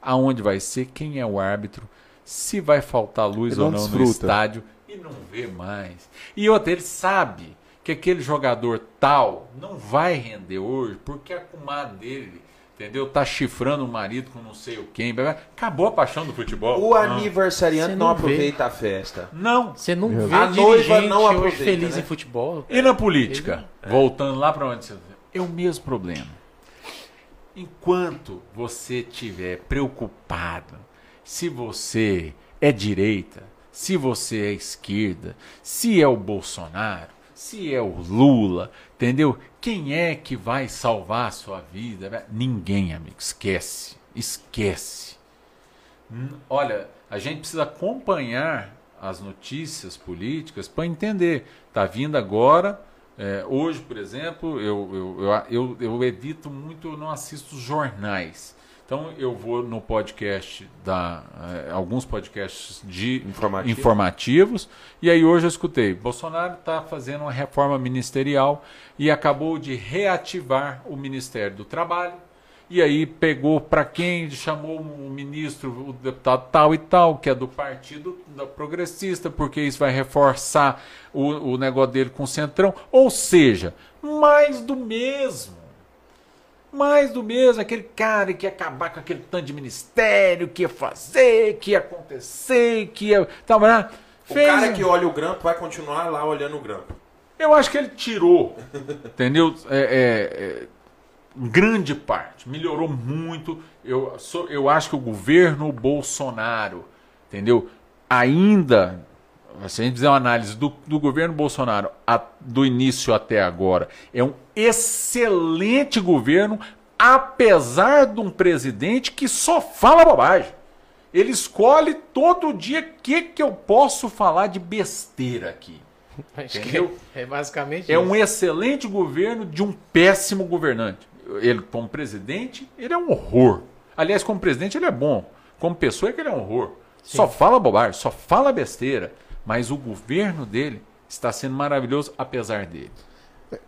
aonde vai ser, quem é o árbitro, se vai faltar luz Ele ou não não no estádio e não vê mais. E outra, ele sabe que aquele jogador tal não vai render hoje porque a comadre dele, entendeu? Tá chifrando o marido com não sei o quem. Acabou a paixão do futebol. O Não. aniversariante não, não vê. aproveita a festa. Não. Você não Meu vê A noiva não aproveita, feliz né? em futebol. E na política? Voltando lá para onde você. É o mesmo problema. Enquanto você estiver preocupado se você é direita, se você é esquerda, se é o Bolsonaro, se é o Lula, entendeu? Quem é que vai salvar a sua vida? Ninguém, amigo. Esquece. Esquece. Hum, Olha, a gente precisa acompanhar as notícias políticas para entender. Tá vindo agora. é, hoje, por exemplo, eu, eu, eu, eu, evito muito, eu não assisto jornais. Então eu vou no podcast da eh, alguns podcasts de Informativo. informativos e aí hoje eu escutei Bolsonaro está fazendo uma reforma ministerial e acabou de reativar o Ministério do Trabalho e aí pegou para quem, chamou o ministro, o deputado tal e tal, que é do partido da progressista, porque isso vai reforçar o, o negócio dele com o Centrão. Ou seja, mais do mesmo. Mais do mesmo, aquele cara que ia acabar com aquele tanto de ministério, que ia fazer, que ia acontecer, que ia. Tá, O fez- cara que olha o grampo vai continuar lá olhando o grampo. eu acho que ele tirou, entendeu? É, é, é, grande parte, melhorou muito. Eu, sou, eu acho que o governo Bolsonaro, entendeu? Ainda, se a gente fizer uma análise do, do governo Bolsonaro a- do início até agora, é um excelente governo, apesar de um presidente que só fala bobagem. Ele escolhe todo dia o que, que eu posso falar de besteira aqui. Acho Entendeu? é basicamente É isso. um excelente governo de um péssimo governante. Ele, como presidente, ele é um horror. Aliás, como presidente, ele é bom. Como pessoa, é que ele é um horror. Só fala bobagem, só fala besteira. Mas o governo dele está sendo maravilhoso, apesar dele.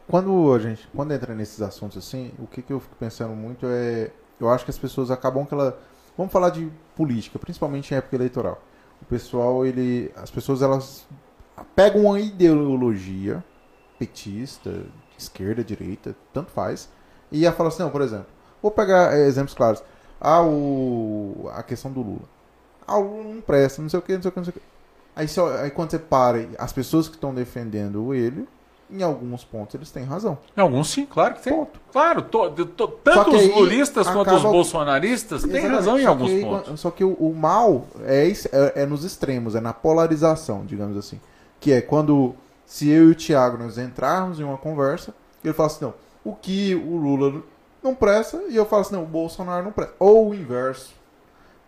Quando a gente, quando entra nesses assuntos assim, o que, que eu fico pensando muito é, eu acho que as pessoas acabam que ela, vamos falar de política, principalmente em época eleitoral. O pessoal, ele, as pessoas elas pegam uma ideologia petista, esquerda, direita, tanto faz, e ela fala assim, não, por exemplo, vou pegar eh, exemplos claros. Ah, o, a questão do Lula. Ah, o Lula não presta, não sei o que, não sei o que, não sei o que. Aí, aí quando você para, as pessoas que estão defendendo ele, em alguns pontos eles têm razão. Em Alguns sim, claro que tem. Ponto. Claro, to- to- tanto os lulistas quanto os acaba- bolsonaristas têm razão em alguns aí, pontos. Só que o, o mal é, é, é nos extremos, é na polarização, digamos assim. Que é quando, se eu e o Thiago nós entrarmos em uma conversa, ele fala assim, não, o que o Lula não presta, e eu falo assim, não, o Bolsonaro não presta. Ou o inverso,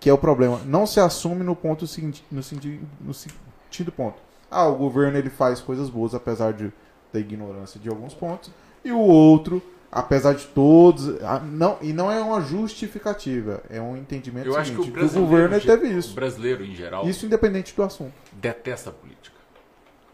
que é o problema. Não se assume no ponto seguinte- no, senti- no sentido ponto. Ah, o governo ele faz coisas boas, apesar de, da ignorância de alguns pontos, e o outro apesar de todos, não, e não é uma justificativa, é um entendimento Eu acho que o seguinte, brasileiro, governo teve o isso. brasileiro em geral Isso independente do assunto. detesta a política.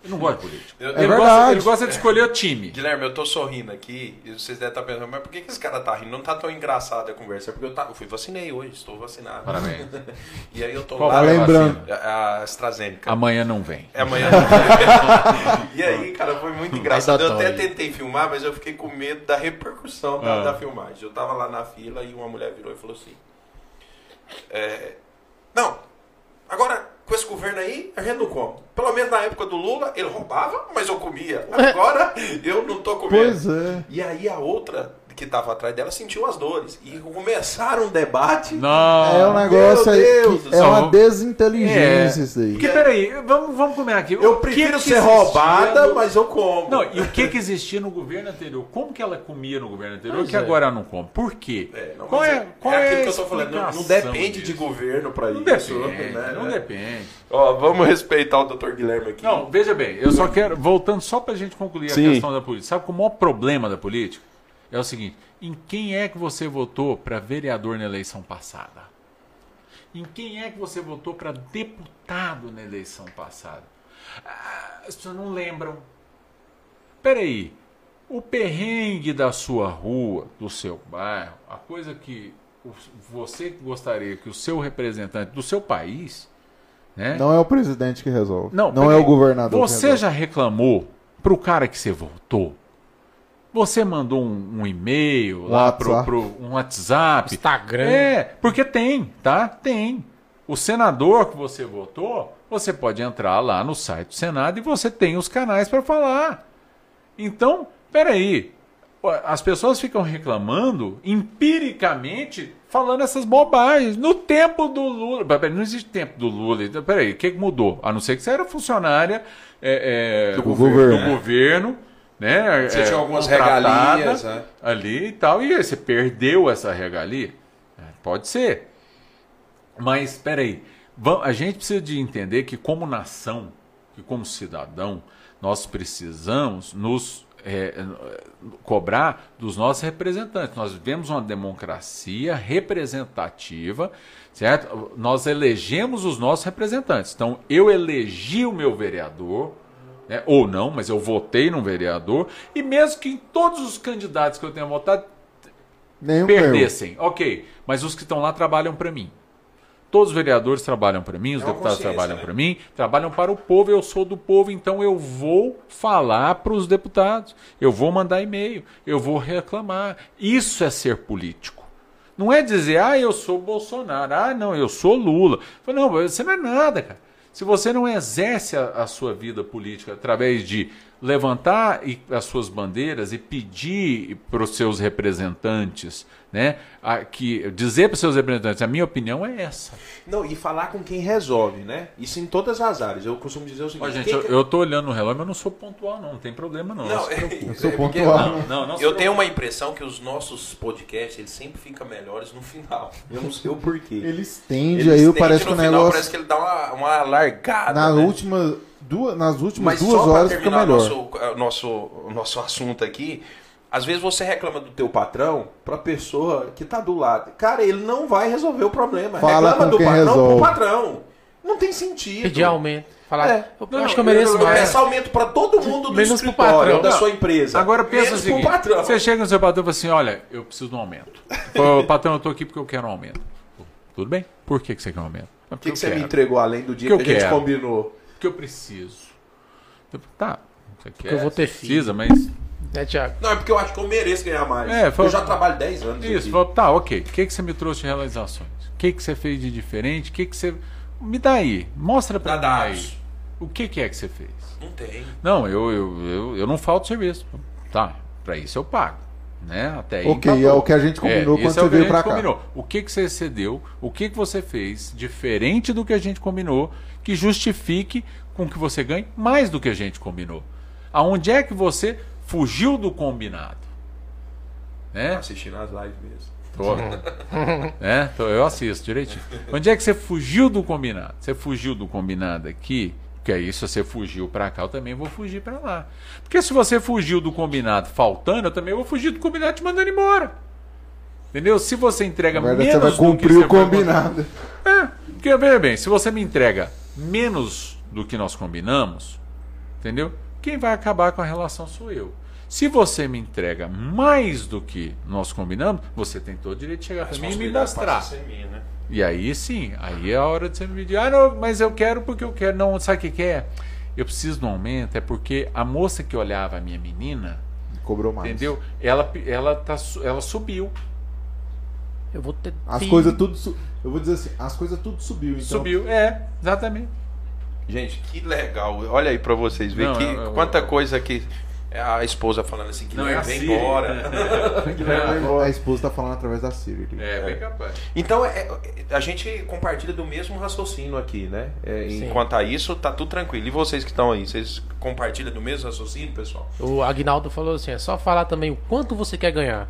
Ele não gosta de política. Eu- É ele, verdade. gosta, ele gosta de escolher o time. Guilherme, eu tô sorrindo aqui e vocês devem estar pensando, mas por que, que esse cara tá rindo? Não tá tão engraçado a conversa. É porque eu, tá, eu fui vacinei hoje, estou vacinado. Parabéns. E aí eu tô Qual lá. lembrando. A, a AstraZeneca. Amanhã não vem. É amanhã. e aí, cara, foi muito engraçado. Eu até tentei filmar, mas eu fiquei com medo da repercussão da, Ah. da filmagem. Eu tava lá na fila e uma mulher virou e falou assim: é, Não, agora com esse governo aí, a gente não come. Pelo menos na época do Lula, ele roubava, mas eu comia. Agora eu não tô comendo. Pois é. E aí a outra que tava atrás dela sentiu as dores. E começaram um debate. Não. É um negócio aí que é uma desinteligência É. isso aí. Porque, peraí, vamos, vamos combinar aqui. Eu O que prefiro que ser existia roubada, no- mas eu como. Não, e o que que existia no governo anterior? Como que ela comia no governo anterior Pois que é. agora ela não come? Por quê? É, não, qual mas é, qual é é aquilo a que eu tô falando. Não, não depende de disso? governo pra Não isso. depende, né? não depende. Ó, vamos respeitar o Dr. Guilherme aqui. Não, veja bem, eu só quero, voltando só pra gente concluir Sim. a questão da política. Sabe qual é o maior problema da política? É o seguinte, em quem é que você votou para vereador na eleição passada? Em quem é que você votou para deputado na eleição passada? Ah, as pessoas não lembram. Peraí, o perrengue da sua rua, do seu bairro, a coisa que o- você gostaria que o seu representante do seu país, né? Não é o presidente que resolve. Não, Não, é o governador Você já reclamou pro cara que você votou? Você mandou um, um e-mail lá pro, WhatsApp. pro um WhatsApp? Instagram. É, porque tem, tá? Tem. O senador que você votou, você pode entrar lá no site do Senado e você tem os canais para falar. Então, peraí. As pessoas ficam reclamando empiricamente, falando essas bobagens. No tempo do Lula. Peraí, Não existe tempo do Lula. Então, Peraí, o que que mudou? A não ser que você era funcionária é, é, Do do governo. do governo, né? Você é, tinha algumas regalias, né? ali e tal, e aí você perdeu essa regalia? É, Pode ser. Mas, espera aí, a gente precisa de entender que como nação, que como cidadão, nós precisamos nos é, é, cobrar dos nossos representantes. Nós vivemos uma democracia representativa, certo? Nós elegemos os nossos representantes. Então, eu elegi o meu vereador, né, ou não, mas eu votei num vereador, e mesmo que em todos os candidatos que eu tenha votado, Nenhum perdessem. Ok, mas os que estão lá trabalham para mim. Todos os vereadores trabalham para mim, os É deputados trabalham né? para mim, trabalham para o povo, eu sou do povo, então eu vou falar para os deputados, eu vou mandar e-mail, eu vou reclamar. Isso é ser político. Não é dizer, ah, eu sou Bolsonaro, ah, não, eu sou Lula. Não, você não é nada, cara. Se você não exerce a, a sua vida política através de levantar e- as suas bandeiras e pedir para os seus representantes, né, a, que dizer para os seus representantes, a minha opinião é essa. Não, e falar com quem resolve, né? Isso em todas as áreas. Eu costumo dizer o seguinte. Ó, gente, eu, que- eu tô olhando no relógio, mas eu não sou pontual, não, não tem problema não. Não, preocupe. Eu sou é pontual. não, não, não se Eu tenho uma impressão que os nossos podcasts eles sempre ficam melhores no final. Eu não sei o porquê. Ele estende Ele aí, estende parece que no o final, negócio. parece que ele dá uma, uma largada. Na né? última, duas, nas últimas Mas duas para horas fica melhor. nosso, eh, nosso, o nosso assunto aqui, às vezes você reclama do teu patrão pra pessoa que tá do lado. Cara, ele não vai resolver o problema. Fala reclama do patrão resolve. pro patrão. Não tem sentido. Pedir aumento. Falar, É. eu Não, acho que eu mereço Eu mais. peço aumento pra todo mundo do Menos pro escritório, patrão. da sua empresa. Agora pensa o Menos pro seguinte: patrão. você chega no seu patrão e fala assim: olha, eu preciso de um aumento. Patrão, eu tô aqui porque eu quero um aumento. Tudo bem? Por que, que você quer um aumento? "Ah, O que, que eu você me quero. entregou além do dia Que que, a gente quero. combinou? Porque eu preciso. Eu, tá, você quer, eu vou ter você filho. precisa, mas. Né, Thiago? Não, é porque eu acho que eu mereço ganhar mais. É, foi- Eu já trabalho 10 anos. Isso, falou, tá, ok. O que, que você me trouxe de realizações? O que, que você fez de diferente? O que, que você. Me dá aí, mostra pra Dá mim dados. O que, que é que você fez? Não tem. Não, eu, eu, eu, eu não falto serviço. Tá, pra isso eu pago. Né? Até aí. Ok, acabou. é o que a gente combinou quando isso é você o que a veio pra cá. combinou. O que, que você excedeu? O que, que você fez diferente do que a gente combinou que justifique com que você ganhe mais do que a gente combinou? Aonde é que você fugiu do combinado? Né? Assistindo as lives mesmo. Tô. é, tô- eu assisto direitinho. Onde é que você fugiu do combinado? Você fugiu do combinado aqui, porque aí se você fugiu pra cá, eu também vou fugir pra lá. Porque se você fugiu do combinado faltando, eu também vou fugir do combinado te mandando embora. Entendeu? Se você entrega Na verdade, menos você vai do que cumprir você o combinado. é, porque veja bem, se você me entrega menos do que nós combinamos, entendeu? Quem vai acabar com a relação sou eu. Se você me entrega mais do que nós combinamos, você tem todo o direito de chegar para mim e me mostrar. né? E aí sim, aí é a hora de você me pedir, ah, não, mas eu quero porque eu quero. Não, sabe o que, que é? Eu preciso de um aumento, é porque a moça que olhava a minha menina, Cobrou mais. entendeu? Ela, ela, tá, ela subiu. Eu vou ter. As coisas tudo. su- Eu vou dizer assim, as coisas tudo subiu. Então, Subiu, é, exatamente. Gente, que legal. Olha aí pra vocês verem Não, que, eu- eu- quanta eu- coisa que a esposa falando assim, que Não, não, é vem Siri. embora. A esposa tá falando através da Siri. É, bem capaz. Então, é, a gente compartilha do mesmo raciocínio aqui, né? É, enquanto a isso, tá tudo tranquilo. E vocês que estão aí, vocês compartilham do mesmo raciocínio, pessoal? O Agnaldo falou assim: é só falar também o quanto você quer ganhar.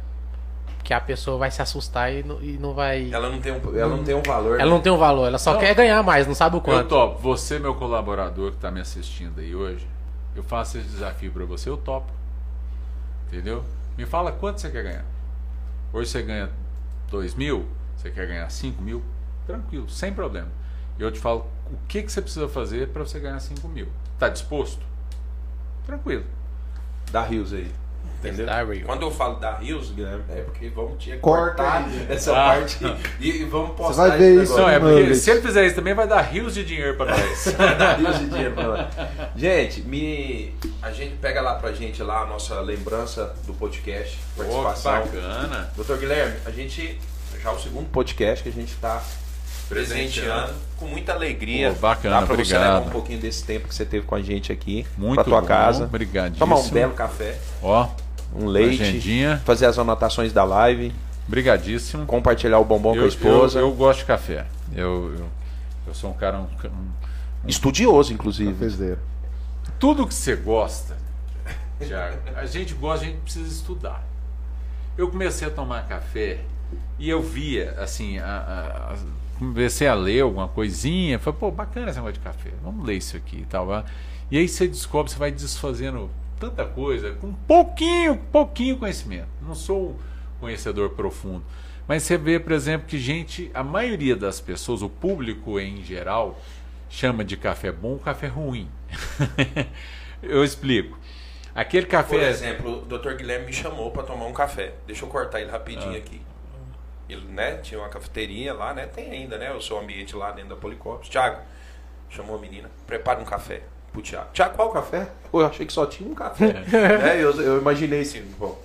Que a pessoa vai se assustar e não, e não vai. Ela não tem um, ela não tem um valor. Ela não tem um valor, ela só Não. quer ganhar mais, não sabe o Eu quanto. topo. Você, meu colaborador que está me assistindo aí hoje, eu faço esse desafio para você, eu topo. Entendeu? Me fala quanto você quer ganhar. Hoje você ganha 2 mil, você quer ganhar 5 mil, tranquilo, sem problema. E eu te falo o que, que você precisa fazer para você ganhar 5 mil. Tá disposto? Tranquilo. Da Rios aí. Entendeu? Quando eu falo da Rios, Guilherme, é porque vamos cortar essa Ah. parte e, e vamos postar Você vai ver isso Não, é porque se ele fizer isso também vai dar rios de dinheiro para nós. da Rios de dinheiro pra lá. Gente, me, a gente pega lá pra gente lá a nossa lembrança do podcast, participação. bacana. Doutor Guilherme, a gente já é o segundo podcast que a gente está presenteando com muita alegria. Pô, bacana, Dá pra você obrigado. levar um pouquinho desse tempo que você teve com a gente aqui Muito pra tua bom, casa. obrigadíssimo. Tomar um belo café, Ó, um leite, agendinha. fazer as anotações da live, brigadíssimo. compartilhar o bombom com a Eu, esposa. eu, eu gosto de café. Eu, eu, eu sou um cara. Um, um- Estudioso, inclusive. Cafezeiro. tudo que você gosta, Thiago, a gente gosta, a gente precisa estudar. Eu comecei a tomar café e eu via, assim, a, a- a- comecei a ler alguma coisinha. Falei, pô, bacana esse negócio de café, vamos ler isso aqui e tal. E aí você descobre, você vai desfazendo tanta coisa com pouquinho, pouquinho conhecimento. Não sou um conhecedor profundo. Mas você vê, por exemplo, que gente, a maioria das pessoas, o público em geral, chama de café bom café ruim. Eu explico. Aquele café. Por exemplo, o Dr. Guilherme me chamou para tomar um café. Deixa eu cortar ele Ah. rapidinho aqui. Ele, né, tinha uma cafeteria lá, né? Tem ainda, né? O seu ambiente lá dentro da Policopos. Tiago, chamou a menina, prepara um café pro Tiago. Tiago, qual café? Pô, eu achei que só tinha um café. né? eu, eu imaginei assim, bom.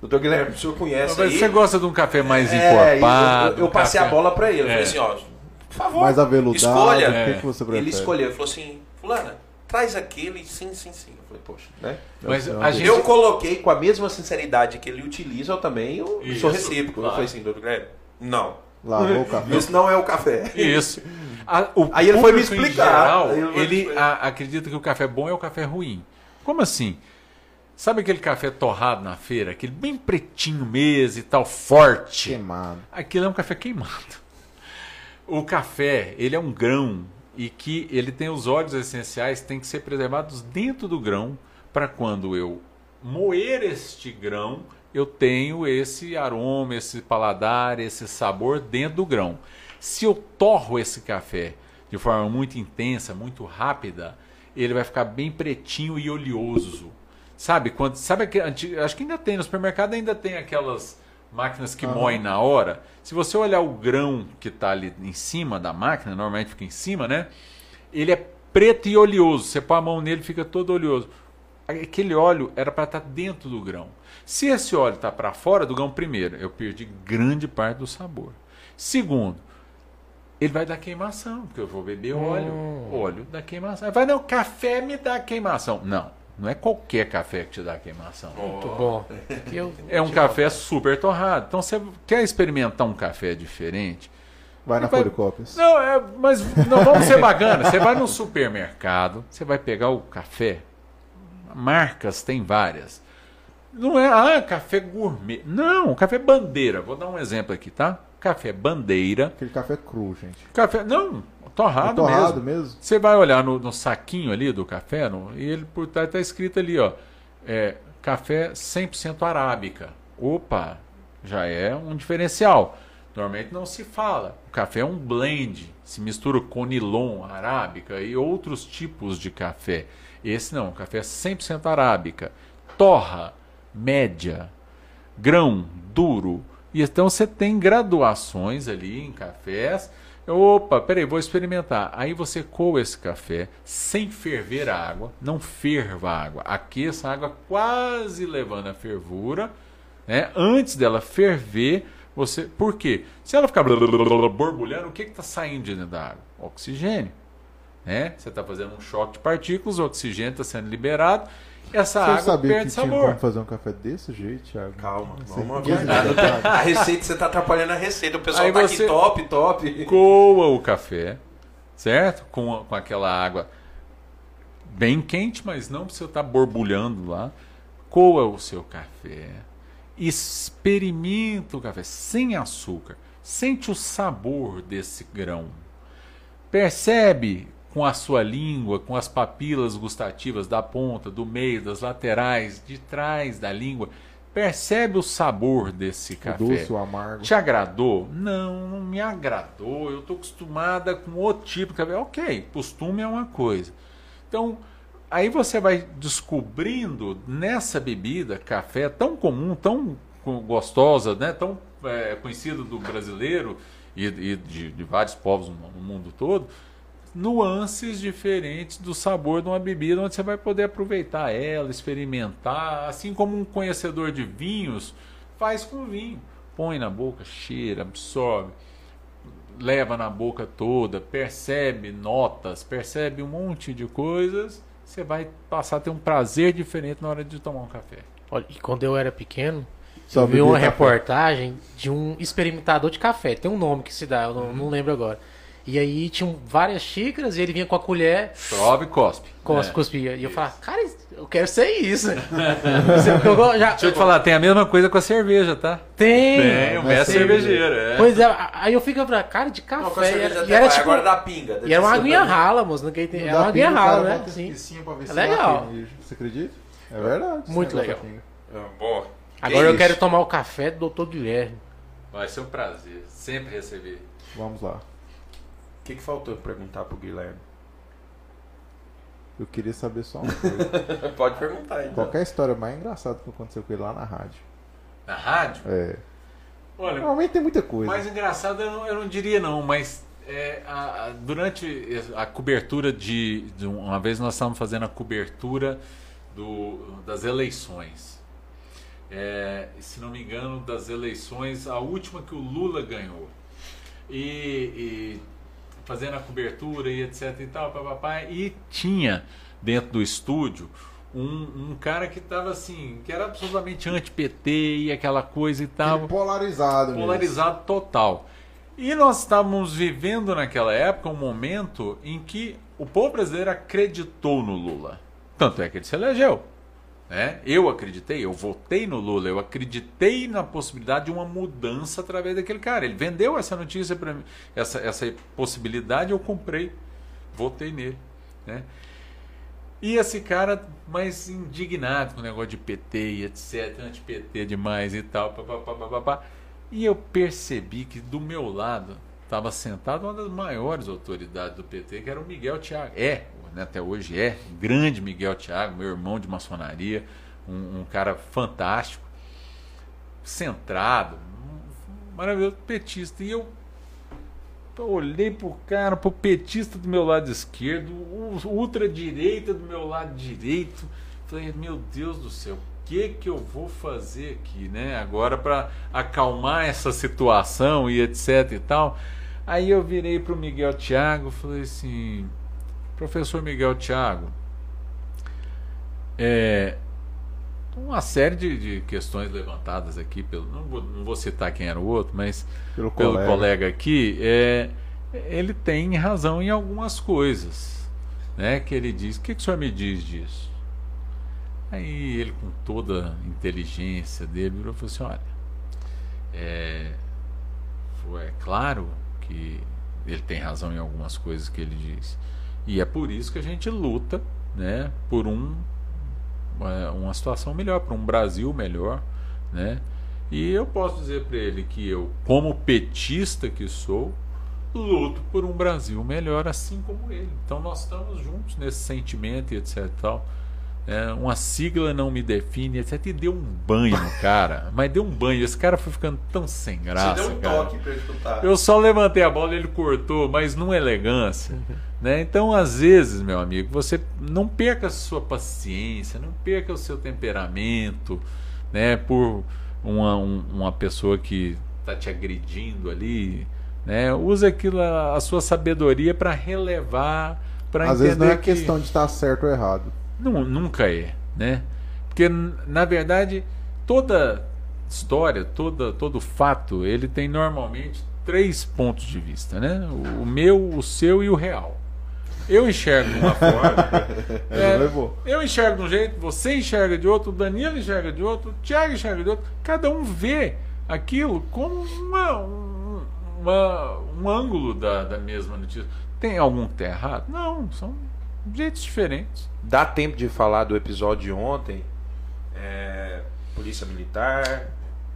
Doutor Guilherme, o senhor conhece Mas aí? você gosta de um café mais É, encorpado? eu, eu passei café- a bola pra ele. Eu É. falei assim, ó, por favor, Mais aveludado, escolha. o que, que você prefere? Ele escolheu, ele falou assim, fulana, traz aquele, sim, sim, sim. Eu falei, poxa, né? Mas Eu- a gente. Eu coloquei com a mesma sinceridade que ele utiliza, eu também eu Isso, sou recíproco. Eu claro. falei assim, doutor Guilherme, não. Lavou o café. Isso não é o café. Isso. A- o Aí ele foi me explicar. geral, ele explicar. a- acredita que o café bom é o café ruim. Como assim? Sabe aquele café torrado na feira? Aquele bem pretinho mesmo e tal, forte. Queimado. Aquilo é um café queimado. O café, ele é um grão e que ele tem os óleos essenciais que têm que ser preservados dentro do grão para quando eu moer este grão, eu tenho esse aroma, esse paladar, esse sabor dentro do grão. Se eu torro esse café de forma muito intensa, muito rápida, ele vai ficar bem pretinho e oleoso. Sabe quando, sabe que acho que ainda tem no supermercado ainda tem aquelas máquinas que moem na hora. Se você olhar o grão que está ali em cima da máquina, normalmente fica em cima, né? Ele é preto e oleoso. Você põe a mão nele, fica todo oleoso. Aquele óleo era para estar dentro do grão. Se esse óleo está para fora do grão, primeiro, eu perdi grande parte do sabor. Segundo, ele vai dar queimação, porque eu vou beber óleo, óleo dá queimação. Vai, não, café me dá queimação. Não, não é qualquer café que te dá queimação. Muito bom. Que eu- É um café super torrado. Então você quer experimentar um café diferente? Vai na Vai- Policópias. Não, é, mas não vamos ser bacana. Você vai no supermercado, você vai pegar o café. Marcas tem várias. Não é, ah, café gourmet. Não, café bandeira. Vou dar um exemplo aqui, tá? Café bandeira. Aquele café cru, gente. Café, não, torrado, É torrado mesmo. mesmo? Você vai olhar no, no saquinho ali do café, no- e ele por trás está escrito ali, ó, é, café 100% arábica. Opa, já é um diferencial. Normalmente não se fala. O café é um blend, se mistura com nilon, arábica e outros tipos de café. Esse não, café é 100% arábica. Torra, média, grão, duro. E então você tem graduações ali em cafés. Opa, peraí, vou experimentar. Aí você coa esse café sem ferver a água, não ferva a água, aqueça a água quase levando a fervura, né? Antes dela ferver, você. Por quê? Se ela ficar borbulhando, o que está saindo de dentro da água? Oxigênio. Né? Você está fazendo um choque de partículas, o oxigênio está sendo liberado, essa Você água sabia perde que tinha sabor. como fazer um café desse jeito, Thiago? Calma, vamos detalhe. A receita, você tá atrapalhando a receita. O pessoal Aí tá aqui top, top. coa o café, certo? Com, com aquela água bem quente, mas não precisa estar borbulhando lá. Coa o seu café. Experimenta o café sem açúcar. Sente o sabor desse grão. Percebe com a sua língua, com as papilas gustativas da ponta, do meio, das laterais, de trás da língua. Percebe o sabor desse O café. doce, o amargo. Te agradou? Não, não me agradou. Eu estou acostumada com outro tipo de café. Ok, costume é uma coisa. Então, aí você vai descobrindo nessa bebida, café tão comum, tão gostosa, né? tão é, conhecida do brasileiro e, e de, de vários povos no mundo todo, nuances diferentes do sabor de uma bebida, onde você vai poder aproveitar ela, experimentar, assim como um conhecedor de vinhos faz com vinho. Põe na boca, cheira, absorve, leva na boca toda, percebe notas, percebe um monte de coisas, você vai passar a ter um prazer diferente na hora de tomar um café. Olha, e quando eu era pequeno, Só eu vi uma café. reportagem de um experimentador de café. Tem um nome que se dá, eu não, não lembro agora. E aí tinham várias xícaras e ele vinha com a colher, Prove e cospe. cos- É. cuspia. E eu falava, cara, eu quero ser isso. É eu já- Deixa eu te falar, tem a mesma coisa com a cerveja, tá? Tem. Tem, o mestre cervejeiro, é. Pois é, aí eu fico falando, cara, de café. Não, e era, e era vai, tipo. agora dá pinga. E era uma aguinha eu- rala, moço. Ninguém tem. Não Era uma aguinha pinga, rala, cara né? bota Sim. É legal. Você acredita? É verdade. Muito legal. da Boa. Agora eu isso? quero tomar o café do Dr. Guilherme. Vai ser um prazer sempre receber. Vamos lá. O que, que faltou perguntar pro Guilherme? Eu queria saber só uma coisa. Pode perguntar então. É a história mais engraçada que aconteceu com ele lá na rádio? Na rádio? É. Olha, Normalmente tem muita coisa. mais engraçado eu não, eu não diria não, mas é, a- a- durante a cobertura de, de um- Uma vez nós estávamos fazendo a cobertura do, das eleições. É, se não me engano, das eleições, a última que o Lula ganhou. E, e fazendo a cobertura e etc e tal, papapá, e tinha dentro do estúdio um, um cara que estava assim, que era absolutamente anti-PT e aquela coisa e tal Aquele polarizado mesmo. polarizado total. E nós estávamos vivendo naquela época um momento em que o povo brasileiro acreditou no Lula. Tanto é que ele se elegeu. Né? Eu acreditei, eu votei no Lula, eu acreditei na possibilidade de uma mudança através daquele cara. Ele vendeu essa notícia para mim, essa, essa possibilidade, eu comprei, votei nele. Né? E esse cara mais indignado com o negócio de PT e etc, anti-PT demais e tal, papapá, papapá. E eu percebi que do meu lado estava sentado uma das maiores autoridades do PT, que era o Miguel Thiago. É, né, até hoje é, grande Miguel Thiago, meu irmão de maçonaria, um, um cara fantástico, centrado, maravilhoso petista. E eu olhei pro cara, pro petista do meu lado esquerdo, ultradireita do meu lado direito. Falei, meu Deus do céu, o que que eu vou fazer aqui, né? Agora para acalmar essa situação e etc e tal. Aí eu virei pro Miguel Thiago, falei assim, professor Miguel Thiago, é, uma série de, de questões levantadas aqui pelo, não vou, não vou citar quem era o outro, mas Pelo pelo colega. colega, aqui, é, ele tem razão em algumas coisas, né? Que ele diz. O que, que o senhor me diz disso? Aí ele, com toda a inteligência dele, virou e falou assim: olha, é, foi, é claro que ele tem razão em algumas coisas que ele diz. E é por isso que a gente luta, né? Por um uma, uma situação melhor, para um Brasil melhor, né? E eu posso dizer para ele que eu, como petista que sou, luto por um Brasil melhor, assim como ele. Então nós estamos juntos nesse sentimento e etc. Tal. É, uma sigla não me define, etc. E deu um banho no cara, mas deu um banho. Esse cara foi ficando tão sem graça. Você deu um cara. toque pra escutar. Eu só levantei a bola e ele cortou, mas numa elegância. Né? Então, às vezes, meu amigo, você não perca a sua paciência, não perca o seu temperamento né? por uma, um- uma pessoa que está te agredindo ali. Né? Use aquilo, a a sua sabedoria para relevar, para entender Às vezes não é que questão de estar certo ou errado. não, nunca é, né? Porque na verdade toda história, toda, todo fato, ele tem normalmente três pontos de vista, né? O meu, o seu e o real. Eu enxergo de uma forma, É, é, eu enxergo de um jeito, você enxerga de outro, o Danilo enxerga de outro, o Thiago enxerga de outro. Cada um vê aquilo como uma, um, uma- um ângulo da, da mesma notícia. Tem algum que está errado? Não, são jeitos diferentes. Dá tempo de falar do episódio de ontem? É, Polícia Militar.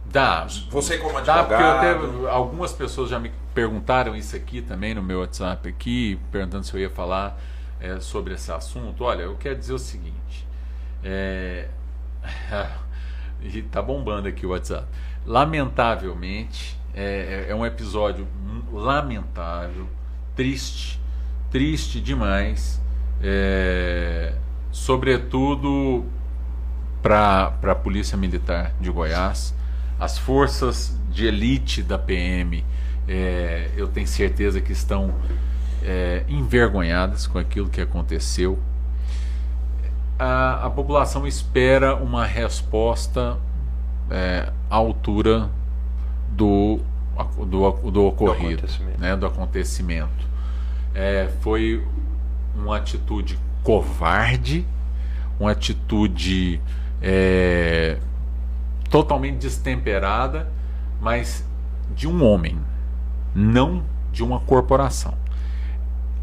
Dá. Você como Dá, porque eu advogado. algumas pessoas já me perguntaram isso aqui também no meu WhatsApp aqui, perguntando se eu ia falar é, sobre esse assunto. Olha, eu quero dizer o seguinte. É, e tá bombando aqui o WhatsApp. Lamentavelmente, é, é um episódio lamentável, triste, triste demais. é, sobretudo para a Polícia Militar de Goiás, as forças de elite da PM, é, eu tenho certeza que estão é, envergonhadas com aquilo que aconteceu. A, a população espera uma resposta é, à altura do, do, do ocorrido, acontecimento. né, do acontecimento. É, foi uma atitude covarde, uma atitude é, totalmente destemperada, mas de um homem, não de uma corporação.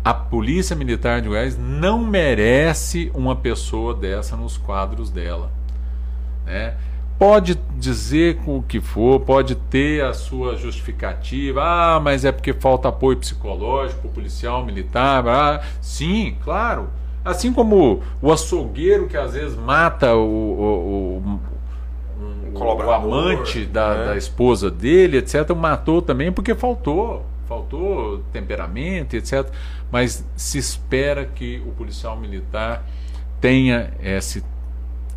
A Polícia Militar de Goiás não merece uma pessoa dessa nos quadros dela. né? Pode dizer o que for, pode ter a sua justificativa. Ah, mas é porque falta apoio psicológico, policial, militar. Ah, sim, claro. Assim como o açougueiro que às vezes mata o, o, o, o- o amante da, né? da esposa dele, etc., matou também porque faltou. Faltou temperamento, etc. Mas se espera que o policial militar tenha esse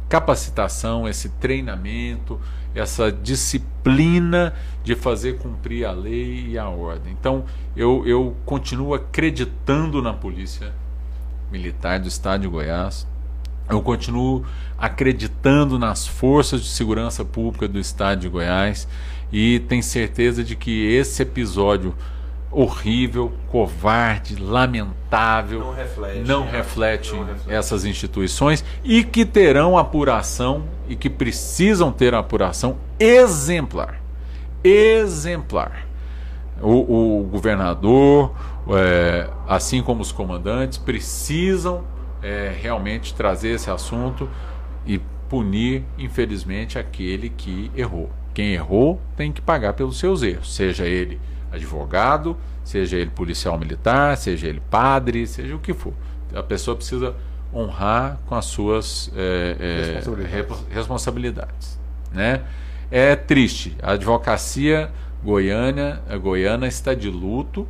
capacitação, esse treinamento, essa disciplina de fazer cumprir a lei e a ordem. Então, eu, eu continuo acreditando na polícia militar do estado de Goiás. Eu continuo acreditando nas forças de segurança pública do estado de Goiás e tenho certeza de que esse episódio horrível, covarde, lamentável, Não reflete, não né? reflete Não essas instituições e que terão apuração e que precisam ter apuração exemplar. Exemplar. O, o governador, é, assim como os comandantes, precisam é, realmente trazer esse assunto e punir, infelizmente, aquele que errou. Quem errou tem que pagar pelos seus erros, seja ele advogado, seja ele policial militar, seja ele padre, seja o que for. A pessoa precisa honrar com as suas é, Responsabilidades. responsabilidades. Né? É triste. A advocacia goiana, a goiana está de luto.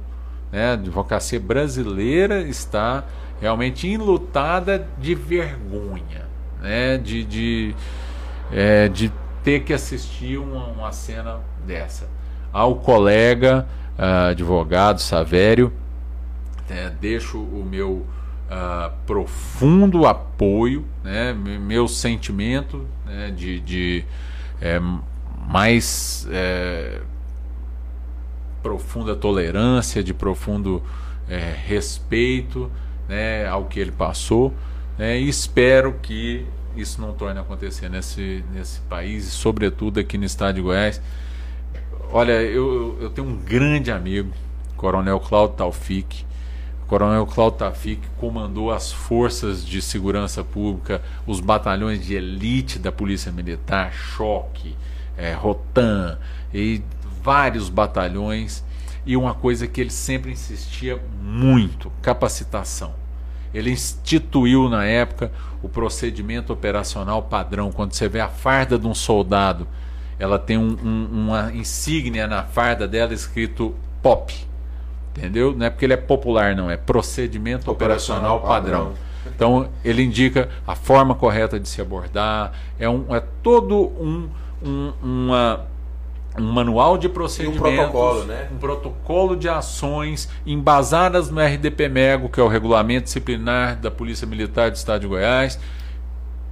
Né? A advocacia brasileira está realmente enlutada de vergonha, né? de, de, é, de ter que assistir uma, uma cena dessa. Ao colega ah, advogado Savério, é, deixo o meu ah, profundo apoio, né, me- meu sentimento né, de, de é, mais é, profunda tolerância, de profundo é, respeito né, ao que ele passou. Né, e espero que isso não torne a acontecer nesse, nesse país, sobretudo aqui no estado de Goiás. Olha, eu, eu tenho um grande amigo, Coronel Cláudio Taufik. Coronel Cláudio Taufik comandou as forças de segurança pública, os batalhões de elite da Polícia Militar, Choque, eh, Rotan e vários batalhões. E uma coisa que ele sempre insistia muito: capacitação. Ele instituiu na época o procedimento operacional padrão. Quando você vê a farda de um soldado, ela tem um- um- uma insígnia na farda dela escrito POP. Entendeu? Não é porque ele é popular, não. É procedimento operacional, Operacional padrão. padrão. Então ele indica a forma correta de se abordar. É, um, é todo um, um, uma, um manual de procedimentos, protocolo, né? um protocolo de ações embasadas no RDP-MEGO, que é o Regulamento Disciplinar da Polícia Militar do Estado de Goiás,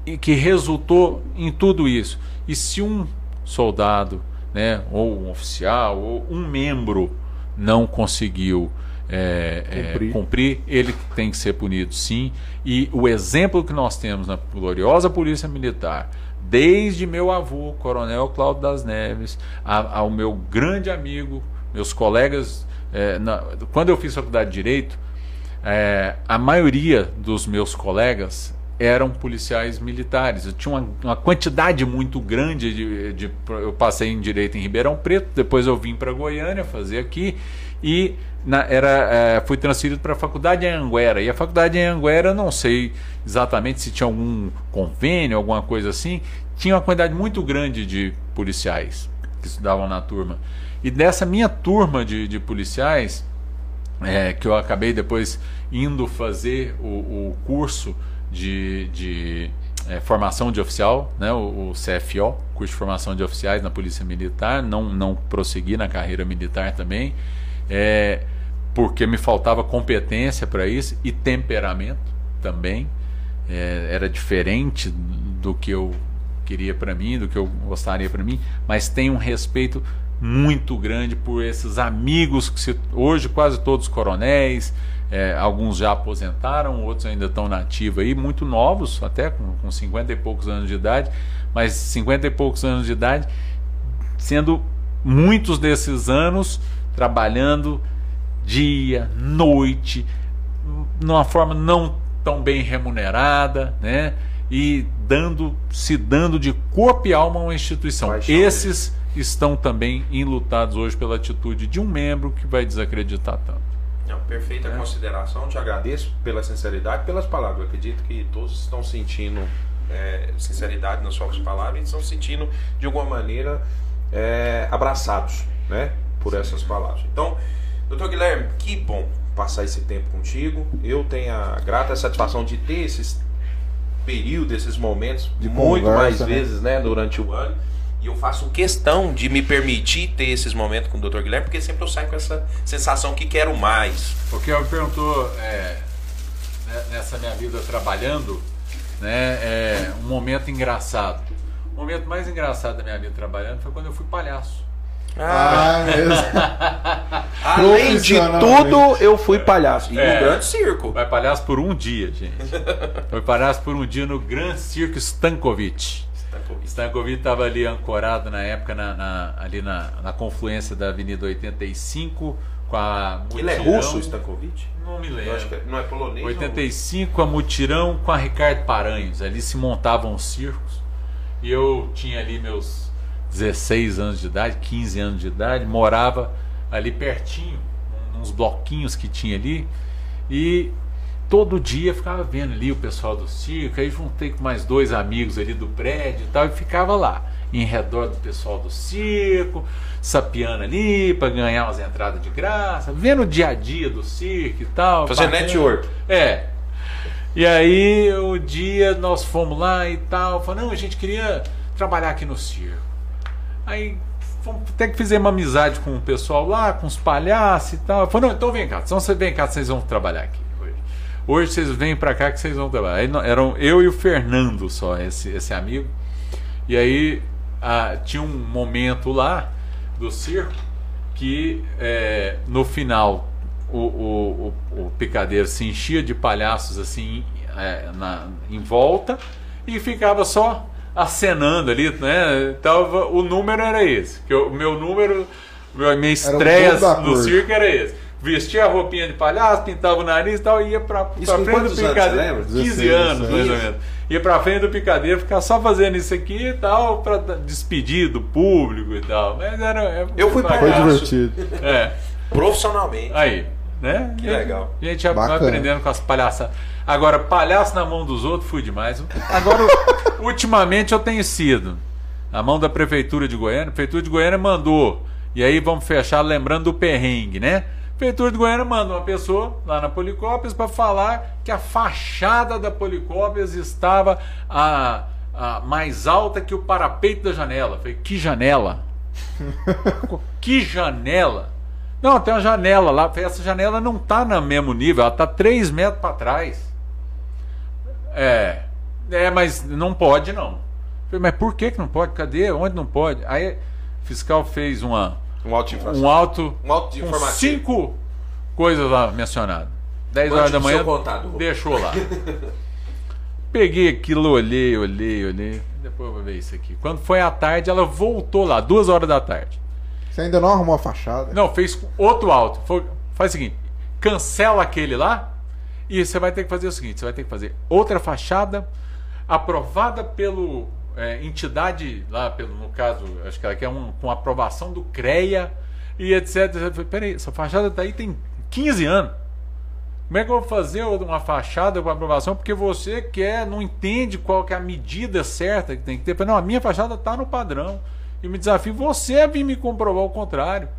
e que resultou em tudo isso. E se um soldado, né, ou um oficial, ou um membro não conseguiu é, é, Cumprir. cumprir, ele tem que ser punido sim. E o exemplo que nós temos na gloriosa Polícia Militar, desde meu avô, Coronel Cláudio das Neves, a- ao meu grande amigo, meus colegas, é, na- quando eu fiz faculdade de Direito, é, a maioria dos meus colegas eram policiais militares. Eu tinha uma, uma quantidade muito grande de, de- Eu passei em direito em Ribeirão Preto, depois eu vim para Goiânia fazer aqui e na- era, é, fui transferido para a faculdade em Anguera. E a faculdade em Anguera, não sei exatamente se tinha algum convênio, alguma coisa assim, tinha uma quantidade muito grande de policiais que estudavam na turma. E dessa minha turma de, de policiais, é, que eu acabei depois indo fazer o, o curso de, de é, formação de oficial, né, o, o CFO, curso de formação de oficiais na Polícia Militar, não, não prossegui na carreira militar também, é, porque me faltava competência para isso e temperamento também, é, era diferente do que eu queria para mim, do que eu gostaria para mim, mas tenho um respeito muito grande por esses amigos que se, hoje quase todos coronéis, é, alguns já aposentaram, outros ainda estão na ativa aí, muito novos, até com, com 50 e poucos anos de idade, mas 50 e poucos anos de idade, sendo muitos desses anos trabalhando dia, noite, numa forma não tão bem remunerada, né? E dando, se dando de corpo e alma a uma instituição. Paixão Esses estão também enlutados hoje pela atitude de um membro que vai desacreditar tanto. Não, perfeita É. consideração, te agradeço pela sinceridade, pelas palavras. Eu acredito que todos estão sentindo é, sinceridade nas suas palavras e estão sentindo, de alguma maneira, é, abraçados né, por essas palavras. Então, doutor Guilherme, que bom passar esse tempo contigo. Eu tenho a grata satisfação de ter esses períodos, esses momentos, De muito conversa, mais né? vezes né, durante o ano. E eu faço questão de me permitir ter esses momentos com o Dr. Guilherme, porque sempre eu saio com essa sensação que quero mais. O que me perguntou é, né, nessa minha vida trabalhando, né, é um momento engraçado. O momento mais engraçado da minha vida trabalhando foi quando eu fui palhaço. Ah, mesmo. Além de tudo, eu fui palhaço. E É. no grande circo. Vai palhaço por um dia, gente. Foi palhaço por um dia no Gran Circo Stankovic. Stankovic estava ali ancorado na época, na, na- ali na, na confluência da Avenida 85 com a Ele é Mutirão. russo, Stankovic? Não me lembro. Eu acho que é- não é polonês. 85 a Mutirão com a Ricardo Paranhos. Ali se montavam os circos. E eu tinha ali meus 16 anos de idade, 15 anos de idade, morava ali pertinho, uns bloquinhos que tinha ali. E todo dia ficava vendo ali o pessoal do circo. Aí juntei com mais dois amigos ali do prédio e tal, e ficava lá, em redor do pessoal do circo, sapiando ali para ganhar umas entradas de graça, vendo o dia a dia do circo e tal. Fazendo bacana. network. É. E aí, o dia nós fomos lá e tal. Falei, não, a gente queria trabalhar aqui no circo. Aí, até que fizemos uma amizade com o pessoal lá, com os palhaços e tal. Falei, não, então vem cá, então você vem cá, vocês vão trabalhar aqui hoje. Hoje vocês vêm pra cá que vocês vão trabalhar. Aí, eram eu e o Fernando só, esse, esse amigo. E aí, ah, tinha um momento lá do circo que é, no final o, o, o, o picadeiro se enchia de palhaços assim é, na, em volta e ficava só acenando ali, né? Tava, o número era esse. Que o meu número, meu- minha estreia no cor. circo era esse. Vestia a roupinha de palhaço, pintava o nariz e tal, e ia pra, pra Isso frente do anos, picadeiro. lembra? 15 16, anos, mais ou 16. menos. Ia pra frente do picadeiro, ficar só fazendo isso aqui e tal, pra despedir do público e tal. Mas era. é- Eu fui Foi palhaço. divertido. É. Profissionalmente. Aí, né? Que E legal. A gente já vai Bacana. aprendendo com as palhaçadas. Agora, palhaço na mão dos outros, fui demais. Agora, ultimamente eu tenho sido. A mão da Prefeitura de Goiânia. A Prefeitura de Goiânia mandou. E aí vamos fechar lembrando do perrengue, né? A Prefeitura de Goiânia manda uma pessoa lá na Policópias para falar que a fachada da Policópias estava a, a mais alta que o parapeito da janela. Falei, que janela? que janela? Não, tem uma janela lá. Essa janela não tá no mesmo nível, ela tá 3 metros para trás. É. É, mas não pode não. Falei, mas por que, que não pode? Cadê? Onde não pode? Aí o fiscal fez uma, Um auto um auto Um auto de com cinco coisas lá mencionadas. 10 Mande horas da manhã, seu contador. deixou lá. Peguei aquilo, olhei, olhei, olhei. Depois eu vou ver isso aqui. Quando foi à tarde, ela voltou lá, duas horas da tarde. Você ainda não arrumou a fachada? Não, fez outro alto. Foi- faz o seguinte: cancela aquele lá e você vai ter que fazer o seguinte: você vai ter que fazer outra fachada aprovada pelo é, entidade lá, pelo, no caso, acho que ela quer um, com aprovação do CREA e etc. Peraí, essa fachada tá aí tem 15 anos. Como é que eu vou fazer uma fachada com aprovação? Porque você quer, não entende qual que é a medida certa que tem que ter. Não, a minha fachada está no padrão. E me desafio você a vir me comprovar o contrário.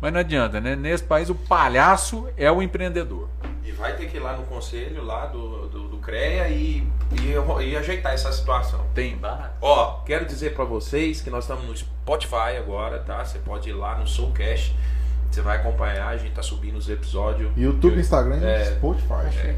Mas não adianta, né? Nesse país o palhaço é o empreendedor. E vai ter que ir lá no conselho lá do, do, do CREA e, e, e ajeitar essa situação. Tem bar? Ó, quero dizer pra vocês que nós estamos no Spotify agora, tá? Você pode ir lá no Soulcast. Você vai acompanhar, a gente tá subindo os episódios. YouTube, Instagram e É. Spotify.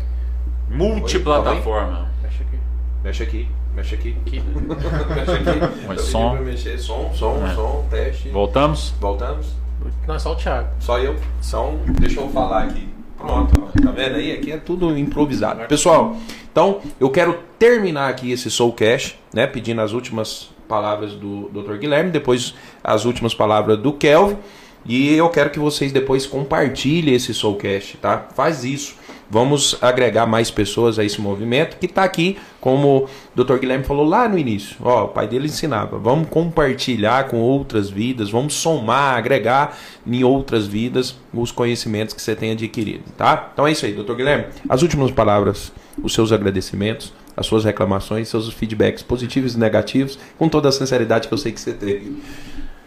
Multiplataforma. Mexe aqui. Mexe aqui. Mexe aqui. Mexe aqui. Mas Eu som. mexer. Som, som, É. som, teste. Voltamos? Voltamos? Não, é só o Thiago. Só eu. Som, deixa eu falar aqui. Pronto, tá vendo aí? Aqui é tudo improvisado. Pessoal, então eu quero terminar aqui esse Soulcast, né? Pedindo as últimas palavras do Dr. Guilherme, depois as últimas palavras do Kelvin. E eu quero que vocês depois compartilhem esse Soulcast, tá? Faz isso. Vamos agregar mais pessoas a esse movimento que está aqui, como o Dr. Guilherme falou lá no início. Ó, o pai dele ensinava. Vamos compartilhar com outras vidas, vamos somar, agregar em outras vidas os conhecimentos que você tem adquirido, tá? Então é isso aí, Dr. Guilherme. As últimas palavras, os seus agradecimentos, as suas reclamações, seus feedbacks positivos e negativos, com toda a sinceridade que eu sei que você teve.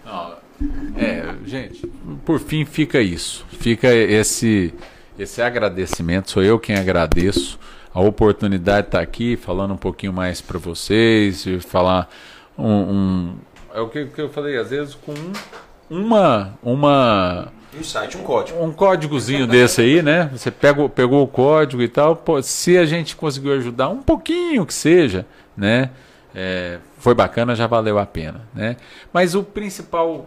Não, É, gente, por fim fica isso. Fica esse esse agradecimento. Sou eu quem agradeço a oportunidade de estar aqui falando um pouquinho mais para vocês e falar um, um- é o que, que eu falei às vezes com um- uma uma Um site, um código. um códigozinho desse aí, né? Você pegou, pegou o código e tal. Pô, se a gente conseguiu ajudar um pouquinho que seja, né? É, foi bacana, já valeu a pena, né? Mas o principal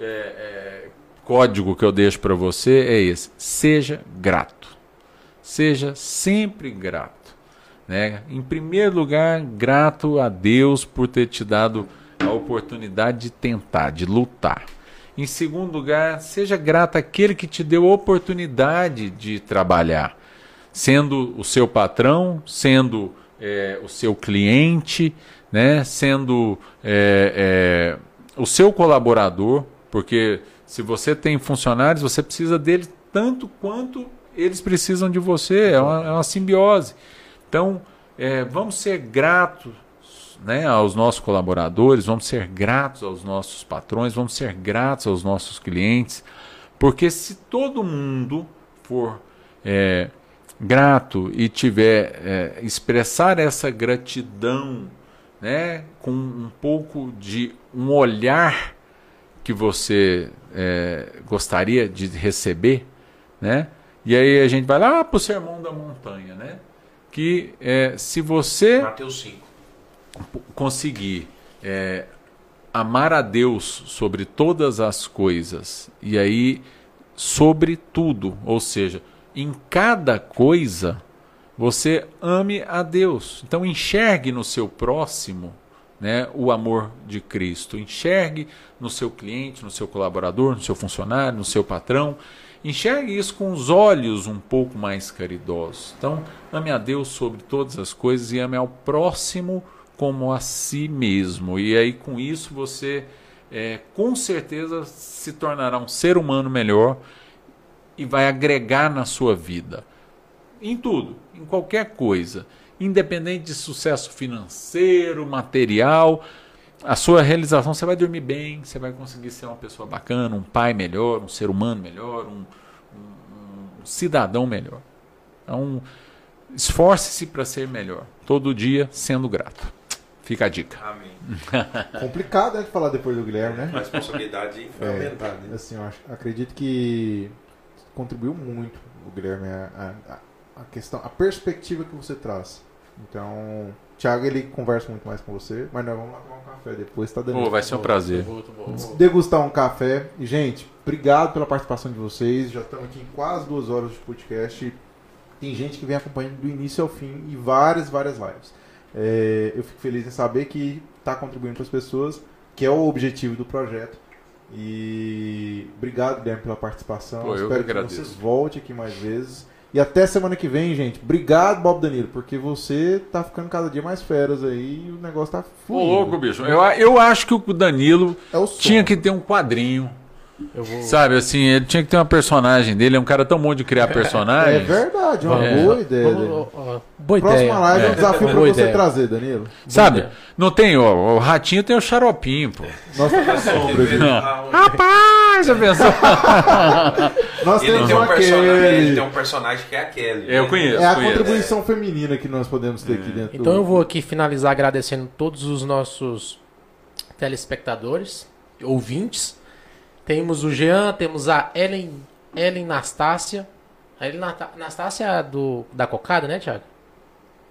é, é, código que eu deixo para você é esse: seja grato, seja sempre grato, né? Em primeiro lugar, grato a Deus por ter te dado a oportunidade de tentar, de lutar. Em segundo lugar, seja grato àquele que te deu a oportunidade de trabalhar, sendo o seu patrão, sendo é, o seu cliente, né, sendo é, é, o seu colaborador, porque se você tem funcionários, você precisa deles tanto quanto eles precisam de você, é uma, é uma simbiose. Então, é, vamos ser gratos né, aos nossos colaboradores, vamos ser gratos aos nossos patrões, vamos ser gratos aos nossos clientes, porque se todo mundo for é, grato e tiver é, expressar essa gratidão, né, com um pouco de um olhar que você é, gostaria de receber, né? E aí a gente vai lá para o sermão da montanha, né? Que é, se você Mateus 5. conseguir é, amar a Deus sobre todas as coisas, e aí sobre tudo, ou seja, em cada coisa, você ame a Deus. Então enxergue no seu próximo né, o amor de Cristo. Enxergue no seu cliente, no seu colaborador, no seu funcionário, no seu patrão. Enxergue isso com os olhos um pouco mais caridosos. Então, ame a Deus sobre todas as coisas e ame ao próximo como a si mesmo. E aí, com isso, você é, com certeza se tornará um ser humano melhor e vai agregar na sua vida. Em tudo, em qualquer coisa. Independente de sucesso financeiro, material, a sua realização, você vai dormir bem, você vai conseguir ser uma pessoa bacana, um pai melhor, um ser humano melhor, um, um- um cidadão melhor. Então, esforce-se para ser melhor, todo dia sendo grato. Fica a dica. Amém. Complicado né, de falar depois do Guilherme, né? A responsabilidade foi aumentada. É, assim, eu acho- acredito que contribuiu muito o Guilherme a, a- a questão, a perspectiva que você traz. Então, o Thiago ele conversa muito mais com você, mas nós vamos lá tomar um café depois, tá dando. Pô, vai ser um prazer. Degustar um café. E, gente, obrigado pela participação de vocês. Já estamos aqui em quase duas horas de podcast. Tem gente que vem acompanhando do início ao fim e várias, várias lives. É, eu fico feliz em saber que está contribuindo para as pessoas, que é o objetivo do projeto. E obrigado, Guilherme, pela participação. Pô, eu Espero que que vocês voltem aqui mais vezes. E até semana que vem, gente. Obrigado, Bob Danilo, porque você tá ficando cada dia mais feras aí e o negócio tá Ô, fluindo. louco, bicho. Eu, eu acho que o Danilo É o tinha que ter um quadrinho. Eu vou. Sabe, assim, ele tinha que ter uma personagem dele. É um cara tão bom de criar É personagens. verdade, é uma É. boa ideia. Vamos- ó, boa Próxima ideia. live é um É. desafio pra Boa você ideia. trazer, Danilo. Sabe? ideia. Não tem, ó, o ratinho tem o xaropinho, pô. Nós temos sombra, gente. Rapaz, já pensou? Nós Ele temos tem, um ele tem um personagem que é a Kelly. Eu conheço. É a conheço. contribuição feminina que nós podemos ter aqui dentro. Então do- eu vou aqui finalizar agradecendo todos os nossos telespectadores, ouvintes. Temos o Jean, temos a Ellen, Ellen Nastácia. A Ellen Nastácia é do, da cocada, né, Thiago?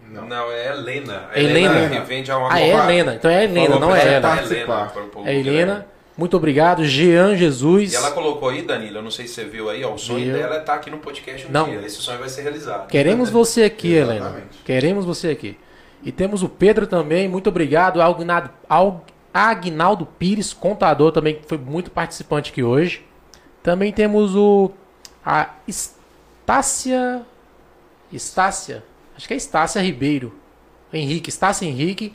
Não, é Helena. A É Helena. que vende a uma Ah, é. Helena. Então é Helena, Falou não é ela. povo É que Helena. Muito obrigado. Jean Jesus. E ela colocou aí, Danilo, eu não sei se você viu aí, ó, o sonho dela é estar aqui no podcast um Não. dia. Esse sonho vai ser realizado. Queremos você aqui, Helena. Exatamente. Queremos você aqui. E temos o Pedro também. Muito obrigado. Agnaldo, Al- Agnaldo Pires, contador também, que foi muito participante aqui hoje. Também temos o. A Estácia. Estácia, acho que é Estácia Ribeiro. Henrique, Estácia Henrique.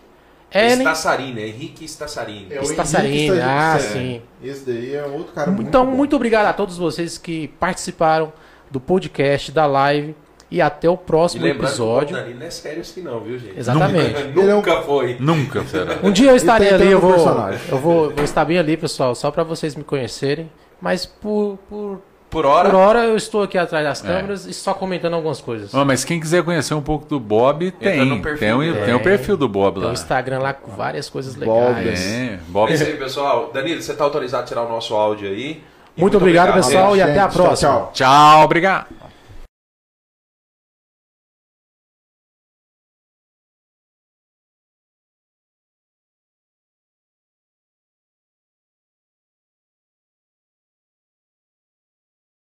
Ellen. Stassarini, Henrique Stassarini. É ah, É. sim. Esse daí é outro cara muito Então, bom. muito obrigado a todos vocês que participaram do podcast, da live. E até o E próximo lembrando episódio. que o não é sério assim não, viu, gente? Exatamente. Nunca foi. Nunca será. Um dia eu estarei ali, eu vou, eu vou, vou estar bem ali, pessoal, só para vocês me conhecerem. Mas por, por, Por hora, por hora eu estou aqui atrás É. das câmeras e só comentando algumas coisas. Ah, mas quem quiser conhecer um pouco do Bob, tem. no perfil tem, o, tem o perfil do Bob Tem lá. o Instagram lá com várias coisas Bob. legais. É, Bob. é isso aí, pessoal. Danilo, você tá autorizado a tirar o nosso áudio aí? E Muito, obrigado, pessoal, e Gente, até a tchau, próxima. tchau. Tchau, obrigado.